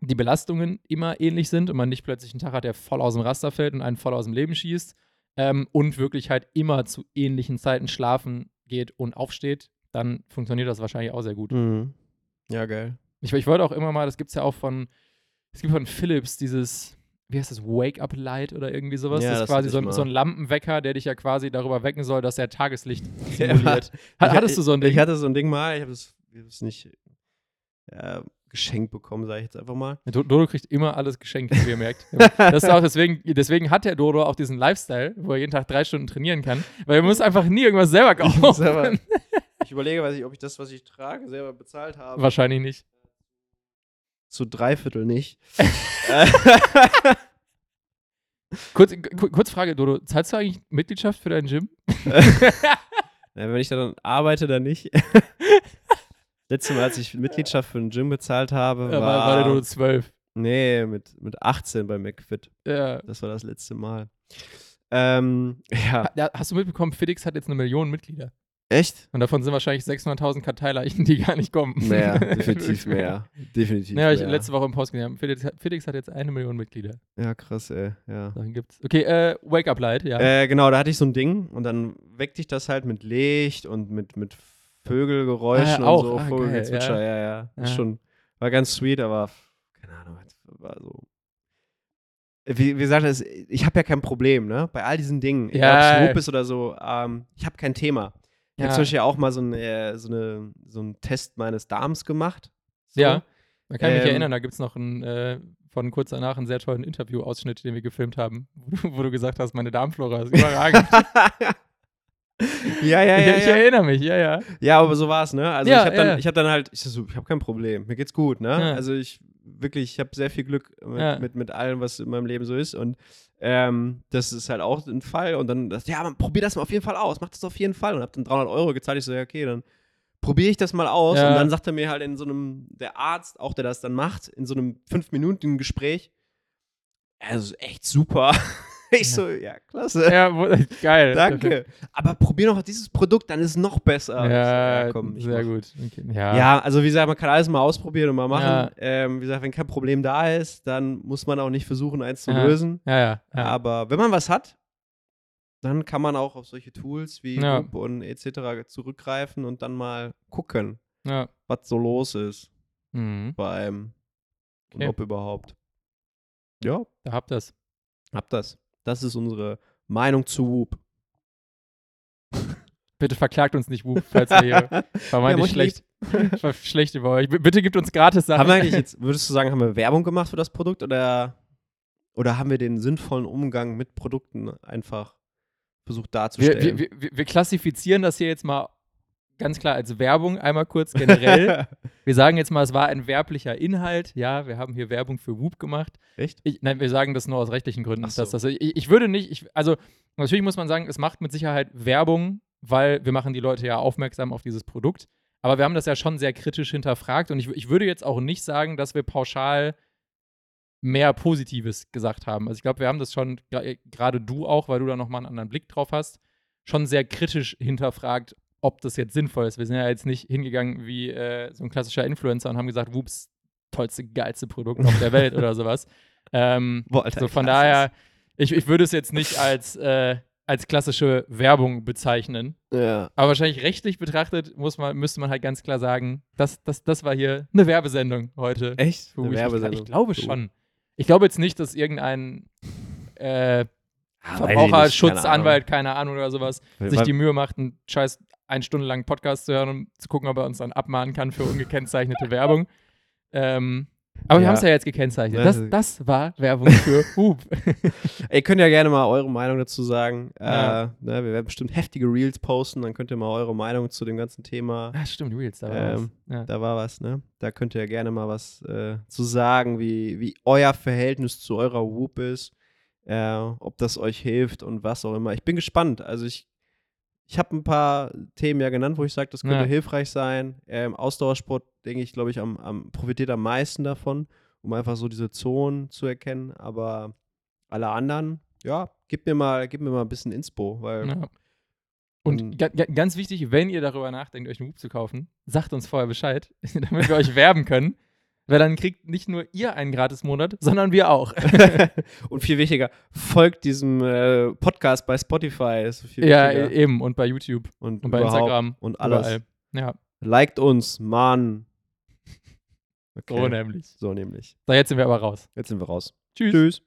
die Belastungen immer ähnlich sind und man nicht plötzlich einen Tag hat, der voll aus dem Raster fällt und einen voll aus dem Leben schießt ähm, und wirklich halt immer zu ähnlichen Zeiten schlafen geht und aufsteht, dann funktioniert das wahrscheinlich auch sehr gut. Hm. Ja, geil. Ich, ich wollte auch immer mal, das gibt es ja auch von, es gibt von Philips dieses, wie heißt das, Wake-up-Light oder irgendwie sowas. Ja, das ist das quasi so ich ein, so ein Lampenwecker, der dich ja quasi darüber wecken soll, dass er Tageslicht Ja. simuliert. Ich- Hattest du so ein Ding? Ich hatte so ein Ding mal, ich habe es ich nicht ja, geschenkt bekommen, sage ich jetzt einfach mal. Do- Dodo kriegt immer alles geschenkt, wie ihr merkt. Das ist auch deswegen, deswegen hat der Dodo auch diesen Lifestyle, wo er jeden Tag drei Stunden trainieren kann, weil er muss einfach nie irgendwas selber Ich kaufen. selber- Ich überlege, weiß ich, ob ich das, was ich trage, selber bezahlt habe. Wahrscheinlich nicht. Zu drei Viertel nicht. Kurz, ku- kurz Frage, Dodo, zahlst du eigentlich Mitgliedschaft für dein Gym? Ja, wenn ich dann arbeite, dann nicht. Letztes Mal, als ich Mitgliedschaft für ein Gym bezahlt habe, Ja, war, war, der Dodo zwölf. nee, mit, mit 18 bei McFit. Ja. Das war das letzte Mal. Ähm, ja. Ha-. Hast du mitbekommen, FitX hat jetzt eine Million Mitglieder. Echt? Und davon sind wahrscheinlich 600.000 Karteileichen, die gar nicht kommen. Mehr, definitiv mehr. Definitiv Ja, ich mehr. letzte Woche im Post gesehen. Hat- FitX hat jetzt eine Million Mitglieder. ja, krass, ey. Ja. Dann gibt's. Okay, äh, Wake Up Light, ja. Äh, genau, da hatte ich so ein Ding und dann weckte ich das halt mit Licht und mit, mit Vögelgeräuschen Ah, auch. und so, Ah, Vogelgezwitscher, ja, ja. Ja. schon, war ganz sweet, aber keine Ahnung, war so. Wie, wie gesagt, es- ich habe ja kein Problem, ne? Bei all diesen Dingen, egal ob Ja. es Whoop ist oder so, ähm, ich habe kein Thema. Ich habe Ja. zum Beispiel auch mal so, ein, äh, so, eine, so einen Test meines Darms gemacht. So. Ja. Man kann mich Ähm, erinnern, da gibt es noch ein, äh, von kurz danach einen sehr tollen Interview-Ausschnitt, den wir gefilmt haben, wo du, wo du gesagt hast, meine Darmflora ist überragend. ja, ja, ja. ich ja. erinnere mich, ja, ja. Ja, aber so war es, ne? Also Ja, ich habe dann, ja. ich hab dann halt, ich so, ich habe kein Problem, mir geht's gut, ne? Also ich wirklich, ich habe sehr viel Glück mit, Ja. mit, mit allem, was in meinem Leben so ist und ähm, das ist halt auch ein Fall und dann, das, ja, man, probier das mal auf jeden Fall aus, mach das auf jeden Fall und hab dann 300 Euro gezahlt, ich so, ja, okay, dann probiere ich das mal aus Ja. und dann sagt er mir halt in so einem, der Arzt, auch der das dann macht, in so einem fünf Minuten Gespräch, also echt super. ich so, ja, klasse. Ja, geil. Danke. Aber probier noch dieses Produkt, dann ist es noch besser. Ich so, Ja, komm, sehr mach. gut. Okay. Ja. Ja, also wie gesagt, man kann alles mal ausprobieren und mal machen. Ja. Ähm, wie gesagt, wenn kein Problem da ist, dann muss man auch nicht versuchen, eins zu Ja. lösen. Ja, ja. ja. Aber wenn man was hat, dann kann man auch auf solche Tools wie Ja. Loop und etc. zurückgreifen und dann mal gucken, ja. was so los ist Mhm. bei einem und Okay. ob überhaupt. Ja, Da habt ihr's. hab das. Das ist unsere Meinung zu Whoop. Bitte verklagt uns nicht, Whoop, falls wir hier vermeintlich Ja, schlecht, schlecht über euch. B- Bitte gibt uns gratis Sachen. Haben wir eigentlich jetzt, würdest du sagen, haben wir Werbung gemacht für das Produkt oder, oder haben wir den sinnvollen Umgang mit Produkten einfach versucht wir, darzustellen? wir, wir, wir klassifizieren das hier jetzt mal ganz klar als Werbung, einmal kurz generell. wir sagen jetzt mal, es war ein werblicher Inhalt. Ja, wir haben hier Werbung für Whoop gemacht. Echt? Ich, nein, wir sagen das nur aus rechtlichen Gründen. So. Dass das, ich, ich würde nicht, ich, also natürlich muss man sagen, es macht mit Sicherheit Werbung, weil wir machen die Leute ja aufmerksam auf dieses Produkt. Aber wir haben das ja schon sehr kritisch hinterfragt und ich, ich würde jetzt auch nicht sagen, dass wir pauschal mehr Positives gesagt haben. Also ich glaube, wir haben das schon, gra- gerade du auch, weil du da nochmal einen anderen Blick drauf hast, schon sehr kritisch hinterfragt, ob das jetzt sinnvoll ist. Wir sind ja jetzt nicht hingegangen wie äh, so ein klassischer Influencer und haben gesagt, wups, tollste, geilste Produkt auf der Welt oder sowas. Ähm, Boah, Alter, so von daher, ich, ich würde es jetzt nicht als, äh, als klassische Werbung bezeichnen. Ja. Aber wahrscheinlich rechtlich betrachtet muss man, müsste man halt ganz klar sagen, das, das, das war hier eine Werbesendung heute. Echt? Eine. Ich- Werbesendung. Ich glaube schon. Ich glaube jetzt nicht, dass irgendein äh, Ah, Verbraucherschutzanwalt, keine Ahnung oder sowas, keine sich die Mühe macht, einen scheiß eine Stunde lang Podcast zu hören, um zu gucken, ob er uns dann abmahnen kann für ungekennzeichnete Werbung. Ähm, aber wir Ja. haben es ja jetzt gekennzeichnet. Das Das, war Werbung für Hub. Ihr könnt ja gerne mal eure Meinung dazu sagen. Ja. Äh, ne, wir werden bestimmt heftige Reels posten, dann könnt ihr mal eure Meinung zu dem ganzen Thema. ah, stimmt, Reels, da war Ähm, was. Ja. Da war was, ne? Da könnt ihr gerne mal was äh, zu sagen, wie, wie euer Verhältnis zu eurer Whoop ist, äh, ob das euch hilft und was auch immer. Ich bin gespannt. Also ich, ich habe ein paar Themen ja genannt, wo ich sage, das könnte Ja. hilfreich sein. Ähm, Ausdauersport, denke ich, glaube ich, am, am, profitiert am meisten davon, um einfach so diese Zonen zu erkennen. Aber alle anderen, ja, gib mir mal, gib mir mal ein bisschen Inspo, weil Ja. Und ga, ga, ganz wichtig, wenn ihr darüber nachdenkt, euch einen Hub zu kaufen, sagt uns vorher Bescheid, damit wir euch werben können. Weil dann kriegt nicht nur ihr einen Gratis-Monat, sondern wir auch. und viel wichtiger, folgt diesem äh, Podcast bei Spotify. Ja, wichtiger. eben. Und bei YouTube und, und bei Instagram. und alles. Überall. Ja, Liked uns, Mann. Okay. so nämlich. So nämlich. So, jetzt sind wir aber raus. Jetzt sind wir raus. Tschüss. Tschüss.